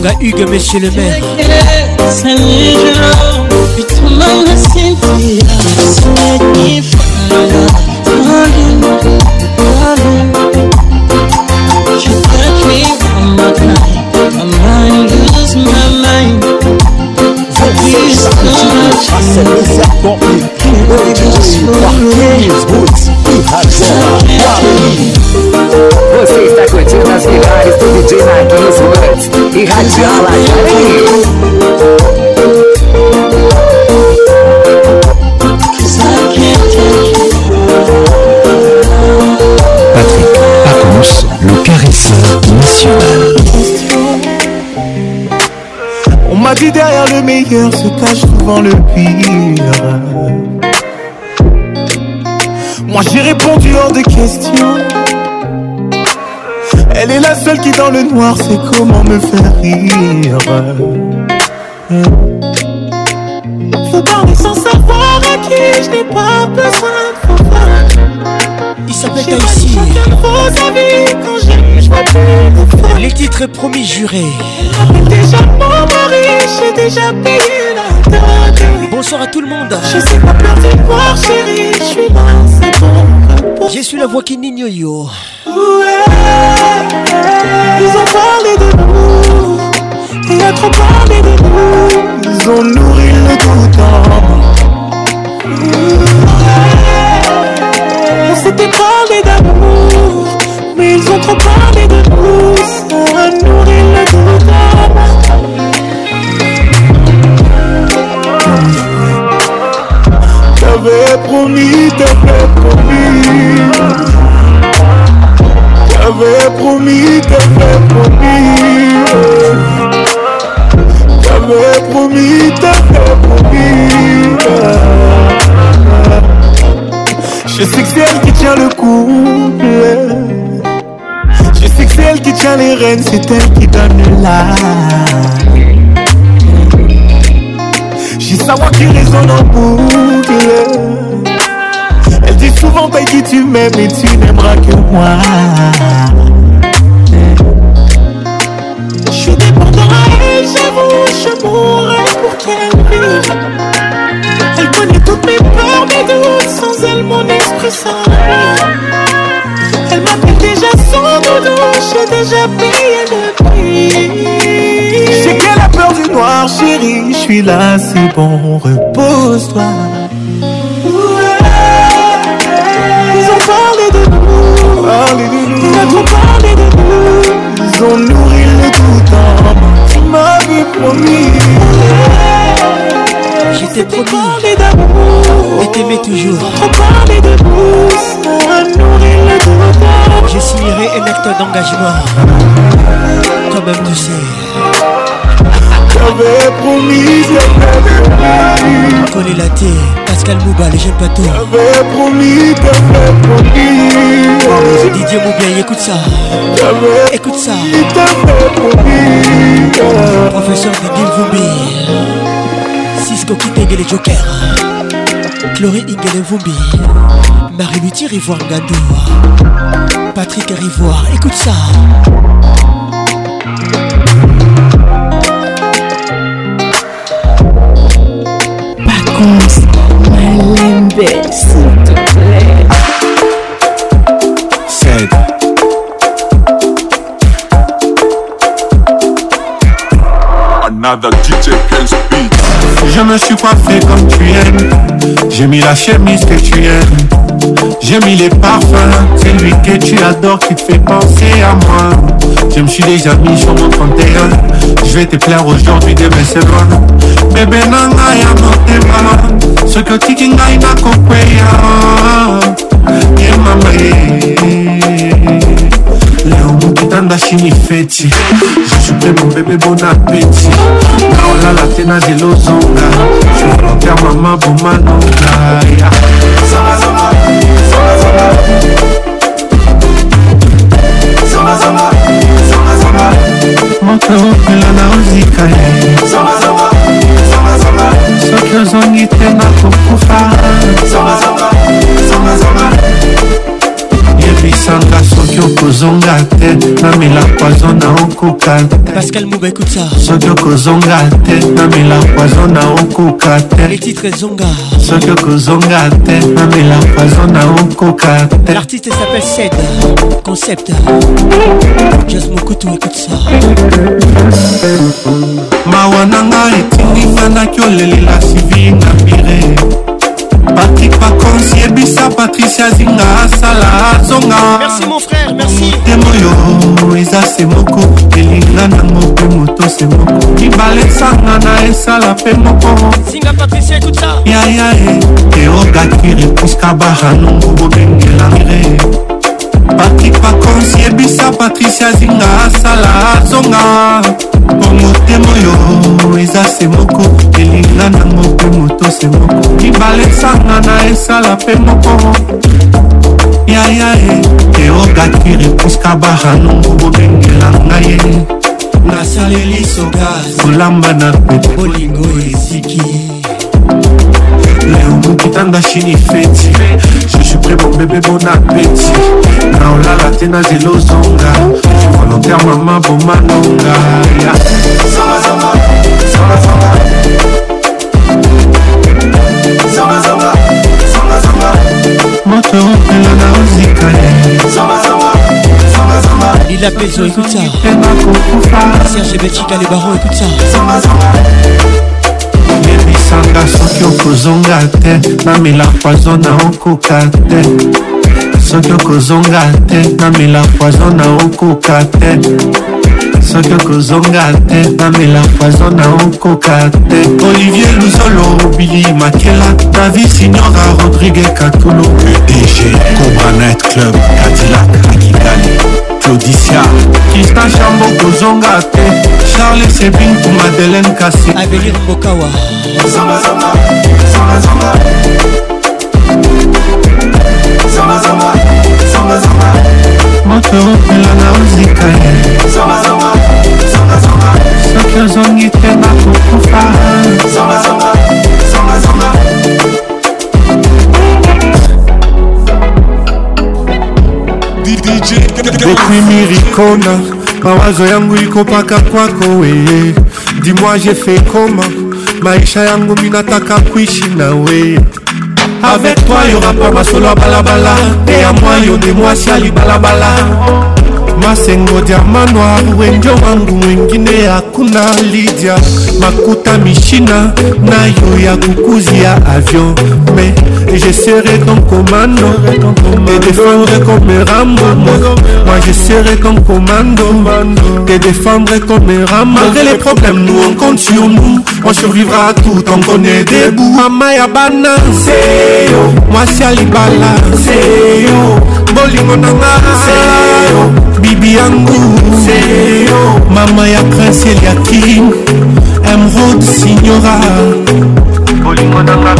Tonga Hugues Mesheleme Você está curtindo as melhores do DJ Marquinhos Woods Patrick, à gente. Patrick le caresseur, national. On m'a dit derrière le meilleur se cache souvent le pire. Moi j'ai répondu hors de question. Elle est la seule qui dans le noir sait comment me faire rire. Faut parler sans savoir à qui je n'ai pas besoin de Il s'appelle Taïsi. avis quand je pas plus Les titres promis jurés. déjà mon mari, j'ai déjà payé la Bonsoir à tout le monde. Je sais pas peur du noir, chérie, je suis dans cette ombre. Je suis la voix qui n'ignore ils ont parlé de nous, Ils ont trop parlé de nous, ils ont nourri le tout Ils s'était parlé d'amour, mais ils ont trop parlé de nous, ça a nourri le tout T'avais promis, t'avais promis. T'avais promis, t'avais promis. T'avais promis, t'avais promis. Je sais que c'est elle qui tient le couple. Je sais que c'est elle qui tient les rênes, c'est elle qui donne l'âme. J'ai voix qui résonne en boucle. Souvent souvent, dit tu m'aimes et tu n'aimeras que moi. Je suis dépendant à elle, j'avoue, je mourrais pour qu'elle vive. Elle connaît toutes mes peurs, mes doutes, sans elle, mon esprit s'enlève. Elle m'appelle déjà son doudou, j'ai déjà payé le prix. J'ai qu'elle a peur du noir, chérie, je suis là, c'est bon, repose-toi. ont nourri le tout Tu m'avais promis. J'étais promis d'amour et t'aimais toujours. Programmé de pouce à nourrir le tout homme. Je signerai un acte d'engagement. Toi-même tu sais. J'avais promis j'avais promis la thé, Pascal Mouba, les jeunes plateaux J'avais promis, t'avais promis Didier Moubien, écoute ça J'avais Écoute ça T'avais promis Professeur Didier Vumbi Cisco Kitenge les Jokers Chloé Ingele Vumbi Marie-Luthier Rivoire Gadou Patrick Rivoire, écoute ça bébé, s'il te plaît. Cède. Another DJ Ken's beat. Je me suis coiffé comme tu aimes. J'ai mis la chemise que tu aimes. J'aime mis les parfums, c'est lui que tu adores qui te fait penser à moi. Je me suis déjà mis sur mon 31, je vais te plaire aujourd'hui, demain c'est loin. Bébé nana ya motema, soki otiki ngai nakokweya ye mama leo mokitanda shini feti jusupe mobebe bon apeti naolala te na zelo zonga je volontaire mama bomanonga ya makaopela na ozika ye eh. soki ozongi te nakokufa obisanga soki okozonga te namela poizo na okoka te pascal muba ekuta soki okozonga te namela poizo na okoka te letitre zonga soki okozonga te namela poizo na okoka te l'artiste s'appelle sed concept jas mokutu ekute ça mawa na nga etinginga naki olelela sivinga ozonga merci mon frère merci temoyo eza se moko elinga nango mpe moto se moko mibale esanga na esala mpe moko singa patricia ekuta yaya e teogakiri puskabara nongo bobengelangre patrik pacons yebisa patricia zinga asala azonga mpo motema oyo eza se moko elinga nango mpe moto se moko mibale esanga na esala mpe moko yaya ye teogakiri puskabara nongo bobengela ngai ye nasaleli soka kolamba na bolingo esiki leo mokitanda chini feti je suis prêt mon bébé bon appétit na olala te na zelo zonga volontaire mama bomanonga yeah. zonga, zonga, zonga, zonga. Zonga, zonga. moto opela na ozikale lila pezo écoute ça serge betika le baron écoute ça yebisanga soki okozonga te namela poizo na okoka te soki okozonga te namela poizo na okoka te soki okozonga te namela poison na okoka te olivier luzolo bili makela davi signora rodrigue katulu le dg cobranet club cadilac akigali claudicia kista chambo kozonga te charles sebin to madeleine kasi avenir bokawa zongazonga zongazonga zongazonga zongazonga moto opela na ozika ye zongazonga soki ozongi te nakokufa bokwimi rikona mawazo yangu ikopaka kwako weye dimoi je fait koma maisha yangu minataka kuishi na weye avec toi yora mpo masolo ya balabala mpe ya mwa yo nde mwasi ya libalabala masengo diama noir wenjo wangu mwengine hakuna lidia makuta mishina nayo ya kukuzi ya avion me je serai ton commando te défendre comme rambo moi je serai comme commando te défendre comme rambo malgré les problèmes nous on compte sur nous on survivra tout on connaît debout mama ya bana seyo mwasi alibala seyo bolingo nanga bibi yangu mama ya prince eliakim emrod signora bolingo nanga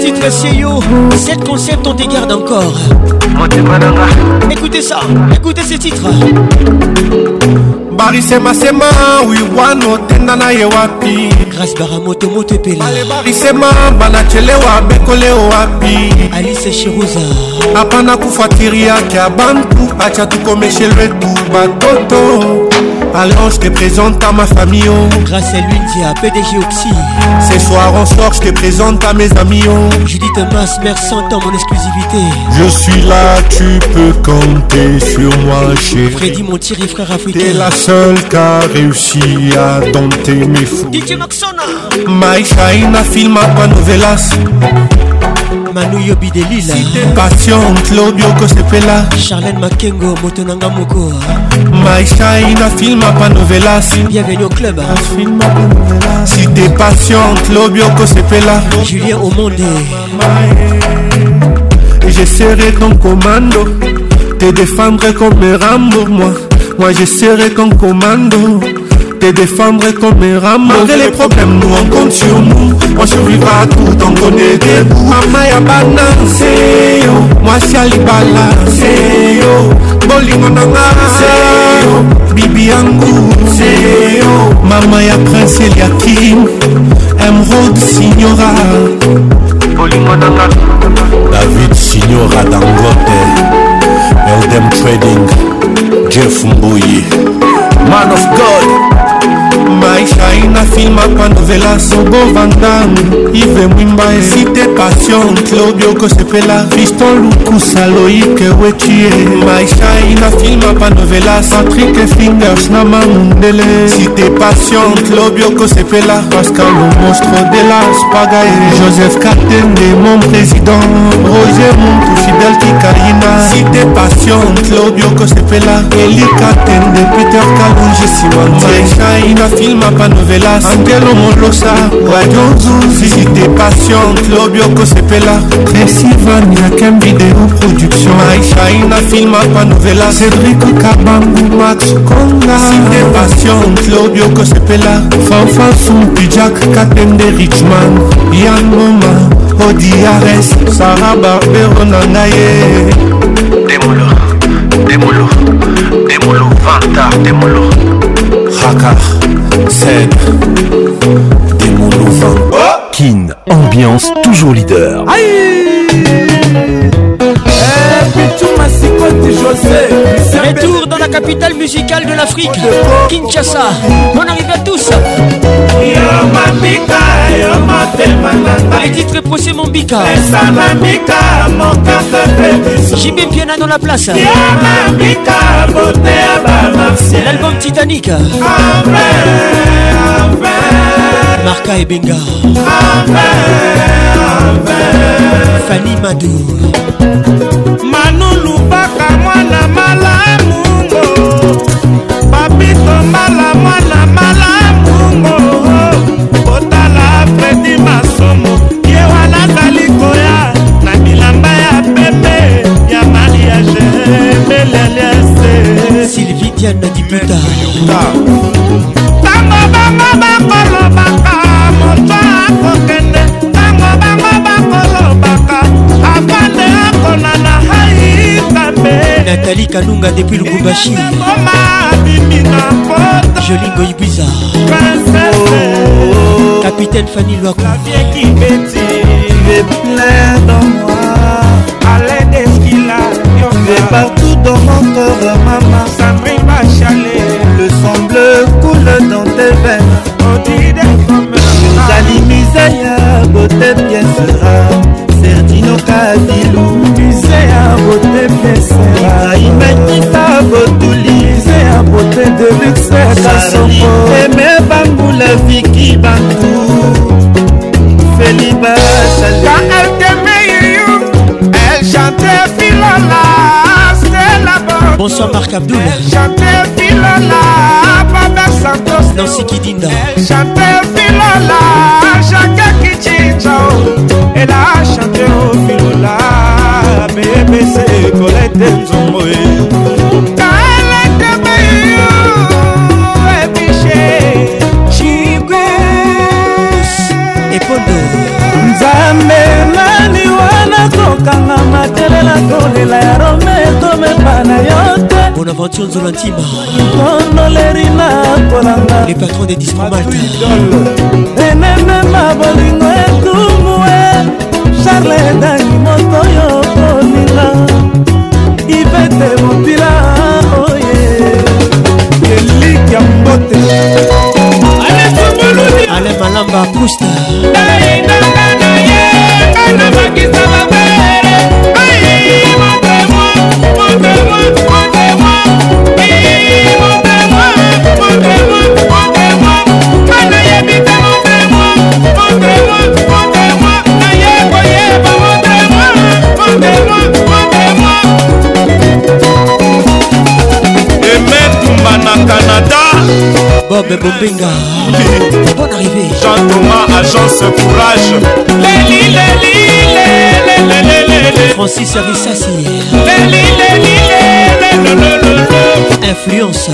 titre seyo 7 concept on te garde encore motema nanga écoutez ça écoutez ce titre barisemasema wiwana otenda na ye wapi grâce baramotomoto epela balebarisema banachelewa bekole owapi alice shiruza apana kufuatiria ke abantu acha tukomeshelwe tu batoto Alors je te présente à ma famille oh. Grâce à l'Undia, PDG Oxy Ce soir on sort, je te présente à mes amis oh. Judith Mas, mère 100 ans, mon exclusivité Je suis là, tu peux compter sur moi chérie Freddy mon tiré frère africain T'es la seule qui a réussi à dompter mes fous DJ Maxona My Shine, film à novelas manu yobi delila passion claudio kosepela charlene makengo moto nanga moko maishaina filma panovelas bienvenu au club cité passion claudio kosepela julien omonde je serai ton commando te défendre comme rambo moi moi je serai ton commando te défendre comme un rat Malgré les problèmes, nous on compte sur nous On survivra tout, on connaît des bouts Mama ya balancé yo Mwasi alibalancé yo bolingo nanga bibi yangu mama ya prince eliakim emrod signora bolingo nanga david signora dangote eldem trading jeff mbuyi man of god maisha inafilmaka novela sobo vandamu ive mwimba esite passion clodio kosepela fiston lukusa loike wechie maisha inafilmaka novela patrike fingers na mamundele site passion clodio kosepela pascal le monstre de la spagae joseph katende mon président roger montu fidel kikaina site passion clodio kosepela elika tende peter kalunge simanmaisha filmapa novelas angelo molosa radio zuzi de passion clobioko sepela esivan yakem video production aishaina filmapa novela cedriko kabangu max konga de passion clobioko sepela fanfansu pijak katemde richman yan moma odiares sara barbero na ngai ye demolo demolo demolo vanta demolo Raka, Zen, Démon Kin, ambiance toujours leader. Retour dans la capitale musicale de l'Afrique, Kinshasa. Bonne arrivée à tous. Les titres mon Bika J'ai bien piano dans la place L'album Titanic Marca et Benga Fanny Madou Manu Lubaka mwana Mungo Papito Mala mwana Mungo otala fredi masomo ye wana azali koya na bilamba ya pembe ya mariage melelese sylvie diana diputa ntango bango bakolobaka moto akokende ntango bango bakolobaka afande akonana haikambe natali kanunga depuis lubumbashi jolingo ibiza Capitaine Fanny Locke La vie qui est plein dans moi À l'aide de ce qu'il a Mais partout dans mon corps maman m'a chalé Le sang bleu coule dans tes veines On dit des femmes Zali Misaya Beauté bien sera Sergino à Beauté bien sera à Beauté de luxe viki bantu feliba quand elle t'aimait elle chantait filala c'était la bonne bonsoir Marc Abdoul elle chantait filala Baba Santos Nancy Kidinda elle chantait filala Jaka Kichinja elle a chanté au filala bébé c'est Colette Nzongoe okanga matelela kolela ya rome tomepa na yo te bonaventure nzola ntima kondoleri na kolanga le patron de distromalte enenema bolingo etumue charle edangi moto yo koninga ivete mopila oye elik ya mbote ale malamba pusta emetumba na canada bob bobenga bon arrivé jean thomas agence courage leli leli Francis Avissassi Influence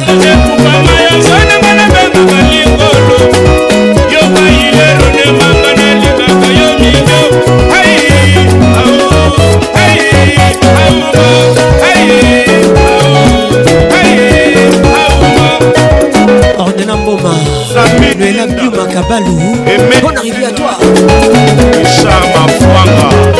Ngoma Noëlla Biuma Kabalou Bonne arrivée à toi Richard Mafouanga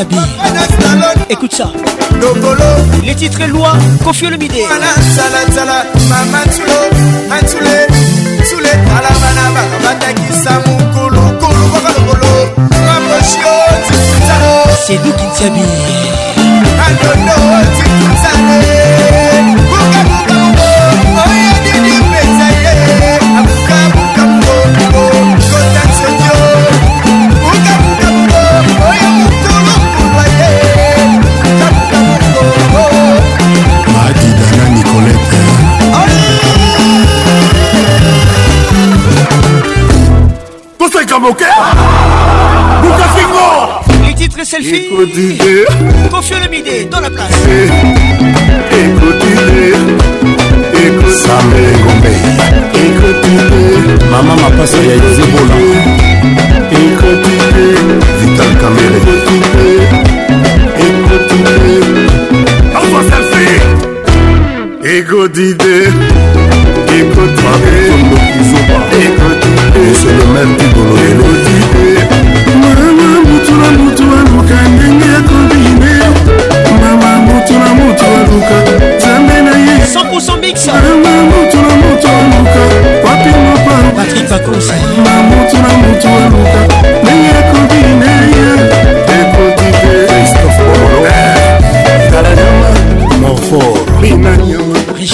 Kabi. Écoute ça. Les titres loin, Kofi Olomide. C'est nous qui t'habille. Kamoke Bouka Fingo Les titres selfie Écoutez Confieux le midi dans la place Écoutez Écoutez Samé Gombe Écoutez Maman m'a passé à Yézébola Écoutez Vital Kamere Écoutez Écoutez Envoie selfie Écoutez Écoutez même idolo eloti mama mutu na mutu aluka ndenge akobine mama mutu na mutu aluka nzambe na ye mama mutu na mutu aluka wapi mopama mutu na mutu aluka ndenge akobine ye ekotike morfo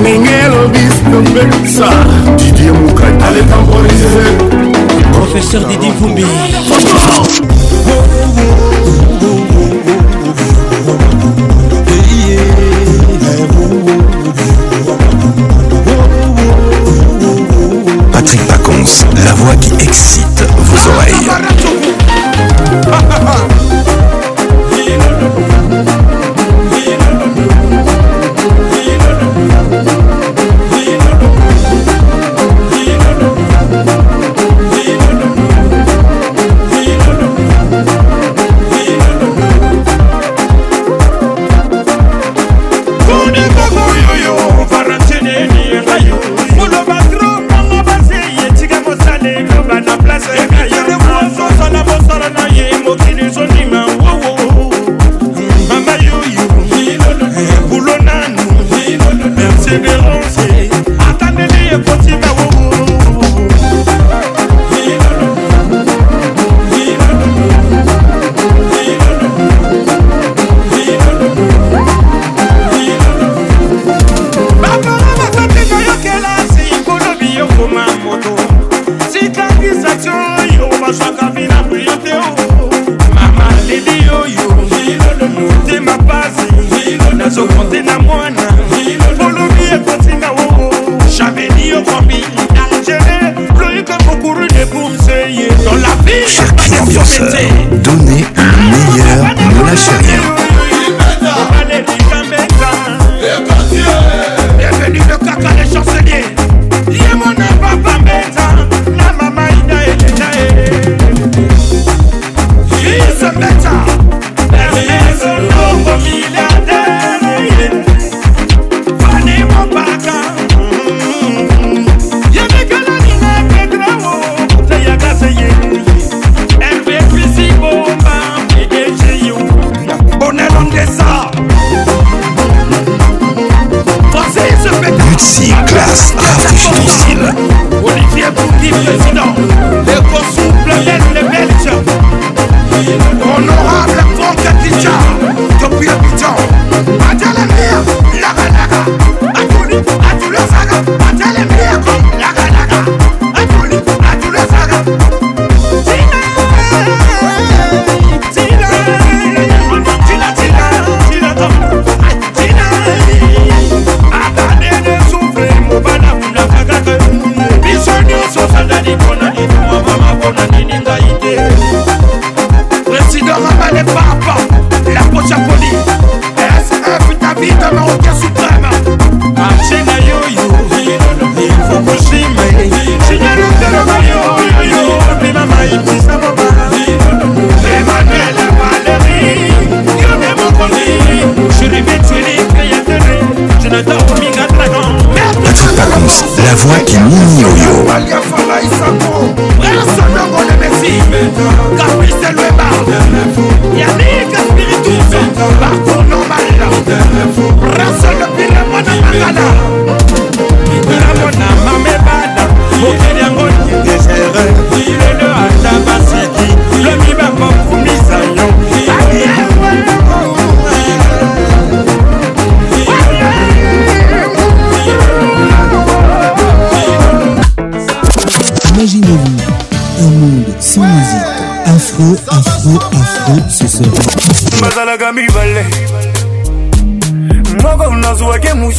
ndengelo bistombe sa didie mukai professeur didi vumbi Patrick Pacons, la voix qui excite vos oreilles.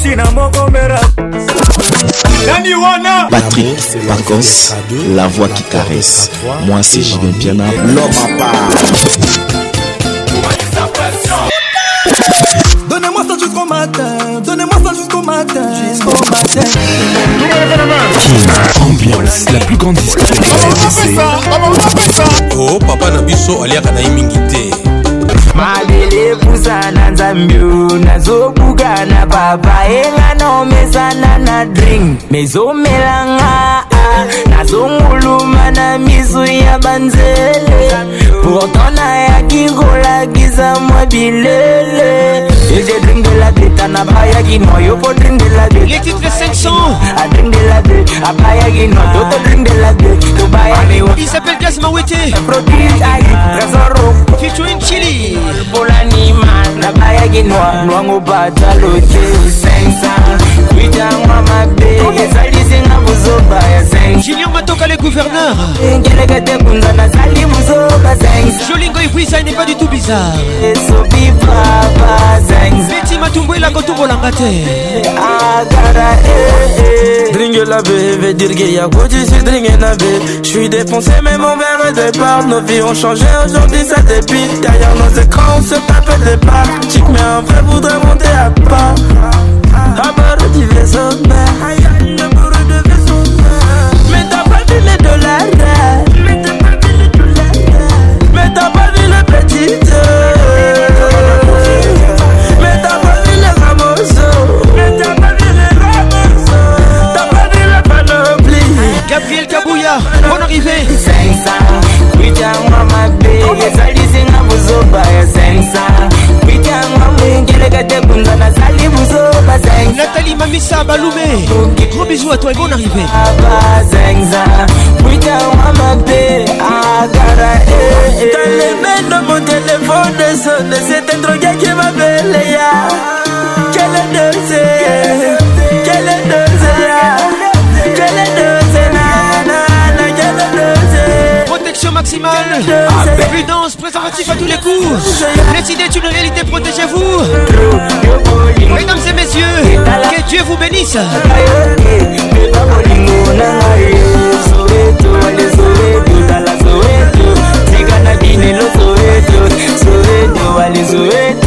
sina moko mera nani wana patrik pacos ah la voix qui caresse moi c'est julien piana lopapa Donnez-moi ça jusqu'au matin, donnez-moi ça jusqu'au matin, jusqu'au matin. Mmh. Ambiance, la plus grande discothèque. Oh papa Nabiso aliaka na imingi te. madelekuzana nzambyo nazobugana babaelana omezana na drink mezomelanga nazonguluma na misu ya banzele pourtant nayaki kolakisa mwa bilele J'ai drink de la bête, t'en as pas yagi no Yo faut drink de la bête Les titres 500 A drink de la bête, a pas yagi no Yo faut drink de la bête, to buy yagi no Il s'appelle Gaz Mawete Produit, aïe, trésor rouge featuring Chili Polani man nabayagi noa mlwango batalote sensa kuitangwa mabe ezalisinga buzoba ya zen Julien Matoka le gouverneur ngeleka te kunza nazali buzoba zen Jolingo ikwisa n'est pas du tout bizarre esobi baba zen Beti matumbwela kotumbolanga te agara eh, eh. que la Je suis défoncé mais mon verre est départ Nos vies ont changé aujourd'hui ça dépite Derrière nos écrans on se tape des balles Chic mais un vrai voudrait monter à part À bord du vaisseau Mais t'as pas vu les dollars eh? Mais t'as pas vu les dollars eh? Mais t'as pas vu le petit eh? gabriel kabuya bon arrivé sensa kuitangwa mabe ezalizinga buzoba ya sensa kuitangwa mwingeleka tekunda nazali buzoba sensa natali mamisa balume gros bisou à toi et bon arrivé sensa kuitangwa mabe agara eh, eh. talemendo motelefone sone setentrojaki mabeleya kelendose kelendose maximale. Prudence, préservatif à tous les coups. Les idées d'une réalité, protégez-vous. Mesdames et messieurs, que Dieu vous bénisse. Soweto,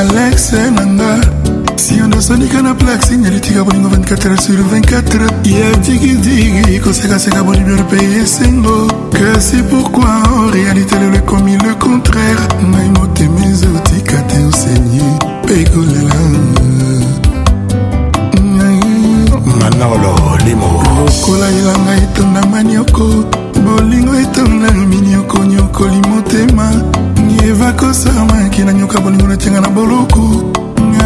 alex nanga siondo asonika na plaxin elitika bolingo 24 sur 24 ya digidigi kosekaseka bolibio lipei esengo kasi pourkui en réalité lelo ekomi le contraire ngai motema ezotika te osenye mpe kolela lokola elanga etonda manioko bolingo etonda minioko nyokoli ekosamaki nanyoka bolingo natyanga na boloko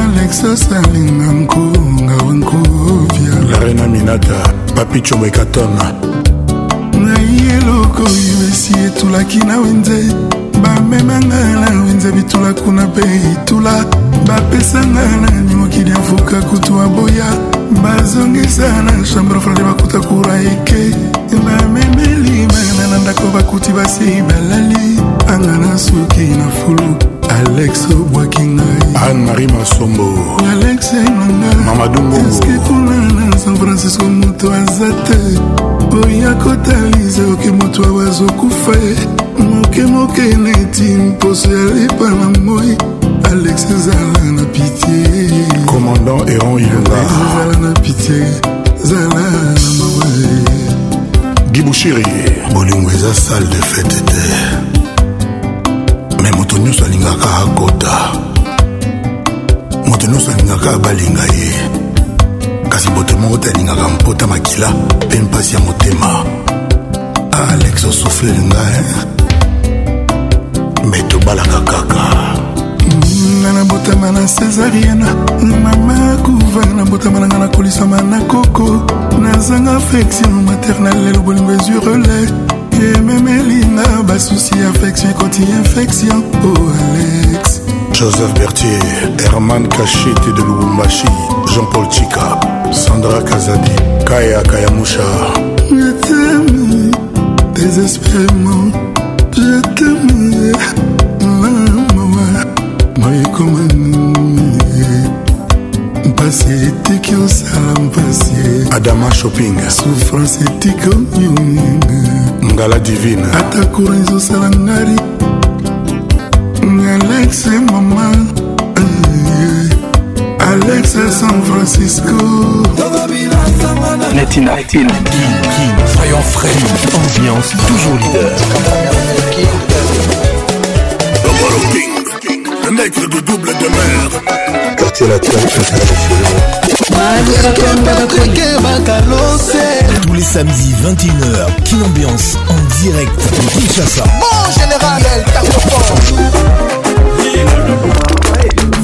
alex asalinga nkonga wankovya larena minata papichomo ekaton ngai eloko oyo esi etulaki na wenze bamemanga na wenze bitula kuna mpe itula bapesanga na nimokili ya mfuka kutu aboya bazongisa na chambre frade bakuta kura eke bamemeli bana na ndako bakuti basi balali anga na suki na fulu alex obwaki ngai anne-marie masombo alex mamadungoeske kuna na san francisco moto aza te oya kotalisa oke moto awa azokufa ye mokemoke na eti mposo ya lepa na moi alex ezala na pitie commandant eron ilunga ezala na pitie zala na mawa gibushiri bolingo eza salle de fete te me moto nyonso alingaka akota moto nyonso alingaka balinga ye kasi boto moko te alingaka mpota makila mpe mpasi ya motema alex osuflele ngai eh? me tobalaka kaka nga nabotama na césariana mama kuva nabotama na nga nakolisama na koko nazanga affection maternel lelo bolingo ezurele Te memelina basusi affection koti infection oh Alex Joseph Berthier, Herman Cachete de Lubumbashi, Jean-Paul Chica, Sandra Kazadi, Kaya Kayamusha. Je t'aime désespérément, je t'aime, maman, moi Passé au salam mpasi adama shopping souffrance etiki oninga ngala divine atako ezosala ngari alex mama eh, alex san francisco King. soyons frais ambiance toujours leader Le de double demeure c'est la Tous les samedis 21h, Kin Ambiance en direct de Kinshasa. Bon général,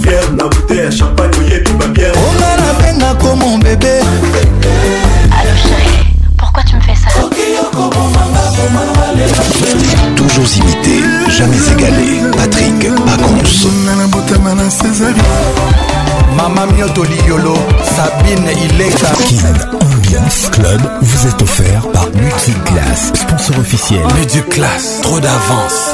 elle na bouteille champagne a la peine à nako mon bébé allo chéri pourquoi tu me fais ça Toujours imité, jamais égalé. Patrick Pacons. Mama Mioto Liolo, Sabine Ileka. Kin Ambiance Club vous est offert par Multiclass, sponsor officiel. Multiclass, trop d'avance.